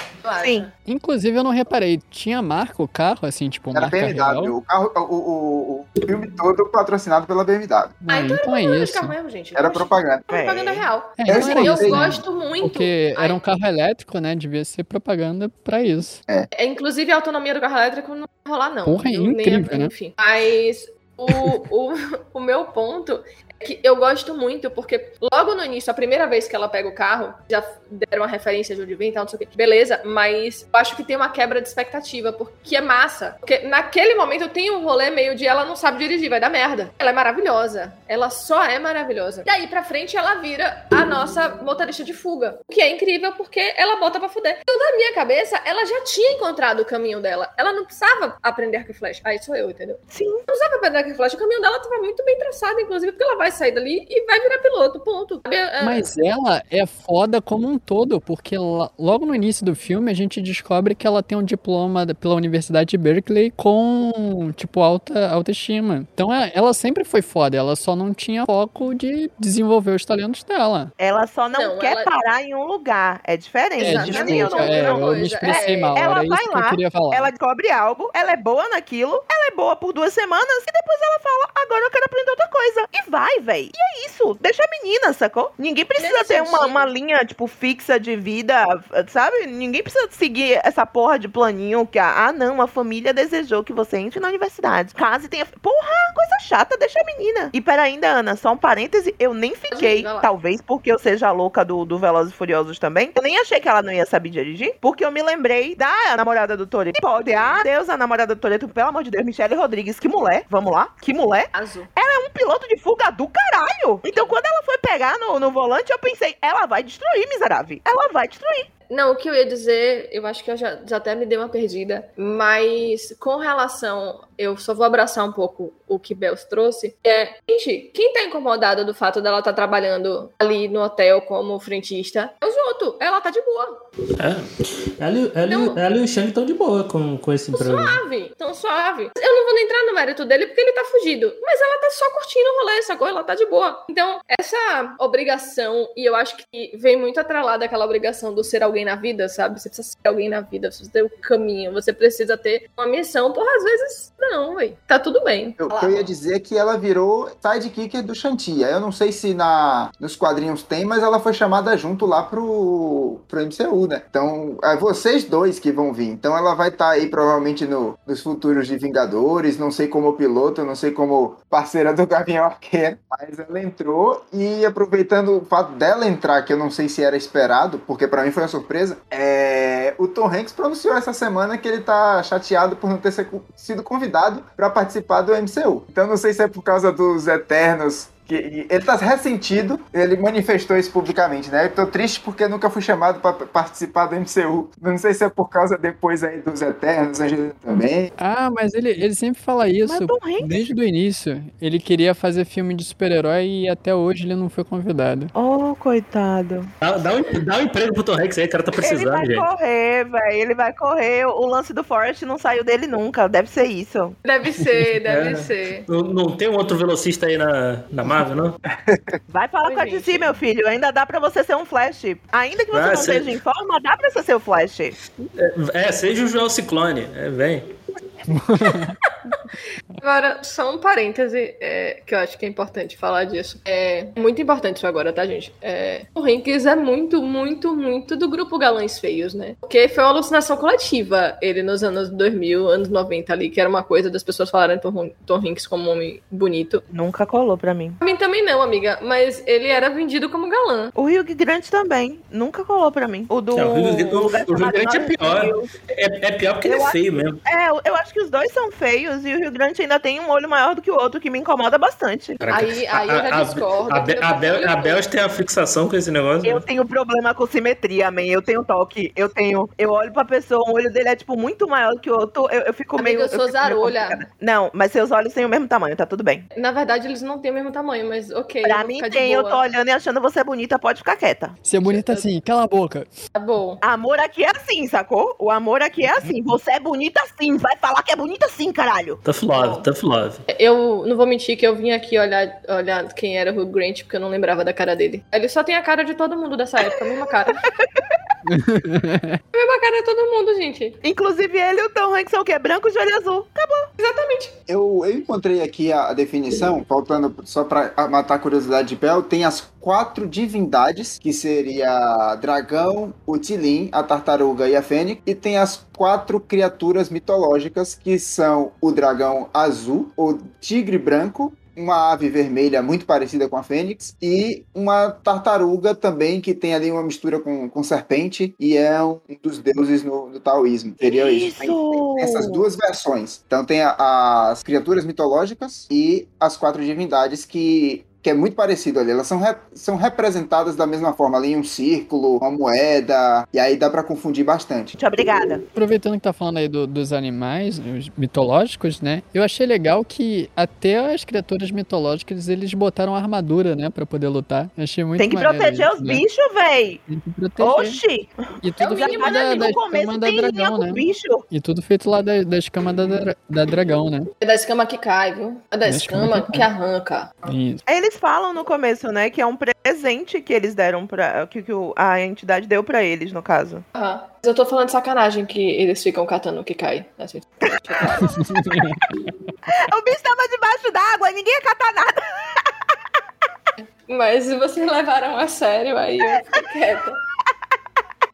Sim. Inclusive, eu não reparei. Tinha marca o carro, assim, tipo, Era marca BMW. real? O, carro, o, o, o filme todo patrocinado pela BMW. Ah, então então é isso. Carro mesmo, gente. Era propaganda. propaganda É. real. É, Eu Eu né? gosto muito. Porque Ai, era um carro elétrico, né? Devia ser propaganda pra isso. É, inclusive, a autonomia do carro elétrico não vai rolar, não. Porra, é Eu nem- incrível, né? Enfim. Mas o, o, o meu ponto é que eu gosto muito, porque logo no início, a primeira vez que ela pega o carro, já deram uma referência de onde vem tal, não sei o quê. Beleza, mas eu acho que tem uma quebra de expectativa, porque é massa. Porque naquele momento eu tenho um rolê meio de ela não sabe dirigir, vai dar merda. Ela é maravilhosa. Ela só é maravilhosa. Daí pra frente ela vira a nossa motorista de fuga. O que é incrível porque ela bota pra fuder. Então, na minha cabeça, ela já tinha encontrado o caminho dela. Ela não precisava aprender arco e flecha. Aí sou eu, entendeu? Sim. Não precisava aprender arco e flecha. O caminho dela tava muito bem traçado, inclusive, porque ela vai sair dali e vai virar piloto. Ponto. É- Mas ela é foda como um todo, porque logo no início do filme a gente descobre que ela tem um diploma pela Universidade de Berkeley com, tipo, alta autoestima. Então é- ela sempre foi foda, ela só não tinha foco de desenvolver os talentos dela. Ela só não, Não, quer ela- parar em um lugar. É diferente. É, desculpa, Eu não- é, eu não- eu me expressei É, mal, ela era isso vai lá, queria falar. Ela descobre algo, ela é boa naquilo, ela é boa por duas semanas e depois ela fala, agora eu quero aprender outra coisa. E vai, E é isso. Deixa a menina, sacou? Ninguém precisa Nesse ter uma, uma linha, tipo, fixa de vida, sabe? Ninguém precisa seguir essa porra de planinho que, ah, não, a família desejou que você entre na universidade. Case tenha... Porra, coisa chata, deixa a menina. E pera ainda, Ana, só um parêntese, eu nem fiquei, talvez porque eu seja a louca do, do Velozes e Furiosos também, eu nem achei que ela não ia saber dirigir, porque eu me lembrei da namorada do Toreto. Pode, ah, Deus, a namorada do Toreto, pelo amor de Deus, Michelle Rodrigues, que mulher, vamos lá, que mulher. Azul. É um piloto de fuga caralho. Então quando ela foi pegar no, no volante, eu pensei, ela vai destruir, miserável. Ela vai destruir. Não, o que eu ia dizer, eu acho que eu já, já até me dei uma perdida, mas com relação, eu só vou abraçar um pouco o que Bels trouxe, é, gente, quem tá incomodado do fato dela estar trabalhando ali no hotel como frentista é os outros. ela tá de boa. É. Ela, e- ela, e- Não. ela e o Shang estão de boa com, com esse emprego. Suave, tão suave. Eu não vou nem entrar no mérito dele porque ele tá fugido. Mas ela tá só curtindo o rolê, sacou? Ela tá de boa. Então, essa obrigação, e eu acho que vem muito atrelada aquela obrigação do ser alguém na vida, sabe? Você precisa ser alguém na vida, você precisa ter o caminho, você precisa ter uma missão. Porra, às vezes, não, véi. Tá tudo bem. Eu, eu ia dizer é que ela virou sidekicker do Shanti. Aí Eu não sei se na, nos quadrinhos tem, mas ela foi chamada junto lá pro, pro MCU, né? Então, é vocês dois que vão vir. Então ela vai estar aí provavelmente no, nos futuros de Vingadores, não sei como piloto, não sei como parceira do Gavião Arqueiro, mas ela entrou e aproveitando o fato dela entrar, que eu não sei se era esperado, porque pra mim foi uma surpresa, é, o Tom Hanks pronunciou essa semana que ele tá chateado por não ter sido convidado pra participar do MCU. Então não sei se é por causa dos Eternos. Que ele tá ressentido, ele manifestou isso publicamente, né? Eu tô triste porque nunca fui chamado pra participar do MCU. Não sei se é por causa depois aí dos Eternos, Angelina também. Ah, mas ele, ele sempre fala isso. Desde o início. Ele queria fazer filme de super-herói e até hoje ele não foi convidado. Oh, coitado. Dá, dá um, dá um emprego pro Tom Hanks aí, o cara tá ele precisando, vai gente. correr, velho. Ele vai correr. O lance do Forrest não saiu dele nunca. Deve ser isso. Deve ser, deve É. ser. Não, não tem um outro velocista aí na, na Não? Vai falar Oi, com a. DC, meu filho. Ainda dá pra você ser um Flash. Ainda que você Ah, não sei. esteja em forma, dá pra você ser o Flash. É, seja o Joel Ciclone. É, vem. Agora, só um parêntese é, que eu acho que é importante falar disso. É muito importante isso agora, tá, gente? É, o Hanks é muito, muito, muito do grupo Galãs Feios, né? Porque foi uma alucinação coletiva ele nos anos 2000, anos 90 ali, que era uma coisa das pessoas falarem Tom, Tom Hanks como um homem bonito. Nunca colou pra mim. Pra mim também não, amiga, mas ele era vendido como galã. O Hugh Grant também. Nunca colou pra mim. O do. É, o Hugh Grant- o- Lugar o Hugh Chamado Grant é pior. É, é pior porque ele Eu é acho- feio mesmo. É, eu- acho que os dois são feios e o Hugh Grant ainda tem um olho maior do que o outro, que me incomoda bastante. Caraca, Aí- aí eu já a- a- discordo, A, eu a, tô Bel, a. Bel tem a fixação com esse negócio. Eu né? tenho problema com simetria, man. Eu tenho toque. Eu tenho. Eu olho pra pessoa, o olho dele é, tipo, muito maior do que o outro. Eu, eu fico Amiga, meio. eu sou meio zarolha. complicada. Não, mas seus olhos têm o mesmo tamanho, tá tudo bem. Na verdade, eles não têm o mesmo tamanho, mas ok. eu Pra mim tem, eu tô olhando e achando você bonita, pode ficar quieta. Ser bonita assim, cala a boca. Tá bom. Amor aqui é assim, sacou? O amor aqui é assim. Você é bonita sim. Vai falar que é bonita sim, caralho. Tough love, tough love. Eu não vou mentir que eu vim aqui olhar, olhar quem era o Hugh Grant, porque eu não lembrava da cara dele. Ele só tem a cara de todo mundo dessa época, a mesma cara. a mesma cara de todo mundo, gente. Inclusive ele e o Tom Hanks são o quê? Branco de olho azul. Exatamente. Eu, eu encontrei aqui a, a definição, faltando só pra matar a curiosidade de Bel, tem as quatro divindades, que seria dragão, o Tilin, a tartaruga e a fênix, e tem as quatro criaturas mitológicas, que são o dragão azul, o tigre branco, uma ave vermelha muito parecida com a fênix e uma tartaruga também que tem ali uma mistura com, com serpente e é um dos deuses no, no taoísmo. Seria isso. Tem- Isso! tem essas duas versões. Então tem a- as criaturas mitológicas e as quatro divindades que que é muito parecido ali. Elas são, re- são representadas da mesma forma ali em um círculo, uma moeda, e aí dá pra confundir bastante. Muito obrigada. Aproveitando que tá falando aí do- dos animais, os mitológicos, né? Eu achei legal que até as criaturas mitológicas eles botaram armadura, né? Pra poder lutar. Eu achei muito Tem que maneiro proteger isso, os né? bichos, véi. Tem que proteger. Oxi! E tudo feito lá da, da No começo escama da dragão, com né? bicho. E tudo feito lá da, da escama da, da dragão, né? É da escama que cai, viu? É da Da escama escama que que arranca. Isso. Eles falam no começo, né, que é um presente que eles deram pra. que, que o- a entidade deu pra eles, no caso. Mas eu tô falando de sacanagem que eles ficam catando o que cai. Assim, O bicho tava debaixo d'água, ninguém ia catar nada. Mas se vocês levaram a sério, aí eu fico quieta.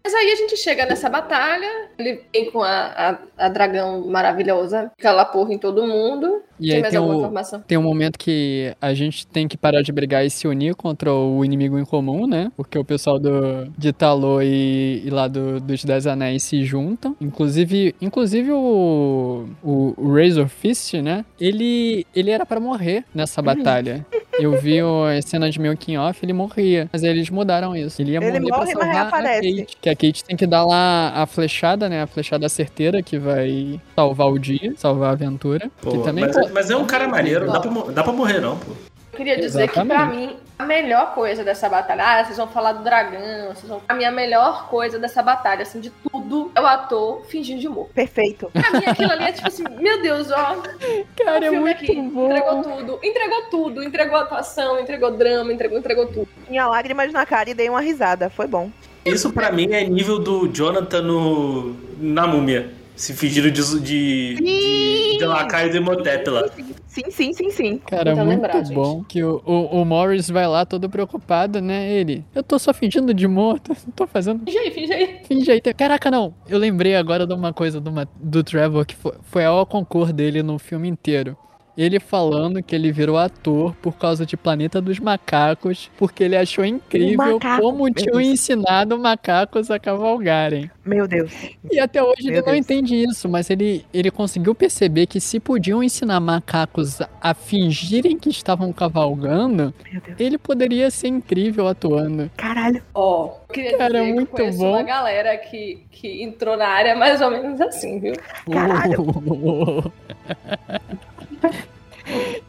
Mas aí a gente chega nessa batalha, ele vem com a, a, a dragão maravilhosa, fica lá porra em todo mundo. E tem aí mais tem alguma o, informação? tem um momento que a gente tem que parar de brigar e se unir contra o inimigo em comum, né? Porque o pessoal do, de Talô e, e lá do, dos Dez Anéis se juntam. Inclusive, inclusive o, o, o Razor Fist, né? Ele, ele era pra morrer nessa batalha. Eu vi as cenas de making off, ele morria. Mas aí eles mudaram isso. Ele ia Ele morrer pra morre, mas salvar a reaparece. Kate. Que a Kate tem que dar lá a flechada, né? A flechada certeira que vai salvar o dia, salvar a aventura. Pô, que também, mas, pô, mas é um cara maneiro, não dá pra, dá pra morrer não, pô. Eu queria dizer que, pra Exatamente. mim, a melhor coisa dessa batalha. Ah, vocês vão falar do dragão. Vocês vão... A minha melhor coisa dessa batalha, assim, de tudo, é o ator fingindo de humor. Perfeito. Pra mim, aquilo ali é tipo assim: meu Deus, ó. Cara, é muito aqui bom. entregou tudo. Entregou tudo. Entregou atuação, entregou drama, entregou, entregou tudo. Tinha lágrimas na cara e dei uma risada. Foi bom. Isso pra mim é nível do Jonathan no, na múmia. Se fingindo de, de, de, de lacaio do Imhotep lá. Sim, sim, sim, sim. Cara, Tenta muito lembrar, gente. bom. Que o, o, o Morris vai lá todo preocupado, né? Ele, eu tô só fingindo de morto, não tô fazendo. Finge aí, finge aí. Finge aí. Caraca, não. Eu lembrei agora de uma coisa do, Ma- do Trevor que foi, foi a concor dele no filme inteiro. Ele falando que ele virou ator por causa de Planeta dos Macacos, porque ele achou incrível macaco, como tinham Deus. ensinado macacos a cavalgarem. Meu Deus. E até hoje Meu ele não Deus. entende isso, mas ele, ele conseguiu perceber que se podiam ensinar macacos a fingirem que estavam cavalgando, ele poderia ser incrível atuando. Caralho. Ó, queria Cara, dizer que muito eu conheço bom. uma galera que, que entrou na área mais ou menos assim, viu? Caralho.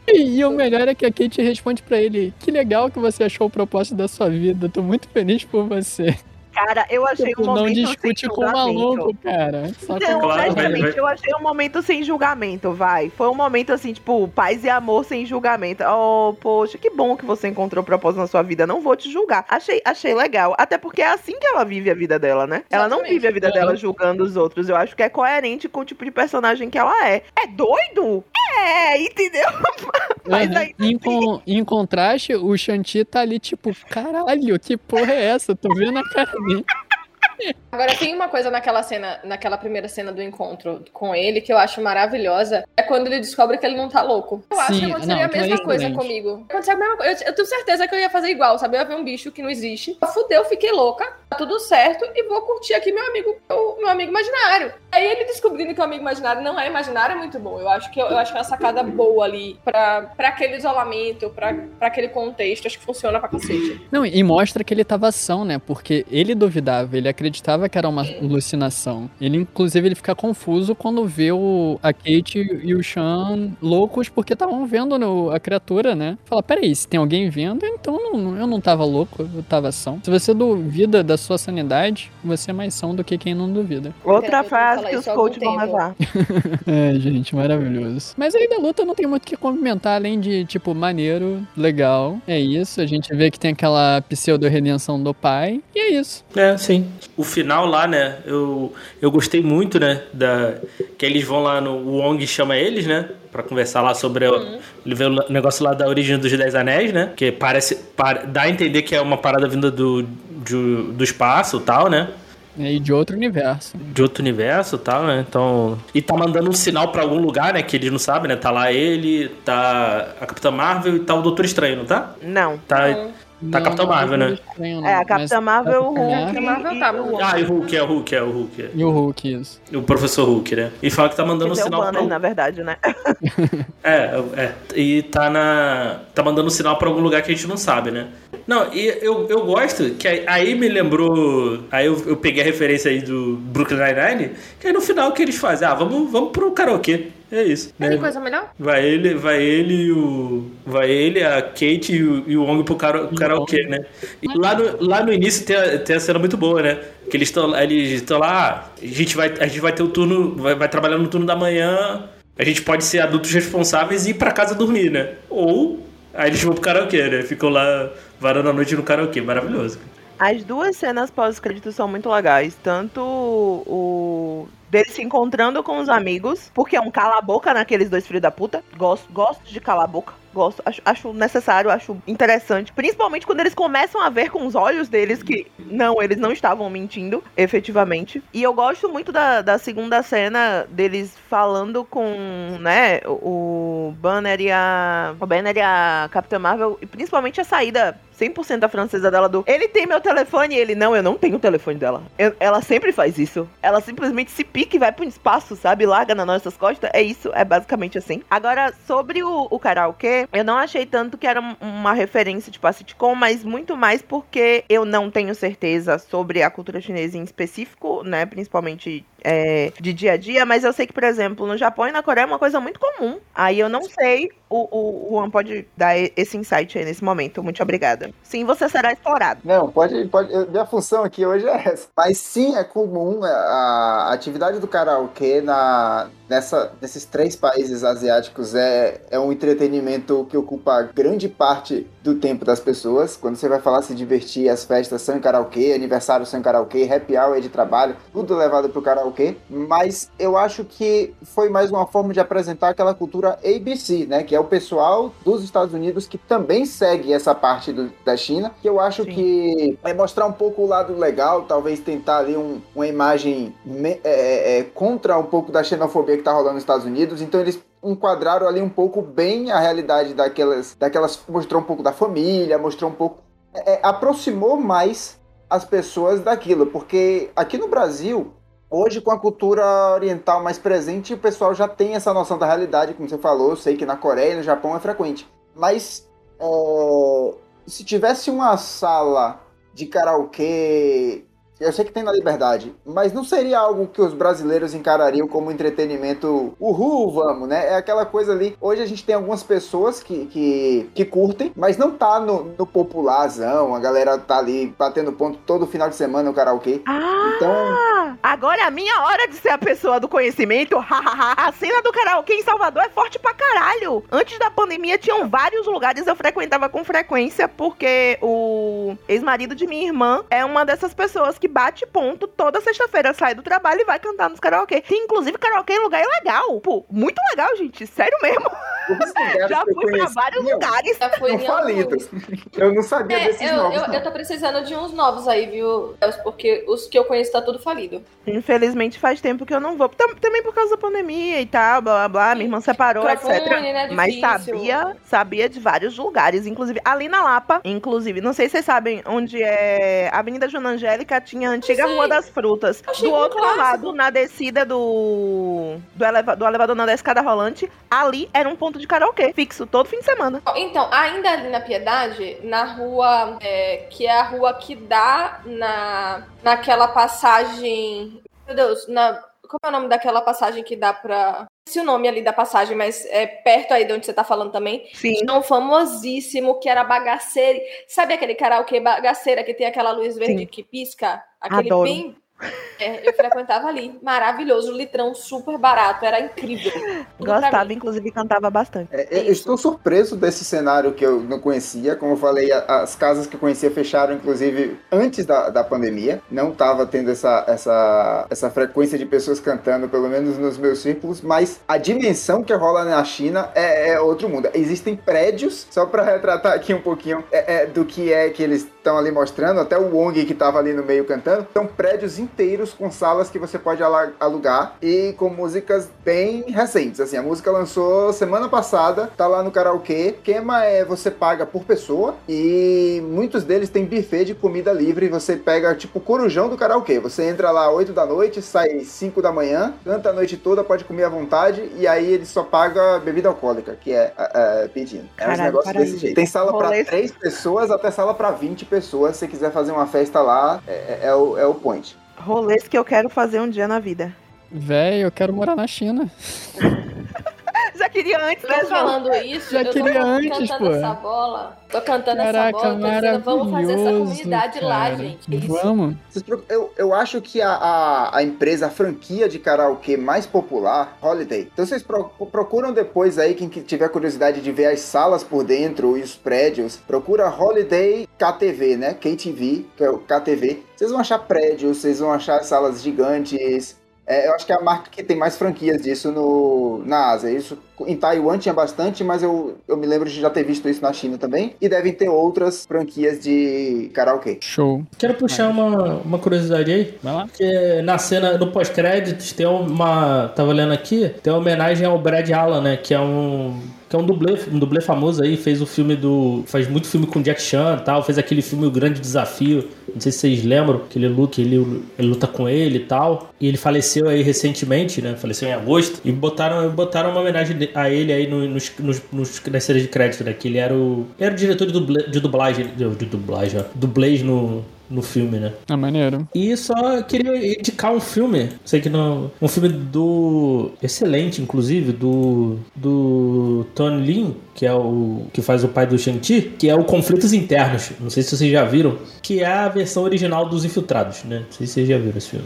E, o melhor é que a Kate responde pra ele: Que legal que você achou o propósito da sua vida. Tô muito feliz por você. Cara, eu achei Tipo, um não momento discute sem com o maluco, cara. Só Não, Claro, honestamente, eu achei um momento sem julgamento, vai. Foi um momento assim, tipo, paz e amor sem julgamento. Oh, poxa, que bom que você encontrou propósito na sua vida. Não vou te julgar. Achei, achei legal. Até porque é assim que ela vive a vida dela, né? Ela não vive a vida dela julgando os outros. Eu acho que é coerente com o tipo de personagem que ela é. É doido? É, entendeu? Mas aí em, con- em contraste, o Shanti tá ali, tipo, caralho, que porra é essa? Tô vendo a cara dele. Agora, tem uma coisa naquela cena, naquela primeira cena do encontro com ele que eu acho maravilhosa. É quando ele descobre que ele não tá louco. Eu acho Sim, que aconteceria não, a é mesma coisa comigo. Aconteceria a mesma coisa. Eu, eu tenho certeza que eu ia fazer igual, sabe? Eu ia ver um bicho que não existe. Fudeu, fiquei louca. Tá tudo certo. E vou curtir aqui meu amigo, o meu amigo imaginário. Aí ele descobrindo que o amigo imaginário não é imaginário é muito bom. Eu acho que, eu, acho que é uma sacada boa ali pra, pra aquele isolamento, pra, pra aquele contexto. Acho que funciona pra cacete. Não, e mostra que ele tava ação, né? Porque ele duvidava, ele acreditava que era uma alucinação. Ele, inclusive, ele fica confuso quando vê o, a Kate e o Sean loucos porque estavam vendo no- a criatura, né? Fala, peraí, se tem alguém vendo, então não- eu não tava louco, eu tava são. Se você duvida da sua sanidade, você é mais são do que quem não duvida. Outra frase que os coaches vão levar. É, gente, maravilhoso. Mas aí da luta não tem muito o que comentar, além de, tipo, maneiro, legal. É isso, a gente vê que tem aquela pseudo-redenção do pai, e é isso. É, sim. O final lá, né? Eu, eu gostei muito, né? Da, que eles vão lá no. O Wong chama eles, né? Pra conversar lá sobre. o- Ele vê o negócio lá da origem dos Dez Anéis, né? Que parece. pare- dá a entender que é uma parada vinda do, de- do espaço e tal, né? E de outro universo. De outro universo e tal, né? Então. E tá mandando um sinal pra algum lugar, né? Que eles não sabem, né? Tá lá ele, tá a Capitã Marvel e tá o Doutor Estranho, não tá? Não. Tá. Não. Tá Capitão Marvel, né? Estranho, não, É, a Capitã tá Marvel, o Hulk Marvel e tá, o Ah, e o Hulk, é o Hulk, é o Hulk. é. E o Hulk, isso. O professor Hulk, né? E fala que tá mandando um dizer, o sinal pra banner, na verdade, né? É, é. E tá na. tá mandando sinal pra algum lugar que a gente não sabe, né? Não, e eu, eu gosto que aí, aí me lembrou. Aí eu, eu peguei a referência aí do Brooklyn Nine-Nine, que aí no final o que eles fazem? Ah, vamos, vamos pro karaokê. É isso. né? Tem coisa melhor? Vai ele, vai ele e o. Vai ele, a Kate e o, e o Wong pro kara- karaokê, né? E lá no, lá no início tem a, tem a cena muito boa, né? Que eles estão eles estão lá, ah, a gente vai, a gente vai ter o turno, vai, vai trabalhar no turno da manhã, a gente pode ser adultos responsáveis e ir pra casa dormir, né? Ou aí eles vão pro karaokê, né? Ficam lá varando a noite no karaokê, maravilhoso. As duas cenas pós-crédito são muito legais. Tanto o. dele se encontrando com os amigos, porque é um cala-boca naqueles dois filhos da puta. Gosto, gosto de cala-boca. Gosto, acho, acho necessário, acho interessante. Principalmente quando eles começam a ver com os olhos deles que não, eles não estavam mentindo, efetivamente. E eu gosto muito da, da segunda cena deles falando com, né, o, Banner e a. O Banner e a Capitã Marvel, e principalmente a saída 100% da francesa dela do. Ele tem meu telefone e ele, não, eu não tenho o telefone dela. Eu- ela sempre faz isso. Ela simplesmente se pica e vai pro espaço, sabe? Larga nas nossas costas. É isso, é basicamente assim. Agora, sobre o, o karaokê, eu não achei tanto que era um- uma referência, tipo, a sitcom, mas muito mais porque eu não tenho certeza sobre a cultura chinesa em específico, né? Principalmente é, de dia a dia, mas eu sei que, por exemplo, no Japão e na Coreia é uma coisa muito comum. Aí eu não sei, o, o, o Juan pode dar esse insight aí nesse momento. Muito obrigada. Sim, você será explorado. Não, pode, pode. Minha função aqui hoje é essa. Mas sim, é comum a, a atividade do karaokê na, nessa, nesses três países asiáticos é, é um entretenimento que ocupa grande parte do tempo das pessoas. Quando você vai falar se divertir, as festas são em karaokê, aniversário são em karaokê, happy hour é de trabalho, tudo levado pro karaokê. Mas eu acho que foi mais uma forma de apresentar aquela cultura ABC, né? Que é o pessoal dos Estados Unidos que também segue essa parte do- da China. Que eu acho Sim. que é mostrar um pouco o lado legal, talvez tentar ali um- uma imagem me- é, é, contra um pouco da xenofobia que tá rolando nos Estados Unidos. Então eles enquadraram ali um pouco bem a realidade daquelas, daquelas mostrou um pouco da família, mostrou um pouco é, aproximou mais as pessoas daquilo, porque aqui no Brasil Hoje, com a cultura oriental mais presente, o pessoal já tem essa noção da realidade, como você falou. Eu sei que na Coreia e no Japão é frequente. Mas é, se tivesse uma sala de karaokê, eu sei que tem na Liberdade, mas não seria algo que os brasileiros encarariam como entretenimento. Uhul, vamos, né? É aquela coisa ali. Hoje a gente tem algumas pessoas que, que, que curtem, mas não tá no, no popularzão. A galera tá ali batendo ponto todo final de semana no karaokê. Ah! Então, Agora é a minha hora de ser a pessoa do conhecimento. A cena do karaokê em Salvador é forte pra caralho. Antes da pandemia, tinham vários lugares eu frequentava com frequência, porque o ex-marido de minha irmã é uma dessas pessoas que bate ponto toda sexta-feira, sai do trabalho e vai cantar nos karaokê. Tem inclusive karaokê em lugar ilegal. Pô, muito legal, gente. Sério mesmo. Já fui pra vários lugares. Já falidos. alguns. Eu não sabia É, desses eu, novos. eu, não. eu tô precisando de uns novos aí, viu? Porque os que eu conheço tá tudo falido. Infelizmente faz tempo que eu não vou. Tam- Também por causa da pandemia e tal, blá blá blá. Minha irmã separou, etc. né, Mas sabia, sabia de vários lugares, inclusive ali na Lapa, inclusive, não sei se vocês sabem onde é a Avenida Joana Angélica, tinha a antiga. Rua das Frutas. Do outro clássico. lado, na descida do do, eleva, do elevador não da escada rolante, ali era um ponto de karaokê fixo todo fim de semana. Então, ainda ali na Piedade, na rua, é, que é a rua que dá na, naquela passagem. Meu Deus, na, como é o nome daquela passagem que dá pra. Se o nome ali da passagem, mas é perto aí de onde você tá falando também. Sim. Um famosíssimo que era bagaceiro. Sabe aquele karaokê bagaceira que tem aquela luz verde Sim. que pisca? Aquele Adoro. bem. É, eu frequentava ali. Maravilhoso, litrão super barato, era incrível. Tudo Gostava, inclusive cantava bastante. É, eu estou surpreso desse cenário que eu não conhecia. Como eu falei, as casas que eu conhecia fecharam, inclusive, antes da, da pandemia. Não estava tendo essa, essa, essa frequência de pessoas cantando, pelo menos nos meus círculos. Mas a dimensão que rola na China é, é outro mundo. Existem prédios, só para retratar aqui um pouquinho é, é, do que é que eles estão ali mostrando. Até o Wong que estava ali no meio cantando. São prédios inteiros com salas que você pode alugar e com músicas bem recentes. Assim, a música lançou semana passada, tá lá no karaokê. O esquema é você paga por pessoa e muitos deles têm buffet de comida livre. Você pega tipo corujão do karaokê. Você entra lá 8 da noite, sai 5 da manhã, canta a noite toda, pode comer à vontade e aí ele só paga bebida alcoólica, que é é, pedindo. É Caralho, negócios para desse jeito. Tem sala Rolê- 3 pessoas até sala pra 20 pessoas. Se você quiser fazer uma festa lá, é, é- é o, é o point. Rolês que eu quero fazer um dia na vida. Véi, eu quero morar na China. Já queria antes, né, Tô falando isso, Já eu tô queria antes, cantando pô. essa bola. Tô cantando Caraca, essa bola, tô dizendo, vamos fazer essa comunidade lá, cara. gente. Que isso? Vamos. Eu, eu acho que a, a, a empresa, a franquia de karaokê mais popular, Holiday. Então vocês pro- procuram depois aí, quem que tiver curiosidade de ver as salas por dentro e os prédios, procura Holiday KTV, né? KTV, que é o KTV. Vocês vão achar prédios, vocês vão achar salas gigantes. É, eu acho que é a marca que tem mais franquias disso no, na Ásia. Isso em Taiwan tinha bastante, mas eu, eu me lembro de já ter visto isso na China também. E devem ter outras franquias de karaokê. Show. Quero puxar uma, uma curiosidade aí. Vai lá. Porque na cena, no pós-créditos, tem uma. Tava olhando aqui, tem uma homenagem ao Brad Allen, né? Que é um. Que é um dublê, um dublê famoso aí, fez o filme do. Faz muito filme com Jack Chan e tal, fez aquele filme O Grande Desafio. Não sei se vocês lembram, que ele luta, ele, ele luta com ele e tal. E ele faleceu aí recentemente, né? Faleceu em agosto. E botaram, botaram uma homenagem de- a ele aí no- nos, nos, nos, nas séries de crédito, né? Que ele era o. Era o diretor de, duble, de dublagem. De, de dublagem, ó. Dublês no, no filme, né? É maneiro. E só queria indicar um filme, sei que não, um filme do excelente, inclusive, do do Tony Lin, que é o que faz o pai do Shang-Chi, que é o Conflitos Internos. Não sei se vocês já viram, que é a versão original dos Infiltrados, né? Não sei se vocês já viram esse filme.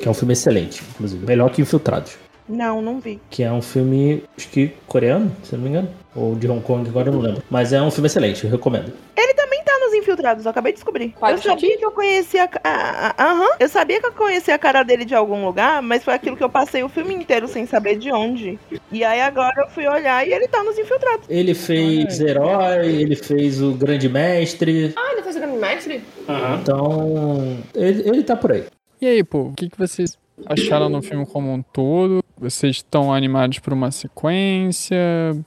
Que é um filme excelente, inclusive, melhor que Infiltrados. Não, não vi. Que é um filme, acho que coreano, se eu não me engano, ou de Hong Kong, agora eu não lembro. Mas é um filme excelente, eu recomendo. Ele também tá nos infiltrados, eu acabei de descobrir. Pai eu sabia Shang-Chi? que eu conhecia a, a- a- aham, eu sabia que eu conhecia a cara dele de algum lugar, mas foi aquilo que eu passei o filme inteiro sem saber de onde. E aí agora eu fui olhar e ele tá nos infiltrados. Ele fez Herói, ele fez o Grande Mestre. Ah, ele fez o Grande Mestre? Então, ele, ele tá por aí. E aí, pô, o que, que vocês acharam do filme como um todo? Vocês estão animados por uma sequência?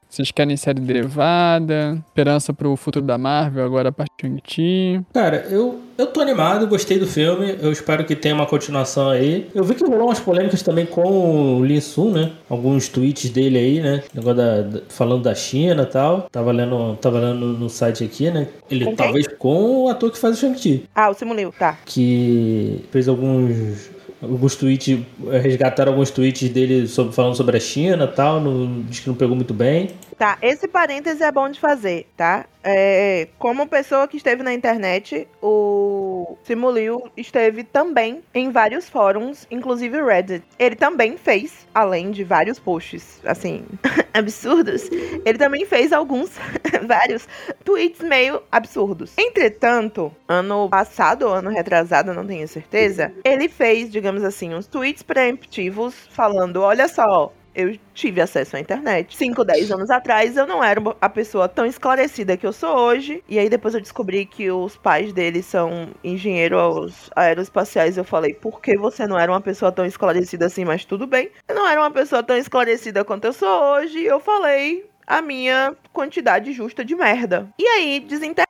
Vocês querem série derivada? Esperança pro futuro da Marvel agora a partir de ti? Cara, eu, eu tô animado, gostei do filme. Eu espero que tenha uma continuação aí. Eu vi que rolou umas polêmicas também com o Lin Sun, né? Alguns tweets dele aí, né? Negócio da, da- falando da China e tal. Tava lendo, tava lendo no site aqui, né? Ele Com talvez com o ator que faz o Shang-Chi. Ah, o Simuliu, tá. que fez alguns alguns tweets resgataram alguns tweets dele sobre, falando sobre a China e tal no, diz que não pegou muito bem Tá, esse parêntese é bom de fazer, tá? É, como pessoa que esteve na internet, o Simuliu esteve também em vários fóruns, inclusive o Reddit. Ele também fez, além de vários posts, assim, absurdos, ele também fez alguns, vários tweets meio absurdos. Entretanto, ano passado ou ano retrasado, não tenho certeza, ele fez, digamos assim, uns tweets preemptivos falando: olha só, eu tive acesso à internet. 5, 10 anos atrás, eu não era a pessoa tão esclarecida que eu sou hoje. E aí depois eu descobri que os pais dele são engenheiros aeroespaciais. Eu falei, por que você não era uma pessoa tão esclarecida assim? Mas tudo bem. Eu não era uma pessoa tão esclarecida quanto eu sou hoje. Eu falei a minha quantidade justa de merda. E aí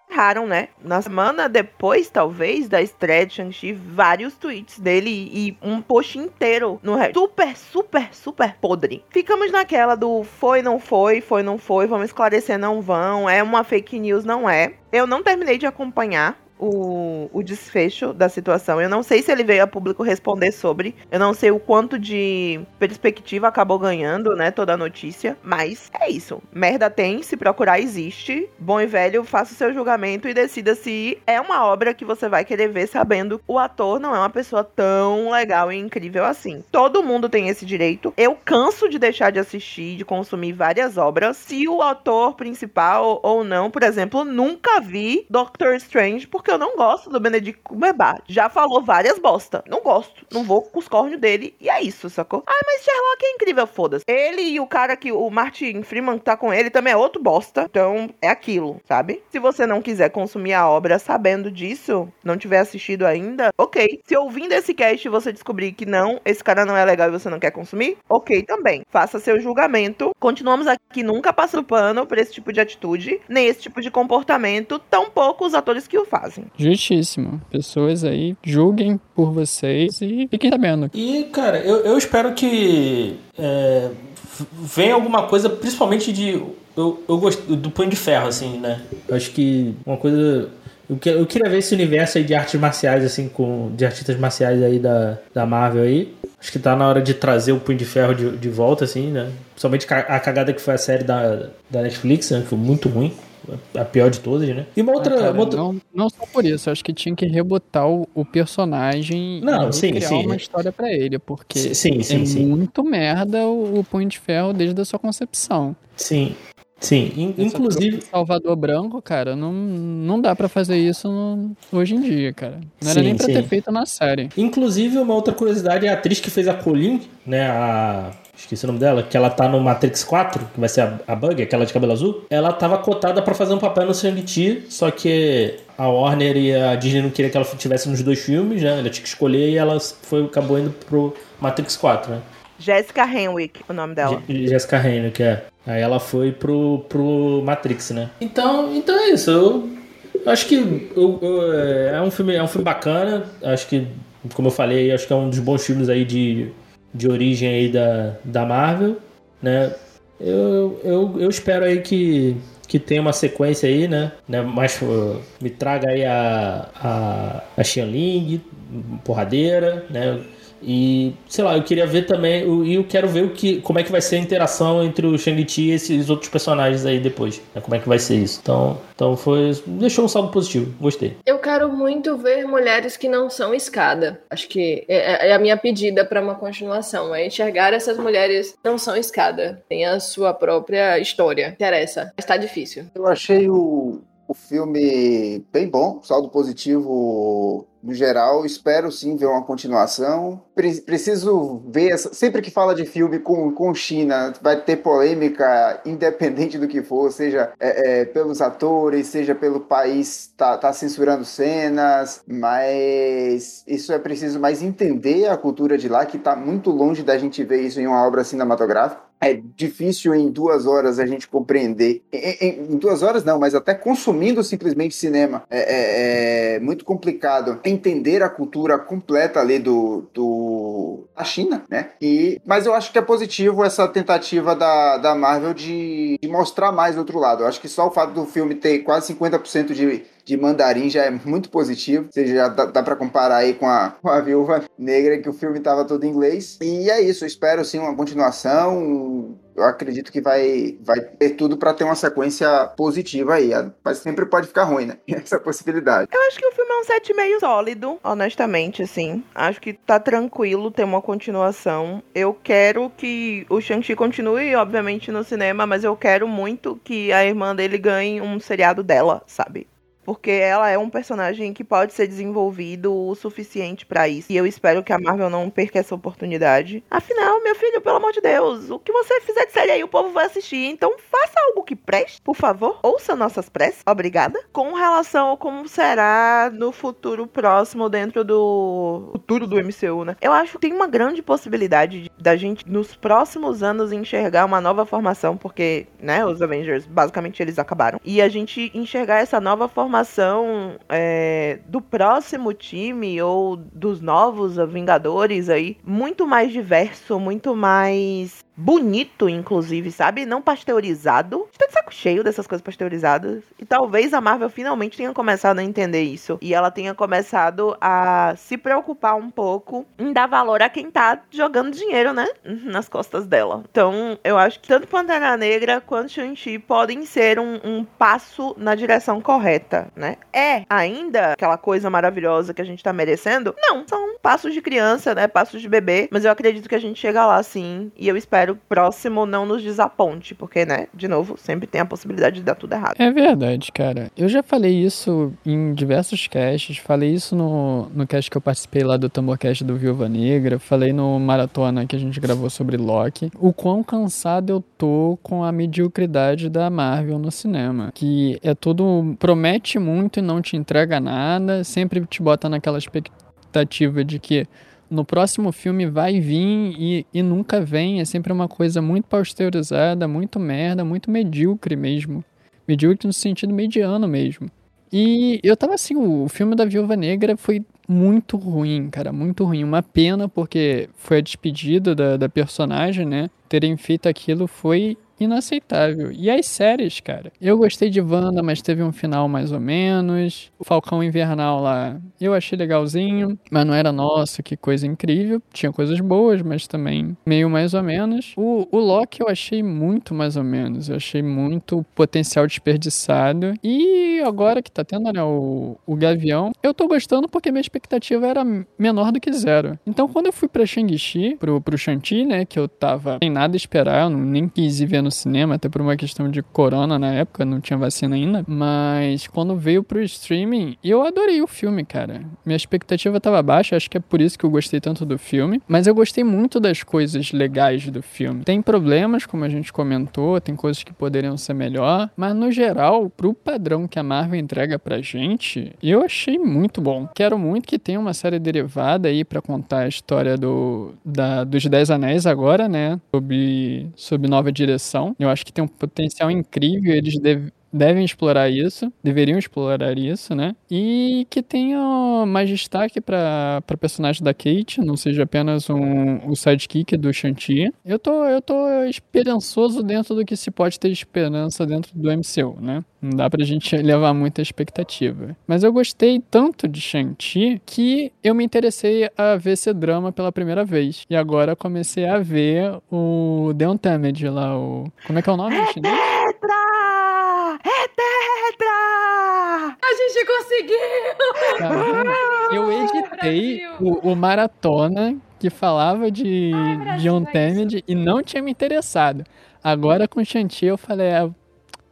desenterraram, né? Na semana depois, talvez, da estreia de Shang-Chi, vários tweets dele e um post inteiro no Reddit. Super, super, super podre. Ficamos naquela do foi, não foi, foi, não foi, vamos esclarecer, não vão, é uma fake news, não é. Eu não terminei de acompanhar o, o desfecho da situação. Eu não sei se ele veio a público responder sobre. Eu não sei o quanto de perspectiva acabou ganhando, né? Toda a notícia. Mas é isso. Merda tem, se procurar existe. Bom e velho, faça o seu julgamento e decida se é uma obra que você vai querer ver sabendo o ator não é uma pessoa tão legal e incrível assim. Todo mundo tem esse direito. Eu canso de deixar de assistir, de consumir várias obras. Se o ator principal ou não, por exemplo, nunca vi Doctor Strange porque eu não gosto do Benedict Cumberbatch. Já falou várias bosta. Não gosto. Não vou com os cornos dele. E é isso, sacou? Ah, mas Sherlock é incrível, foda-se. Ele e o cara que o Martin Freeman tá com ele também é outro bosta. Então é aquilo, sabe? Se você não quiser consumir a obra sabendo disso, não tiver assistido ainda, ok. Se ouvindo esse cast você descobrir que não, esse cara não é legal e você não quer consumir, ok também. Faça seu julgamento. Continuamos aqui nunca passando pano por esse tipo de atitude, nem esse tipo de comportamento, tampouco os atores que o fazem. Justíssimo. Pessoas aí julguem por vocês e fiquem sabendo. e cara eu, eu espero que é, venha alguma coisa principalmente de eu, eu gosto do punho de ferro assim né eu acho que uma coisa eu, que- eu queria ver esse universo aí de artes marciais assim com de artistas marciais aí da, da Marvel aí Acho que tá na hora de trazer o Punho de Ferro de, de volta, assim, né? Principalmente a cagada que foi a série da, da Netflix, né? Que foi muito ruim. A pior de todas, né? E uma outra. Ah, cara, uma outra- não, não só por isso, acho que tinha que rebotar o, o personagem Não, e sim, criar sim. uma história pra ele, porque Sim, sim, é muito merda o, o Punho de Ferro desde a sua concepção. Sim. Sim. In- Essa inclusive. Salvador Branco, cara, não, não dá pra fazer isso no- hoje em dia, cara. Não era Sim, nem pra sim. ter feito na série. Inclusive, uma outra curiosidade é a atriz que fez a Colin, né? A. Esqueci o nome dela, que ela tá no Matrix 4, que vai ser a, a Bug, aquela de cabelo azul. Ela tava cotada pra fazer um papel no Shang-Chi, só que a Warner e a Disney não queriam que ela tivesse nos dois filmes, né? Ela tinha que escolher e ela foi, acabou indo pro Matrix 4, né? Jéssica Henwick, o nome dela. Je- Jessica que é. Aí ela foi pro, pro Matrix, né? Então, então é isso. Eu acho que eu- eu- é é um filme, é um filme bacana. Acho que, como eu falei, acho que é um dos bons filmes aí de, de origem aí da, da Marvel, né? Eu, eu, eu espero aí que, que tenha uma sequência aí, né? né mais, uh, me traga aí a, a, a Xianling, porradeira, né? E, sei lá, eu queria ver também, e eu quero ver o que, como é que vai ser a interação entre o Shang-Chi e esses outros personagens aí depois. Né? Como é que vai ser isso. Então, então foi. Deixou um saldo positivo. Gostei. Eu quero muito ver mulheres que não são escada. Acho que é, é, é a minha pedida para uma continuação. É enxergar essas mulheres que não são escada. Tem a sua própria história. Interessa. Mas tá difícil. Eu achei o, o filme bem bom, saldo positivo no geral. Espero sim ver uma continuação. Pre preciso ver. Essa... Sempre que fala de filme com, com China, vai ter polêmica, independente do que for, seja é, é, pelos atores, seja pelo país tá, tá censurando cenas, mas isso é preciso mais entender a cultura de lá, que está muito longe da gente ver isso em uma obra cinematográfica é difícil em duas horas a gente compreender. Em, em, em, duas horas não, mas até consumindo simplesmente cinema. É, é, é, muito complicado entender a cultura completa ali do, do da China, né? E, mas eu acho que é positivo essa tentativa da, da Marvel de, de mostrar mais do outro lado. Eu acho que só o fato do filme ter quase 50% de de mandarim já é muito positivo. Ou seja, já dá, dá para comparar aí com a, com a Viúva Negra, que o filme tava todo em inglês. E é isso, espero sim uma continuação. Eu acredito que vai, vai ter tudo para ter uma sequência positiva aí. Mas sempre pode ficar ruim, né? Essa possibilidade. Eu acho que o filme é um meio sólido, honestamente, assim. Acho que tá tranquilo ter uma continuação. Eu quero que o Shang-Chi continue, obviamente, no cinema, mas eu quero muito que a irmã dele ganhe um seriado dela, sabe? Porque ela é um personagem que pode ser desenvolvido o suficiente para isso. E eu espero que a Marvel não perca essa oportunidade. Afinal, meu filho, pelo amor de Deus, o que você fizer de série aí, o povo vai assistir. Então faça algo que preste, por favor. Ouça nossas preces. Obrigada. Com relação ao como será no futuro próximo dentro do futuro do MCU, né? Eu acho que tem uma grande possibilidade de, da gente nos próximos anos enxergar uma nova formação, porque, né, os Avengers basicamente eles acabaram. E a gente enxergar essa nova formação formação é, do próximo time ou dos novos Vingadores aí muito mais diverso, muito mais bonito, inclusive, sabe? Não pasteurizado. Estou de saco cheio dessas coisas pasteurizadas. E talvez a Marvel finalmente tenha começado a entender isso. E ela tenha começado a se preocupar um pouco em dar valor a quem tá jogando dinheiro, né? Nas costas dela. Então, eu acho que tanto Pantera Negra quanto Shang-Chi podem ser um, um passo na direção correta, né? É ainda aquela coisa maravilhosa que a gente tá merecendo? Não. São passos de criança, né? Passos de bebê. Mas eu acredito que a gente chega lá sim. E eu espero espero próximo não nos desaponte, porque, né, de novo, sempre tem a possibilidade de dar tudo errado. É verdade, cara. Eu já falei isso em diversos casts, falei isso no, no cast que eu participei lá do Tamborcast do Viúva Negra, falei no Maratona que a gente gravou sobre Loki, o quão cansado eu tô com a mediocridade da Marvel no cinema, que é tudo, promete muito e não te entrega nada, sempre te bota naquela expectativa de que no próximo filme vai vir e, e nunca vem. É sempre uma coisa muito pasteurizada, muito merda, muito medíocre mesmo. Medíocre no sentido mediano mesmo. E eu tava assim, o filme da Viúva Negra foi muito ruim, cara, muito ruim. Uma pena, porque foi a despedida da, da personagem, né? Terem feito aquilo foi inaceitável. E as séries, cara? Eu gostei de Wanda, mas teve um final mais ou menos. O Falcão Invernal lá, eu achei legalzinho, mas não era nossa, que coisa incrível. Tinha coisas boas, mas também meio mais ou menos. O, o Loki eu achei muito mais ou menos. Eu achei muito potencial desperdiçado. E agora que tá tendo, né, o, o Gavião, eu tô gostando porque minha expectativa era menor do que zero. Então quando eu fui pra Shang-Chi, pro, pro Shanti, né, que eu tava sem nada a esperar, eu nem quis ir ver no cinema, até por uma questão de corona na época, não tinha vacina ainda. Mas quando veio pro streaming, eu adorei o filme, cara. Minha expectativa tava baixa, acho que é por isso que eu gostei tanto do filme. Mas eu gostei muito das coisas legais do filme. Tem problemas, como a gente comentou, tem coisas que poderiam ser melhor. Mas no geral, pro padrão que a Marvel entrega pra gente, eu achei muito bom. Quero muito que tenha uma série derivada aí para contar a história do, da, dos Dez Anéis agora, né? Sob, sob nova direção eu acho que tem um potencial incrível. Eles, deve, devem explorar isso, deveriam explorar isso, né? E que tenha mais destaque para pra personagem da Kate, não seja apenas um, o sidekick do Shanti. Eu tô, eu tô esperançoso dentro do que se pode ter esperança dentro do MCU, né? Não dá pra gente levar muita expectativa. Mas eu gostei tanto de Shang-Chi que eu me interessei a ver esse drama pela primeira vez. E agora comecei a ver o The Untamed lá, o... Como é que é o nome? Tetra! É Tetra! A gente conseguiu! Eu editei o, o Maratona que falava de, Ai, Brasil, de é Untamed e não tinha me interessado. Agora com Shang-Chi eu falei, é,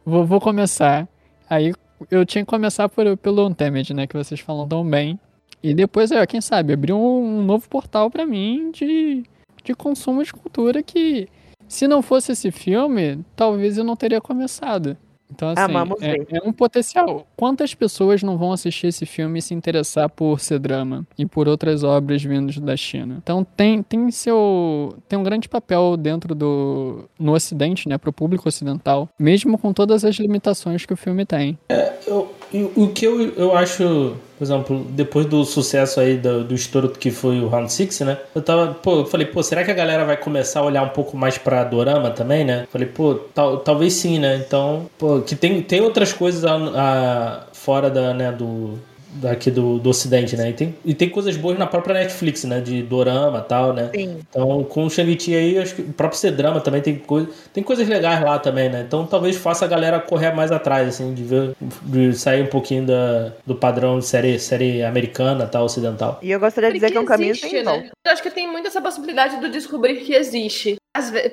vou, vou começar. Aí eu tinha que começar por, pelo Untamed, né, que vocês falam tão bem. E depois, ó, quem sabe, abrir um, um novo portal pra mim de, de consumo de cultura que, se não fosse esse filme, talvez eu não teria começado. Então, assim, Amamos é, ver. é um potencial. Quantas pessoas não vão assistir esse filme e se interessar por ser drama e por outras obras vindas da China? Então, tem, tem seu. tem um grande papel dentro do. no Ocidente, né, pro público ocidental, mesmo com todas as limitações que o filme tem. Eu, e o que eu, eu acho, por exemplo, depois do sucesso aí do, do estouro que foi o Round Six, né? Eu tava, pô, eu falei, pô, será que a galera vai começar a olhar um pouco mais pra Dorama também, né? Falei, pô, tal, talvez sim, né? Então, pô, que tem, tem outras coisas a, a- fora da, né, do daqui do, do ocidente, né? E tem, e tem coisas boas na própria Netflix, né? De dorama e tal, né? Sim. Então, com o Shang-Chi aí, acho que o próprio C-Drama também tem, coisa, tem coisas legais lá também, né? Então, talvez faça a galera correr mais atrás, assim, de ver, de sair um pouquinho da, do padrão de série, série americana, tal, ocidental. E eu gostaria de dizer que é um caminho existe, sem volta. né? Eu acho que tem muito essa possibilidade do descobrir que existe.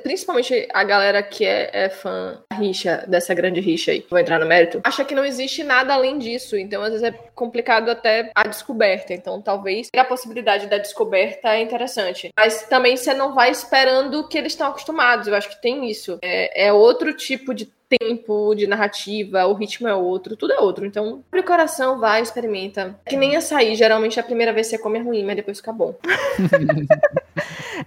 Principalmente a galera que é, é fã da rixa, dessa grande rixa aí, vou entrar no mérito, acha que não existe nada além disso. Então, às vezes, é complicado até a descoberta. Então, talvez a possibilidade da descoberta é interessante. Mas também você não vai esperando o que eles estão acostumados. Eu acho que tem isso. É, é outro tipo de tempo, de narrativa, o ritmo é outro, tudo é outro. Então, abre o coração, vai, experimenta. É que nem açaí, geralmente a primeira vez você come é ruim, mas depois fica bom.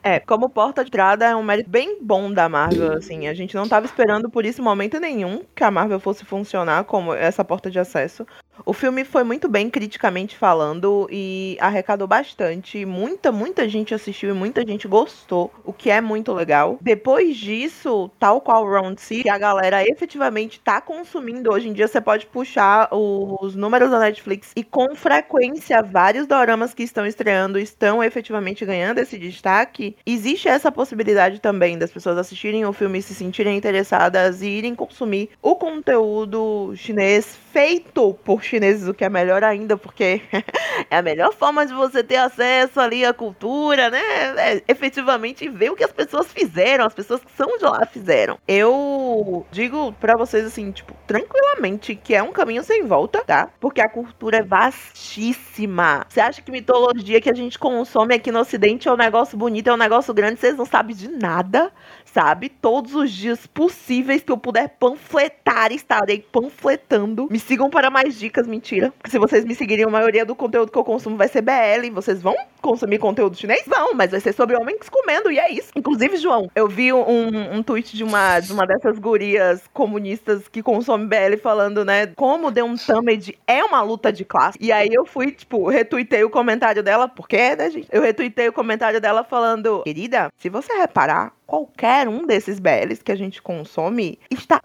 É, como porta de entrada é um mérito bem bom da Marvel, assim. A gente não tava esperando por isso momento nenhum que a Marvel fosse funcionar como essa porta de acesso. O filme foi muito bem criticamente falando e arrecadou bastante. Muita, muita gente assistiu e muita gente gostou, o que é muito legal. Depois disso, tal qual Round Six, que a galera efetivamente tá consumindo. Hoje em dia você pode puxar os números da Netflix e com frequência vários doramas que estão estreando estão efetivamente ganhando esse destaque. Existe essa possibilidade também das pessoas assistirem o filme e se sentirem interessadas e irem consumir o conteúdo chinês feito por chineses, o que é melhor ainda, porque é a melhor forma de você ter acesso ali à cultura, né? É efetivamente ver o que as pessoas fizeram, as pessoas que são de lá fizeram. Eu digo pra vocês assim, tipo, tranquilamente que é um caminho sem volta, tá? Porque a cultura é vastíssima. Você acha que mitologia que a gente consome aqui no ocidente é um negócio bonito, é um negócio grande, vocês não sabem de nada sabe? Todos os dias possíveis que eu puder panfletar, estarei panfletando. Me sigam para mais dicas, mentira. Porque se vocês me seguirem, a maioria do conteúdo que eu consumo vai ser BL. Vocês vão consumir conteúdo chinês? Vão, mas vai ser sobre homens comendo, e é isso. Inclusive, João, eu vi um, um tweet de uma, de uma dessas gurias comunistas que consome BL falando, né, como The Untamed é uma luta de classe. E aí eu fui, tipo, retuitei o comentário dela, porque, é, né, gente? Eu retuitei o comentário dela falando, querida, se você reparar, qualquer um desses BLs que a gente consome está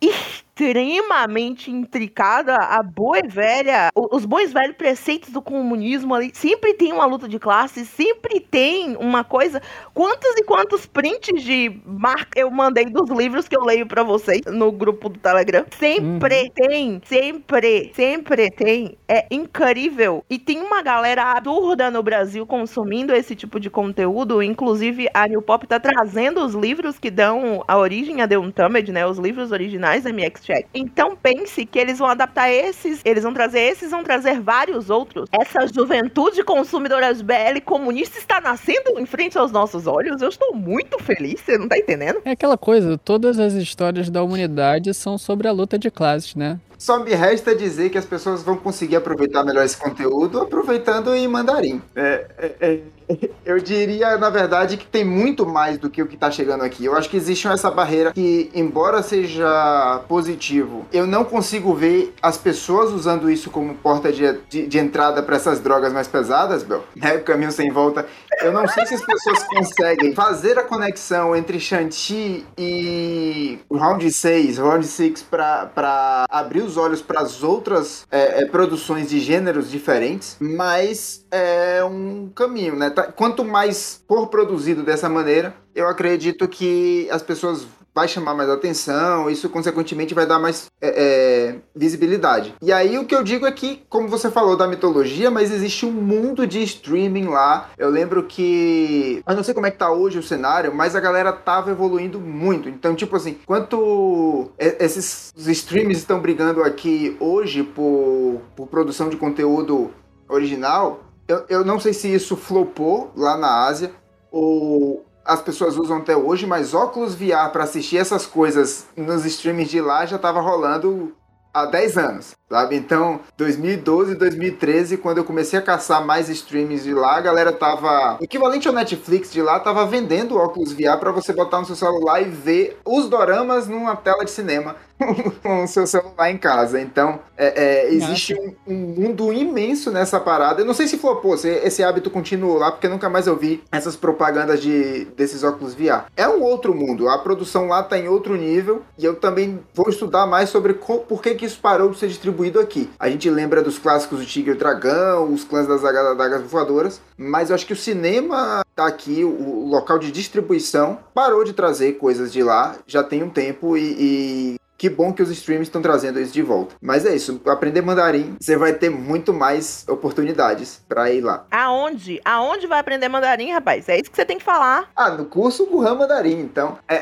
extremamente intricada a boa e velha, os bons velhos preceitos do comunismo ali. Sempre tem uma luta de classe, sempre tem uma coisa. Quantos e quantos prints de marca eu mandei dos livros que eu leio pra vocês no grupo do Telegram? Sempre tem, sempre, sempre tem. É incrível. E tem uma galera absurda no Brasil consumindo esse tipo de conteúdo. Inclusive, a New Pop tá trazendo os livros que dão a origem a The Untamed, né? Os livros originais da MX Check. Então pense que eles vão adaptar esses, eles vão trazer esses, vão trazer vários outros. Essa juventude consumidora BL comunista está nascendo em frente aos nossos olhos. Eu estou muito feliz, você não tá entendendo? É aquela coisa, todas as histórias da humanidade são sobre a luta de classes, né? Só me resta dizer que as pessoas vão conseguir aproveitar melhor esse conteúdo aproveitando em mandarim. É, é, é, eu diria, na verdade, que tem muito mais do que o que tá chegando aqui. Eu acho que existe essa barreira que, embora seja positivo, eu não consigo ver as pessoas usando isso como porta de, de, de entrada para essas drogas mais pesadas, Bel. Né? O caminho sem volta. Eu não sei se as pessoas conseguem fazer a conexão entre Shanti e Round 6, Round 6 para abrir os olhos para as outras é, é, produções de gêneros diferentes, mas é um caminho, né? Tá- Quanto mais for produzido dessa maneira, eu acredito que as pessoas vai chamar mais atenção, isso consequentemente vai dar mais é, é, visibilidade. E aí o que eu digo é que, como você falou da mitologia, mas existe um mundo de streaming lá. Eu lembro que. Eu não sei como é que tá hoje o cenário, mas a galera tava evoluindo muito. Então, tipo assim, quanto esses streams estão brigando aqui hoje por, por produção de conteúdo original, eu, eu não sei se isso flopou lá na Ásia ou as pessoas usam até hoje, mas óculos VR para assistir essas coisas nos streamings de lá já tava rolando há 10 anos, sabe? Então, 2012, 2013, quando eu comecei a caçar mais streamings de lá, a galera tava. O equivalente ao Netflix de lá tava vendendo óculos VR para você botar no seu celular e ver os doramas numa tela de cinema com o seu celular em casa. Então, é, é, existe um, um mundo imenso nessa parada. Eu não sei se flopou, se esse hábito continuou lá, porque nunca mais eu vi essas propagandas de, desses óculos VR. É um outro mundo, a produção lá tá em outro nível, e eu também vou estudar mais sobre por que, que isso parou de ser distribuído aqui. A gente lembra dos clássicos do Tigre e Dragão, os clãs das adagas voadoras, mas eu acho que o cinema tá aqui, o local de distribuição, parou de trazer coisas de lá, já tem um tempo e- e que bom que os streams estão trazendo isso de volta. Mas é isso, aprender mandarim, você vai ter muito mais oportunidades pra ir lá. Aonde? Aonde vai aprender mandarim, rapaz? É isso que você tem que falar. Ah, no curso Gurran Mandarim, então. É,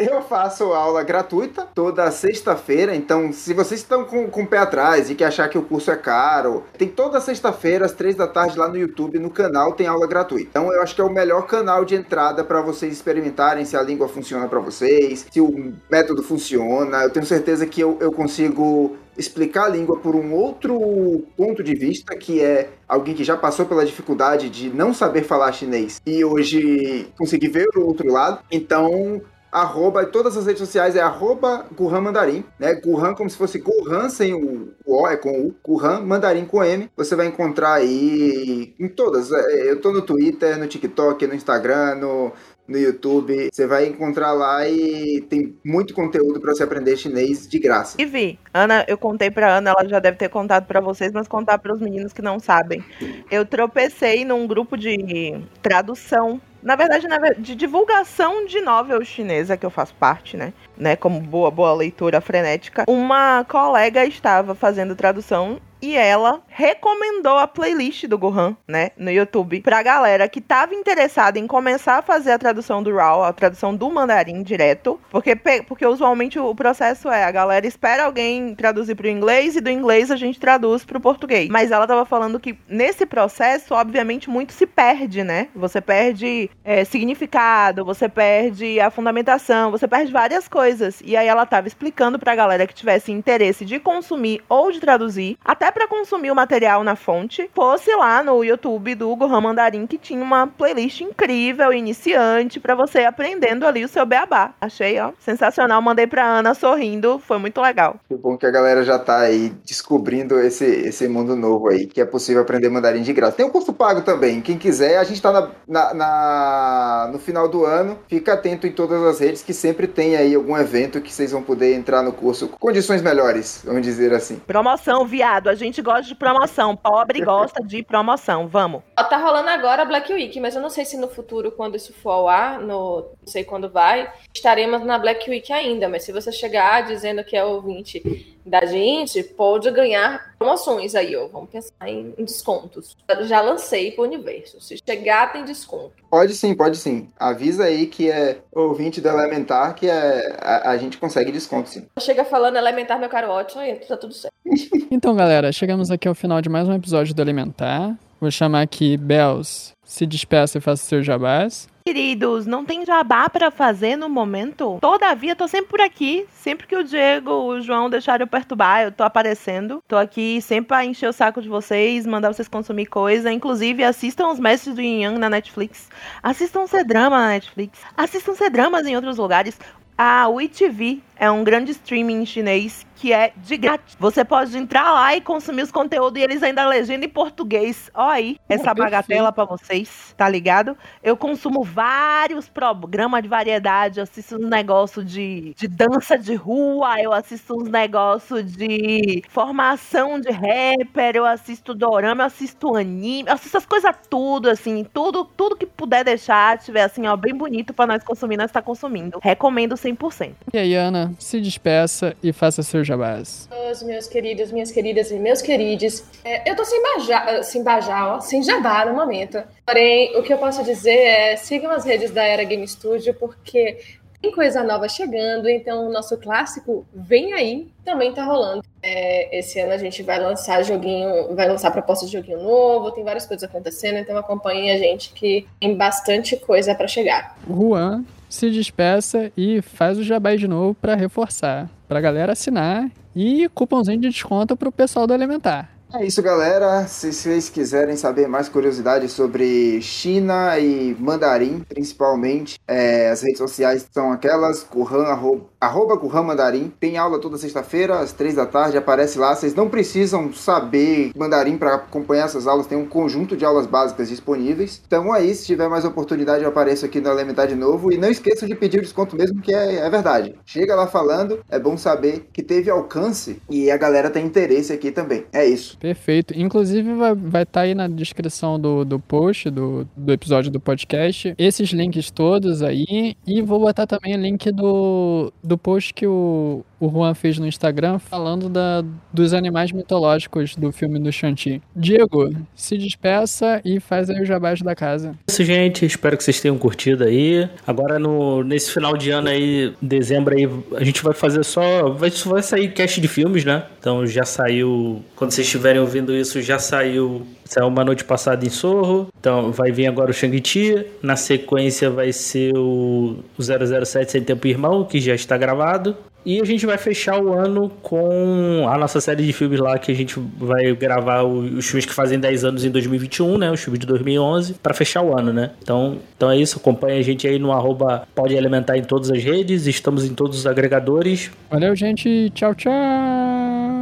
é, eu faço aula gratuita toda sexta-feira, então se vocês estão com, com o pé atrás e que achar que o curso é caro, tem toda sexta-feira, às três da tarde, lá no YouTube, no canal, tem aula gratuita. Então eu acho que é o melhor canal de entrada para vocês experimentarem se a língua funciona para vocês, se o método funciona. Eu tenho certeza que eu, eu consigo explicar a língua por um outro ponto de vista, que é alguém que já passou pela dificuldade de não saber falar chinês e hoje conseguir ver o outro lado. Então, arroba, todas as redes sociais é arroba Mandarim, né? Gurran como se fosse Gurran sem o, o é com o Gurran Mandarim com M. Você vai encontrar aí em todas. É, Eu tô no Twitter, no TikTok, no Instagram, no, no YouTube. Você vai encontrar lá e tem muito conteúdo para você aprender chinês de graça. E vi, Ana, eu contei pra Ana, ela já deve ter contado pra vocês, mas contar para os meninos que não sabem. Eu tropecei num grupo de tradução, na verdade, de divulgação de novel chinesa que eu faço parte, né? Né, como boa boa leitora frenética. Uma colega estava fazendo tradução e ela recomendou a playlist do Gohan, né, no YouTube, pra galera que tava interessada em começar a fazer a tradução do RAW, a tradução do mandarim direto, porque, porque usualmente o processo é a galera espera alguém traduzir pro inglês e do inglês a gente traduz pro português. Mas ela tava falando que nesse processo, obviamente, muito se perde, né? Você perde é, significado, você perde a fundamentação, você perde várias coisas. E aí ela tava explicando pra galera que tivesse interesse de consumir ou de traduzir, até pra consumir o material na fonte, fosse lá no YouTube do Gohan Mandarim, que tinha uma playlist incrível, iniciante, pra você aprendendo ali o seu beabá. Achei, ó, sensacional. Mandei pra Ana sorrindo, foi muito legal. Que bom que a galera já tá aí descobrindo esse, esse mundo novo aí, que é possível aprender mandarim de graça. Tem um curso pago também, quem quiser, a gente tá na, na- na- no final do ano, fica atento em todas as redes que sempre tem aí algum evento que vocês vão poder entrar no curso com condições melhores, vamos dizer assim. Promoção, viado. A gente gosta de promoção. Pobre gosta de promoção. Vamos. Tá rolando agora a Black Week, mas eu não sei se no futuro, quando isso for ao ar, no, não sei quando vai, estaremos na Black Week ainda. Mas se você chegar dizendo que é ouvinte da gente, pode ganhar promoções aí, ó. Vamos pensar em, em descontos. Eu já lancei pro universo. Se chegar, tem desconto. Pode sim, pode sim. Avisa aí que é ouvinte do Elementar que é, a, a gente consegue desconto sim. Chega falando elementar, meu caro ótimo, aí tá tudo certo. Então, galera, chegamos aqui ao final de mais um episódio do Elementar. Vou chamar aqui Bells, se despeça e faça seus jabás. Queridos, não tem jabá pra fazer no momento? Todavia, tô sempre por aqui. Sempre que o Diego, o João deixarem eu perturbar, eu tô aparecendo. Tô aqui sempre pra encher o saco de vocês, mandar vocês consumir coisa. Inclusive, assistam os Mestres do Yin Yang na Netflix. Assistam C-Drama na Netflix. Assistam C-Dramas em outros lugares. A WeTV é um grande streaming chinês que é de grátis. Você pode entrar lá e consumir os conteúdos e eles ainda legenda em português. Ó aí, essa bagatela pra vocês, tá ligado? Eu consumo vários programas de variedade, eu assisto uns negócios de, de dança de rua, eu assisto uns negócios de formação de rapper, eu assisto dorama, eu assisto anime, eu assisto as coisas tudo, assim, tudo, tudo que puder deixar, tiver assim, ó, bem bonito pra nós consumir, nós tá consumindo. Recomendo 100%. E aí, Ana, se despeça e faça seu jabás. Os meus queridos, minhas queridas e meus queridos, é, eu tô sem bajar, sem bajar, ó, sem jabá no momento. Porém, o que eu posso dizer é sigam as redes da Era Game Studio, porque tem coisa nova chegando, então o nosso clássico Vem Aí também tá rolando. É, esse ano a gente vai lançar joguinho, vai lançar proposta de joguinho novo, tem várias coisas acontecendo, então acompanhem a gente que tem bastante coisa para chegar. Juan, se despeça e faz o jabá de novo pra reforçar. Pra galera assinar e cupomzinho de desconto pro pessoal do Elementar. É isso, galera. Se vocês quiserem saber mais curiosidades sobre China e mandarim, principalmente, é, as redes sociais são aquelas, Kuhan, arroba, arroba Mandarim. Tem aula toda sexta-feira, às três da tarde, aparece lá. Vocês não precisam saber mandarim para acompanhar essas aulas, tem um conjunto de aulas básicas disponíveis. Então aí, se tiver mais oportunidade, eu apareço aqui no Elementar de novo. E não esqueçam de pedir o desconto mesmo, que é, é verdade. Chega lá falando, é bom saber que teve alcance e a galera tem interesse aqui também. É isso. Perfeito. Inclusive, vai estar tá aí na descrição do, do post, do, do episódio do podcast, esses links todos aí. E vou botar também o link do, do post que o, o Juan fez no Instagram falando da, dos animais mitológicos do filme do Shanti. Diego, se despeça e faz aí o jabás da casa. É isso, gente. Espero que vocês tenham curtido aí. Agora, no, nesse final de ano aí, dezembro aí, a gente vai fazer só. Vai, vai sair cast de filmes, né? Então já saiu. Quando vocês estiverem ouvindo isso, já saiu. Saiu uma noite passada em Sorro. Então vai vir agora o Shang-Chi. Na sequência vai ser o, o 007 Sem Tempo Irmão, que já está gravado. E a gente vai fechar o ano com a nossa série de filmes lá, que a gente vai gravar os filmes que fazem 10 anos em 2021, né? Os filmes de 2011, para fechar o ano, né? Então, então é isso. Acompanha a gente aí no arroba Pode Elementar em todas as redes. Estamos em todos os agregadores. Valeu, gente. Tchau, tchau.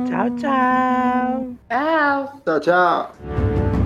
Tchau, tchau. Tchau! Tchau, tchau.